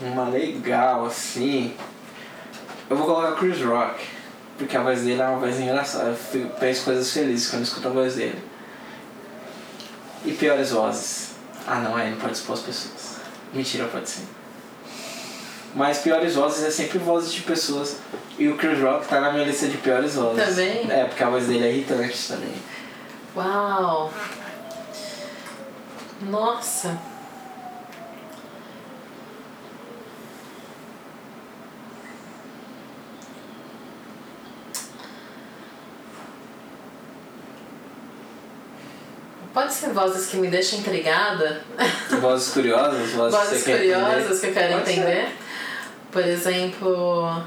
Uma legal assim. Eu vou colocar Chris Rock. Porque a voz dele é uma voz engraçada. Eu fico- penso coisas felizes quando escuto a voz dele. E piores vozes. Ah não, aí não pode expor as pessoas. Mentira, pode sim. Mas piores vozes é sempre vozes de pessoas. E o Chris Rock tá na minha lista de piores vozes. Também? É, porque a voz dele é irritante também. Uau! Nossa! Pode ser vozes que me deixam intrigada, [laughs] Vozes curiosas, vozes, vozes que curiosas que eu quero Pode ser. entender. Por exemplo,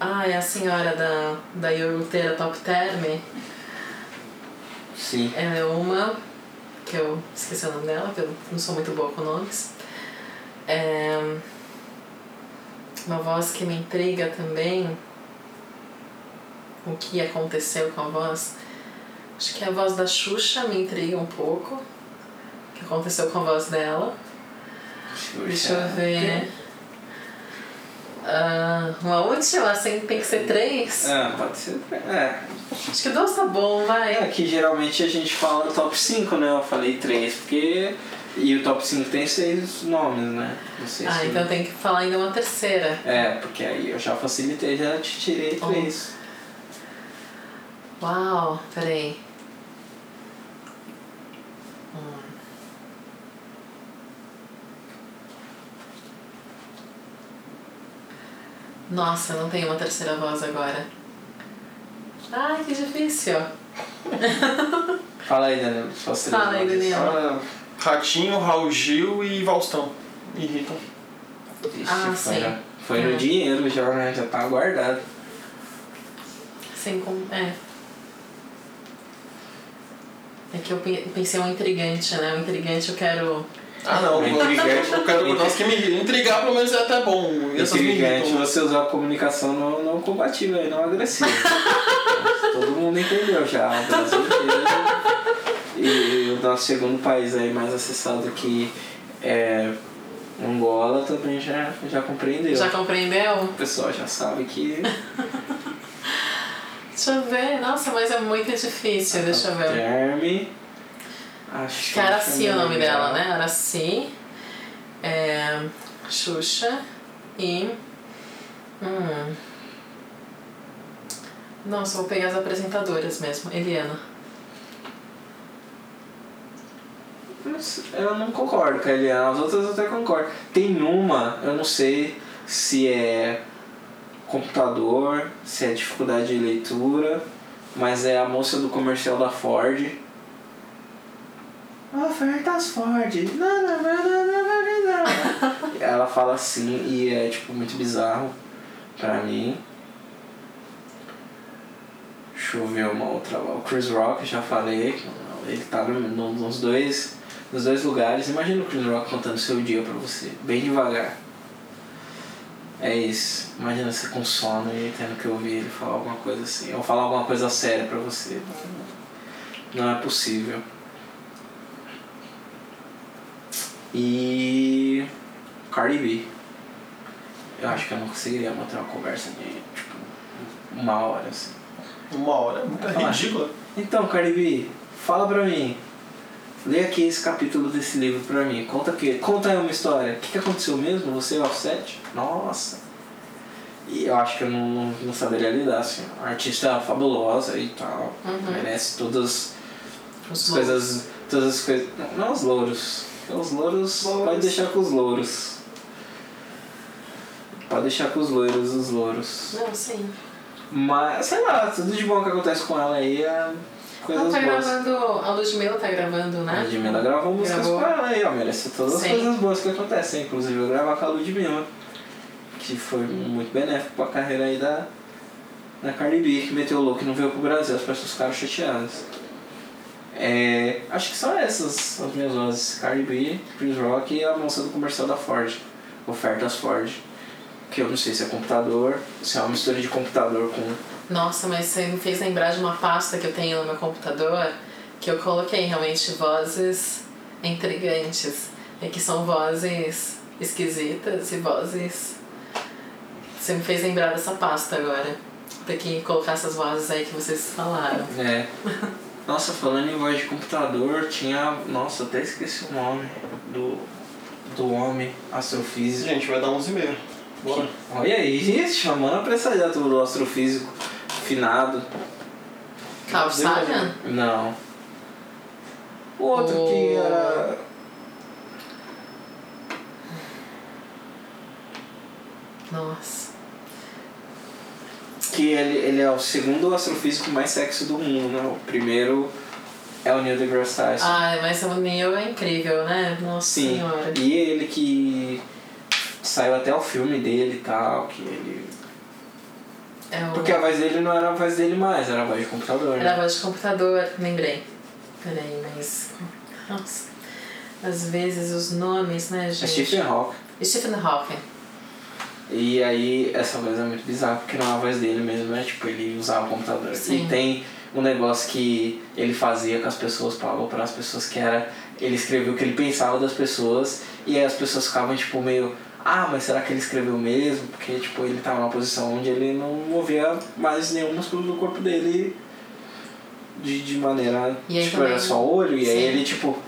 ah, é a senhora da, da iogurteira Top Term. Sim. Ela é uma, que eu esqueci o nome dela, porque eu não sou muito boa com nomes. É uma voz que me intriga também. O que aconteceu com a voz? Acho que a voz da Xuxa me intriga um pouco. O que aconteceu com a voz dela? Deixa eu ver. Ah, uma última, assim, tem que ser três? Ah, pode ser. É. Acho que duas tá bom, vai. É que geralmente a gente fala top 5, né? Eu falei 3, porque. E o top 5 tem seis nomes, né? Não sei Ah, se- então tem que falar ainda uma terceira. É, porque aí eu já facilitei, já te tirei Oh. três. Uau, peraí. Nossa, não tem uma terceira voz agora. Ai, que difícil. [laughs] Fala aí, Daniel. Suas três Fala aí. Daniel. Ratinho, Raul Gil e Faustão. Irritam. Ixi, Ah, foi, sim. já- Foi no É. dinheiro já, né? Já tá guardado. Sem com. É. É que eu pe- pensei um intrigante, né? Um intrigante eu quero. Ah não, eu Intrigante. eu quero botar os que me intrigar pelo menos é até bom. Intrigante você usar a comunicação não, não combativa e não agressiva. [laughs] Todo mundo entendeu já, o Brasil inteiro. E o nosso segundo país aí mais acessado que é Angola também já, já compreendeu. Já compreendeu? O pessoal já sabe que. [laughs] Deixa eu ver. Nossa, mas é muito difícil. Deixa eu ver. Terme. Acho Que é Araci o nome legal. dela, né? Araci. É, Xuxa. E. Hum. Nossa, vou pegar as apresentadoras mesmo. Eliana. Eu não concordo com a Eliana, as outras eu até concordo. Tem uma, eu não sei se é computador, se é dificuldade de leitura, mas é a moça do comercial da Ford. Ofertas Ford. [laughs] Ela fala assim e é tipo muito bizarro pra mim. Deixa eu ver uma outra. O Chris Rock, já falei. Ele tá no- no- nos dois, nos dois lugares. Imagina o Chris Rock contando seu dia pra você, bem devagar. É isso. Imagina você com sono e tendo que ouvir ele falar alguma coisa assim. Ou falar alguma coisa séria pra você. Não é possível. E. Cardi B. Eu acho que eu não conseguiria manter uma conversa de tipo uma hora assim. Uma hora. É ridícula. Então, Cardi B, fala pra mim. Lê aqui esse capítulo desse livro pra mim. Conta que, conta aí uma história. O que, que aconteceu mesmo? Você e o Offset? Nossa. E eu acho que eu não, não, não saberia lidar, assim. A artista fabulosa e tal. Uhum. Merece todas as coisas. Todas as coisas. Não, não os louros. Os louros, Louros. pode deixar com os louros. Pode deixar com os loiros, os louros. Não, sim. Mas, sei lá, tudo de bom que acontece com ela aí é coisas Ela tá boas. gravando. A Ludmilla tá gravando, né? A Ludmilla gravou músicas Gravou. com ela aí, ó. Merece todas as Sim. coisas boas que acontecem. Inclusive eu gravar com a Ludmilla. Que foi muito benéfico pra carreira aí da, da Cardi B, que meteu o louco e não veio pro Brasil. As pessoas ficaram chateadas. É, acho que são essas as minhas vozes. Cardi B, Chris Rock e a moça do comercial da Ford. Ofertas Ford. Que eu não sei se é computador, se é uma mistura de computador com Nossa, mas você me fez lembrar de uma pasta que eu tenho no meu computador que eu coloquei realmente vozes intrigantes. E que são vozes esquisitas e vozes. Você me fez lembrar dessa pasta agora. Ter que colocar essas vozes aí que vocês falaram. É. [laughs] Nossa, falando em voz de computador, tinha. Nossa, até esqueci o nome do. do homem astrofísico. Gente, vai dar 11 e meia. Bora. Olha aí, chamando a prestadora do astrofísico finado. Carl Sagan? Não. O outro O- que era. Nossa. Que ele, ele é o segundo astrofísico mais sexy do mundo, né? O primeiro é o Neil deGrasse Tyson. Ai, mas o Neil é incrível, né? Nossa Sim. senhora. E ele que saiu até o filme dele e tal, que ele. É o... Porque a voz dele não era a voz dele mais, era a voz de computador. Era a Né? voz de computador, lembrei. Peraí, mas. Nossa. Às vezes os nomes, né, É gente? Stephen Hawking. Stephen Hawking. E aí essa voz é muito bizarra, porque não é a voz dele mesmo, é tipo, ele usava o computador. Sim. E tem um negócio que ele fazia com as pessoas, falava para as pessoas que era. Ele escreveu o que ele pensava das pessoas e aí as pessoas ficavam tipo meio. Ah, mas será que ele escreveu mesmo? Porque tipo, ele tava numa posição onde ele não movia mais nenhum músculo do corpo dele de, de maneira. Aí tipo, também- era só olho, e aí Sim. ele tipo,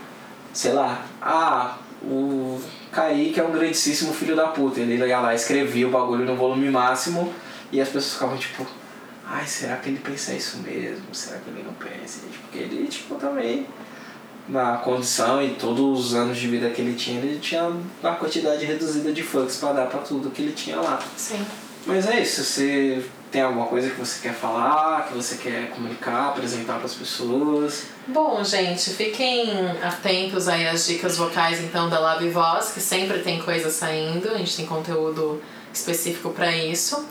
sei lá, ah, o Kaique é um grandíssimo filho da puta. Ele ia lá, escrevia o bagulho no volume máximo e as pessoas ficavam tipo, ai, será que ele pensa isso mesmo? Será que ele não pensa? E, tipo, Porque ele, tipo, também, na condição e todos os anos de vida que ele tinha, ele tinha uma quantidade reduzida de fucks pra dar pra tudo que ele tinha lá. Sim. Mas é isso, você tem alguma coisa que você quer falar, que você quer comunicar, apresentar pras pessoas? Bom, gente, fiquem atentos aí às dicas vocais então da Lab Voz, que sempre tem coisa saindo, a gente tem conteúdo específico para isso.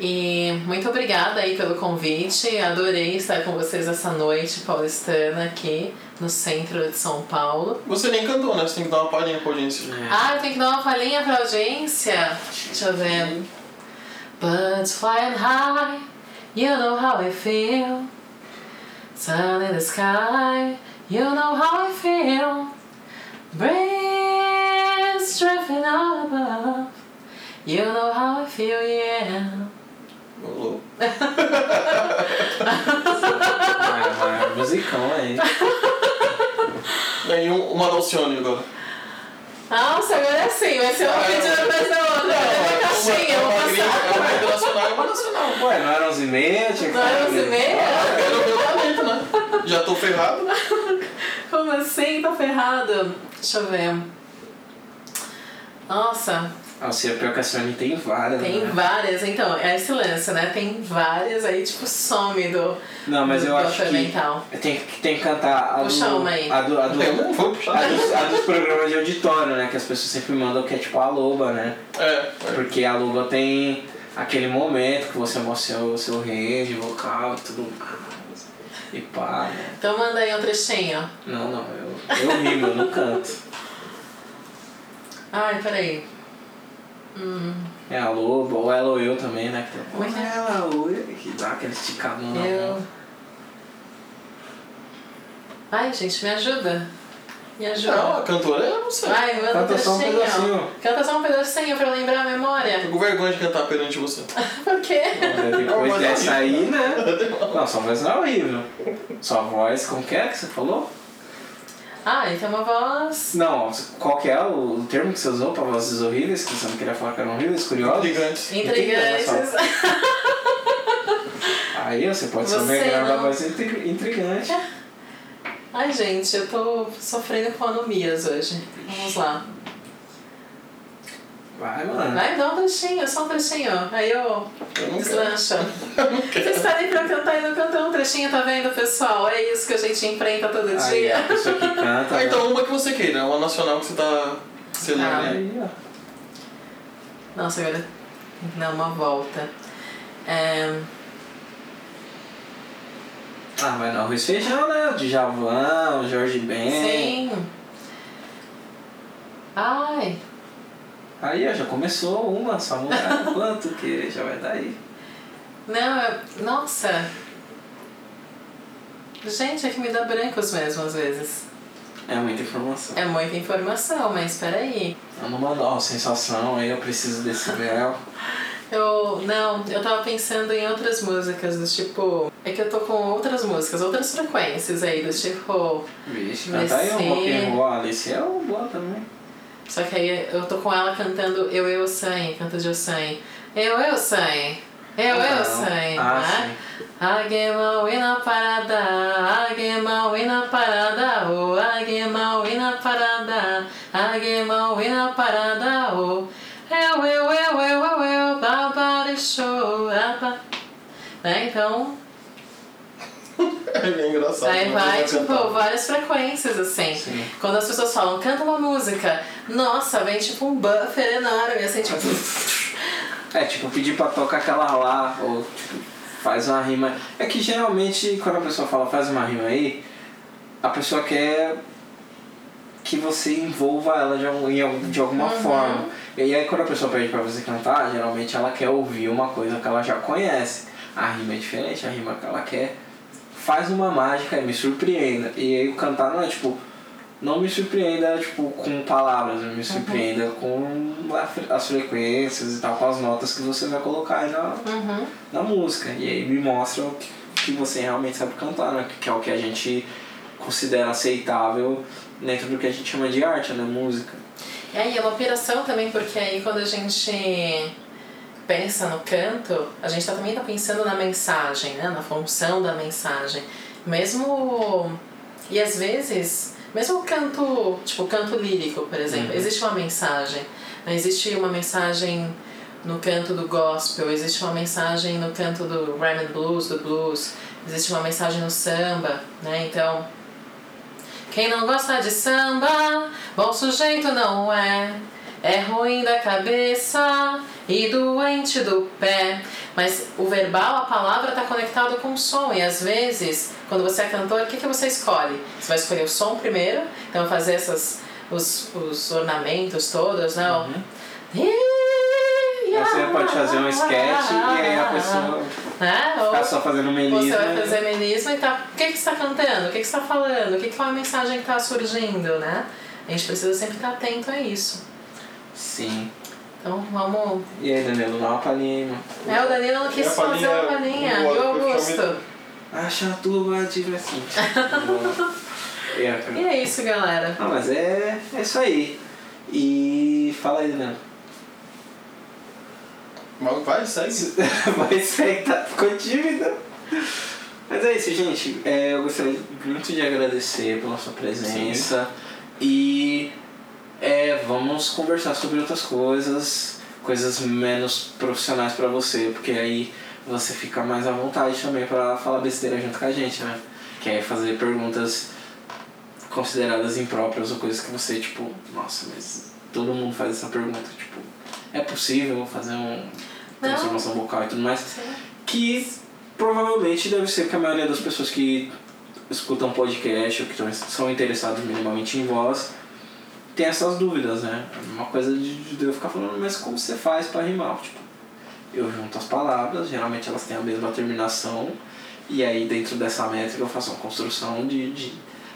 E muito obrigada aí pelo convite, adorei estar com vocês essa noite paulistana aqui no centro de São Paulo. Você nem cantou, né? Você tem que dar uma palhinha pra audiência. Ah, eu tenho que dar uma palhinha pra audiência? Deixa eu ver. Birds flying high, you know how I feel. Sun in the sky, you know how I feel. Breeze drifting out above, you know how I feel, yeah. Alô? Ah, é musicão aí. Aí, um- uma Dalcione agora. Nossa, agora é assim, vai ser uma Ah, pedida eu- atrás da outra. Cadê a caixinha? Eu uma, vou uma, gringa, passar. É uma internacional e uma nacional. Ué, não eram 11 e meia? Tinha que Não era falar 11 e dele. meia? Quero ver o talento, né? [laughs] Já tô ferrado. Como assim? Tá ferrado. Deixa eu ver. Nossa, Ah, o Cia pior que a Sony tem várias, tem né? várias. Então, é esse lance, né? Tem várias aí, tipo, some do, Não, mas do eu acho que mental. tem, que tem que cantar a Puxa do, uma aí. a do, a do, Eu não vou puxar. a dos, a dos programas de auditório, né? Que as pessoas sempre mandam que é tipo a Loba, né? É, é. Porque a Loba tem aquele momento que você mostra o seu range vocal e tudo mais. E pá, né? Então manda aí um trechinho. Não, não, eu, eu rimo, eu não canto. Ai, peraí. Hum, É a Loba, ou ela ou eu também, né? Que é que é? Ela ou eu, que dá aquele esticado na eu. mão. Ai, gente, me ajuda. Me ajuda. Não, a cantora é você. Vai, manda um Canta só um pedacinho. Canta só um pedacinho pra eu lembrar a memória. Tô com vergonha de cantar perante você. [laughs] Por quê? Depois Mas dessa é aí, né? [laughs] Não, sua voz não é horrível. Sua voz, como que é que você falou? Ah, ele tem uma voz. Não, qual que é o, termo que você usou pra vozes horríveis, que você não queria falar que eram horríveis, curiosos? Intrigantes. Intrigantes. Aí você pode ser Você da não- voz intri- intrigante. Ai, gente, eu tô sofrendo com anomias hoje. Vamos lá. Vai, mano. Vai, dá um trechinho, só um trechinho. Aí eu Eu não deslancha. [laughs] Não. Vocês pedem pra eu cantar e não cantam um trechinho, tá vendo, pessoal? É isso que a gente enfrenta todo Aí dia. pessoa que canta. Ah, então uma que você queira, uma nacional que você tá. Você lembra Tá. né? aí. Aí, ó. Nossa, agora dar uma volta. É... Ah, mas não, e feijão, né? De Javan, Jorge Ben. Sim. Ai, Aí, ó, já começou uma, só mudar quanto que já vai dar aí. não, eu... nossa. Gente, é que me dá brancos mesmo às vezes. É muita informação. É muita informação, mas peraí. Eu não mando, ó, sensação, aí eu preciso desse véu. [laughs] Eu. Não, eu tava pensando em outras músicas, do tipo. É que eu tô com outras músicas, outras frequências aí, do tipo. Vixe, canta aí um rock and roll, Alice é boa também. Só que aí eu tô com ela cantando Eu, Eu, Sangue, canto de Sangue. Eu, Eu, Sangue. Eu, Eu. Sangue. Ah, né? Agema na parada, agema na parada, oh, agema na parada, agema na parada, oh. Eu, eu, eu, eu, eu, eu, aba. Né? Então, [laughs] É bem engraçado. aí vai, ela tipo, cantava. várias frequências, assim. Sim. Quando as pessoas falam, canta uma música, nossa, vem tipo um buffer enorme, assim, tipo. [laughs] É, tipo, pedir pra tocar aquela lá, ou tipo, faz uma rima. É que geralmente quando a pessoa fala faz uma rima aí, a pessoa quer que você envolva ela de, de alguma Uhum. forma. E aí quando a pessoa pede pra você cantar, geralmente ela quer ouvir uma coisa que ela já conhece. A rima é diferente, a rima que ela quer. Faz uma mágica e me surpreenda. E aí o cantar não é tipo. Não me surpreenda tipo, com palavras, me surpreenda com a fre- as frequências e tal, com as notas que você vai colocar aí na, Uhum. na música. E aí me mostra o que, que você realmente sabe cantar, né? Que é o que a gente considera aceitável dentro do que a gente chama de arte, né? Música. E aí é uma piração também, porque aí quando a gente pensa no canto, a gente tá, também tá pensando na mensagem, né? Na função da mensagem. Mesmo. E às vezes, mesmo o canto, tipo, o canto lírico, por exemplo, Uhum. existe uma mensagem. Né? Existe uma mensagem no canto do gospel, existe uma mensagem no canto do rhythm and blues, do blues, existe uma mensagem no samba, né? Então, quem não gosta de samba, bom sujeito não é. É ruim da cabeça e doente do pé. Mas o verbal, a palavra está conectado com o som. E às vezes, quando você é cantor, o que, que você escolhe? Você vai escolher o som primeiro, então fazer essas, os, os ornamentos todos, né? O- Você pode fazer um sketch e aí a pessoa Né? Ou- ficar só fazendo você melisma. vai fazer melisma e tá. O que, que você está cantando? O que, que você está falando? O que, que é a mensagem que está surgindo, né? A gente precisa sempre estar atento a isso. Sim. Então vamos. E aí, Danilo, dá uma palhinha aí, mano. É, o Danilo não quis fazer uma palhinha. o E o Augusto? Acha a tua diversão. é, [laughs] E é isso, galera. Não, mas é, é isso aí. E fala aí, Danilo. Mas vai, segue. [laughs] Vai sair, tá, ficou tímida. Mas é isso, gente. É, eu gostaria muito de agradecer pela sua presença. E é, vamos conversar sobre outras coisas, coisas menos profissionais pra você, porque aí você fica mais à vontade também pra falar besteira junto com a gente, né? Que é fazer perguntas consideradas impróprias ou coisas que você, tipo, nossa, mas todo mundo faz essa pergunta, tipo, é possível fazer um transformação vocal e tudo mais? Sim. que provavelmente deve ser que a maioria das pessoas que escutam podcast ou que são interessados minimamente em voz tem essas dúvidas, né? Uma coisa de, de eu ficar falando, mas como você faz para rimar? Tipo, eu junto as palavras, geralmente elas têm a mesma terminação, e aí dentro dessa métrica eu faço uma construção de, de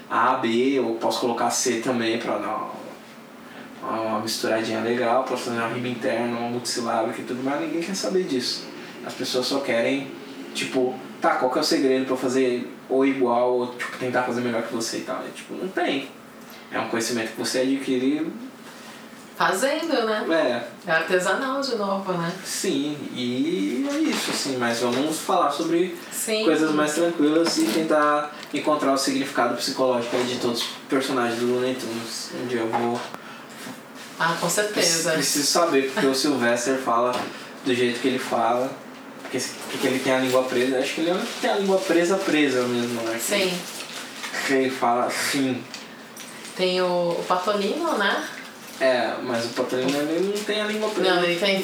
A, B, ou posso colocar C também para dar uma, uma misturadinha legal, posso fazer uma rima interna, uma multissilábica e tudo mais, ninguém quer saber disso. As pessoas só querem, tipo, tá, qual que é o segredo eu fazer ou igual, ou tipo, tentar fazer melhor que você e tal. E, tipo, não tem. É um conhecimento que você adquire, Fazendo, né? é, É artesanal de novo, né? sim, e é isso, assim, mas vamos falar sobre Sim. coisas mais tranquilas e tentar encontrar o significado psicológico de todos os personagens do Looney Tunes. Um dia eu vou Ah, com certeza. Preciso saber, porque o Sylvester fala do jeito que ele fala. Porque, porque ele tem a língua presa. Acho que ele é tem a língua presa presa mesmo, né? Sim. Que ele fala assim. Tem o, o Patolino, né? É, mas o Patolino ele não tem a língua presa. Não, ele tem.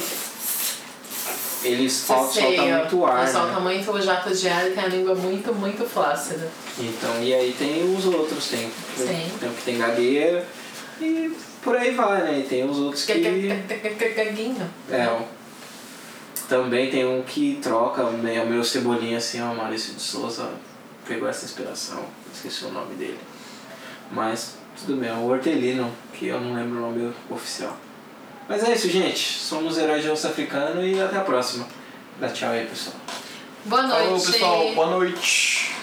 Ele solta, solta muito ar. Ele solta né? muito o jato de ar e tem a língua muito, muito flácida. Então, e aí tem os outros, tem, Sim. tem o que tem gagueira e por aí vai, né? E tem os outros que. Gaguinho. É, o- também tem um que troca meio, meio cebolinha assim, ó, Maurício de Souza pegou essa inspiração, esqueci o nome dele. Mas tudo bem, é o Hortelino, que eu não lembro o nome oficial. Mas é isso, gente. Somos Heróis de Osso Africano e até a próxima. Dá tchau aí, pessoal. Boa noite. Falou, pessoal. Boa noite.